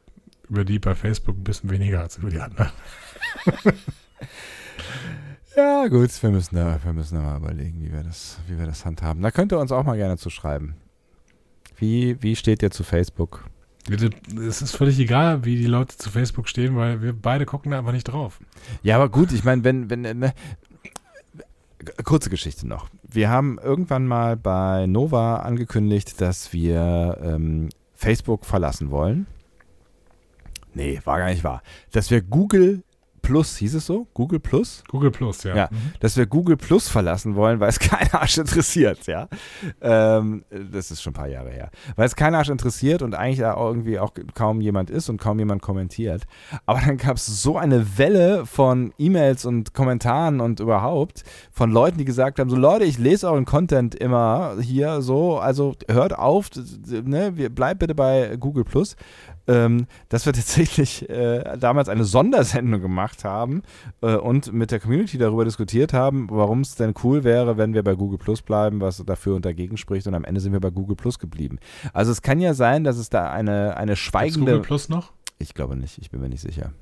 über die bei Facebook ein bisschen weniger als über die anderen. Ja, gut, wir müssen da, wir müssen da mal überlegen, wie wir das, wie wir das handhaben. Da könnt ihr uns auch mal gerne zu schreiben. Wie, wie steht ihr zu Facebook? Es ist völlig egal, wie die Leute zu Facebook stehen, weil wir beide gucken da einfach nicht drauf. Ja, aber gut, ich meine, wenn, wenn, ne, kurze Geschichte noch. Wir haben irgendwann mal bei Nova angekündigt, dass wir ähm, Facebook verlassen wollen. Nee, war gar nicht wahr. Dass wir Google Plus, hieß es so? Google Plus? Google Plus, ja. Ja, dass wir Google Plus verlassen wollen, weil es kein Arsch interessiert, ja. Ähm, das ist schon ein paar Jahre her. Weil es kein Arsch interessiert und eigentlich da auch irgendwie auch kaum jemand ist und kaum jemand kommentiert. Aber dann gab es so eine Welle von E-Mails und Kommentaren und überhaupt von Leuten, die gesagt haben: so Leute, ich lese euren Content immer hier so, also hört auf, ne, bleibt bitte bei Google Plus ähm, dass wir tatsächlich äh, damals eine Sondersendung gemacht haben äh, und mit der Community darüber diskutiert haben, warum es denn cool wäre, wenn wir bei Google Plus bleiben, was dafür und dagegen spricht. Und am Ende sind wir bei Google Plus geblieben. Also es kann ja sein, dass es da eine, eine Gibt's schweigende. Google Plus noch? Ich glaube nicht, ich bin mir nicht sicher.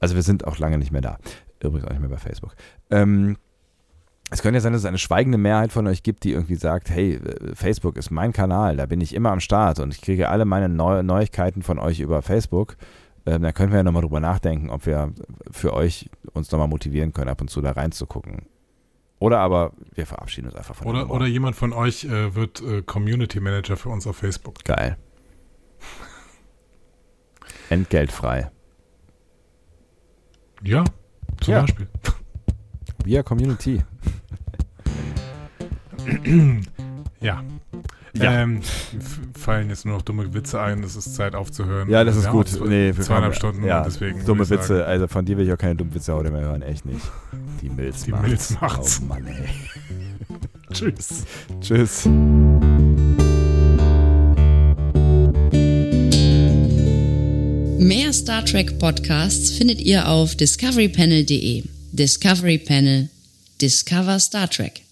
Also wir sind auch lange nicht mehr da. Übrigens auch nicht mehr bei Facebook. Ähm, es könnte ja sein, dass es eine schweigende Mehrheit von euch gibt, die irgendwie sagt, hey, äh, Facebook ist mein Kanal, da bin ich immer am Start und ich kriege alle meine Neu Neuigkeiten von euch über Facebook. Ähm, da können wir ja nochmal drüber nachdenken, ob wir für euch uns nochmal motivieren können, ab und zu da reinzugucken. Oder aber wir verabschieden uns einfach von der Oder, oder jemand von euch äh, wird äh, Community Manager für uns auf Facebook. Geil. Entgeltfrei. Ja, zum Ja. Beispiel. Via Community. Ja. Ja. Ähm, fallen jetzt nur noch dumme Witze ein, es ist Zeit aufzuhören. Ja, das ist Wir gut. Nee, zweieinhalb Stunden, Ja, deswegen. dumme Witze. sagen, Also von dir will ich auch keine dummen Witze heute mehr hören. Echt nicht. Die Milz Die macht's. Milz macht's. Oh Mann, ey. Tschüss. Tschüss. Mehr Star Trek Podcasts findet ihr auf discoverypanel.de. Discovery Panel. Discover Star Trek.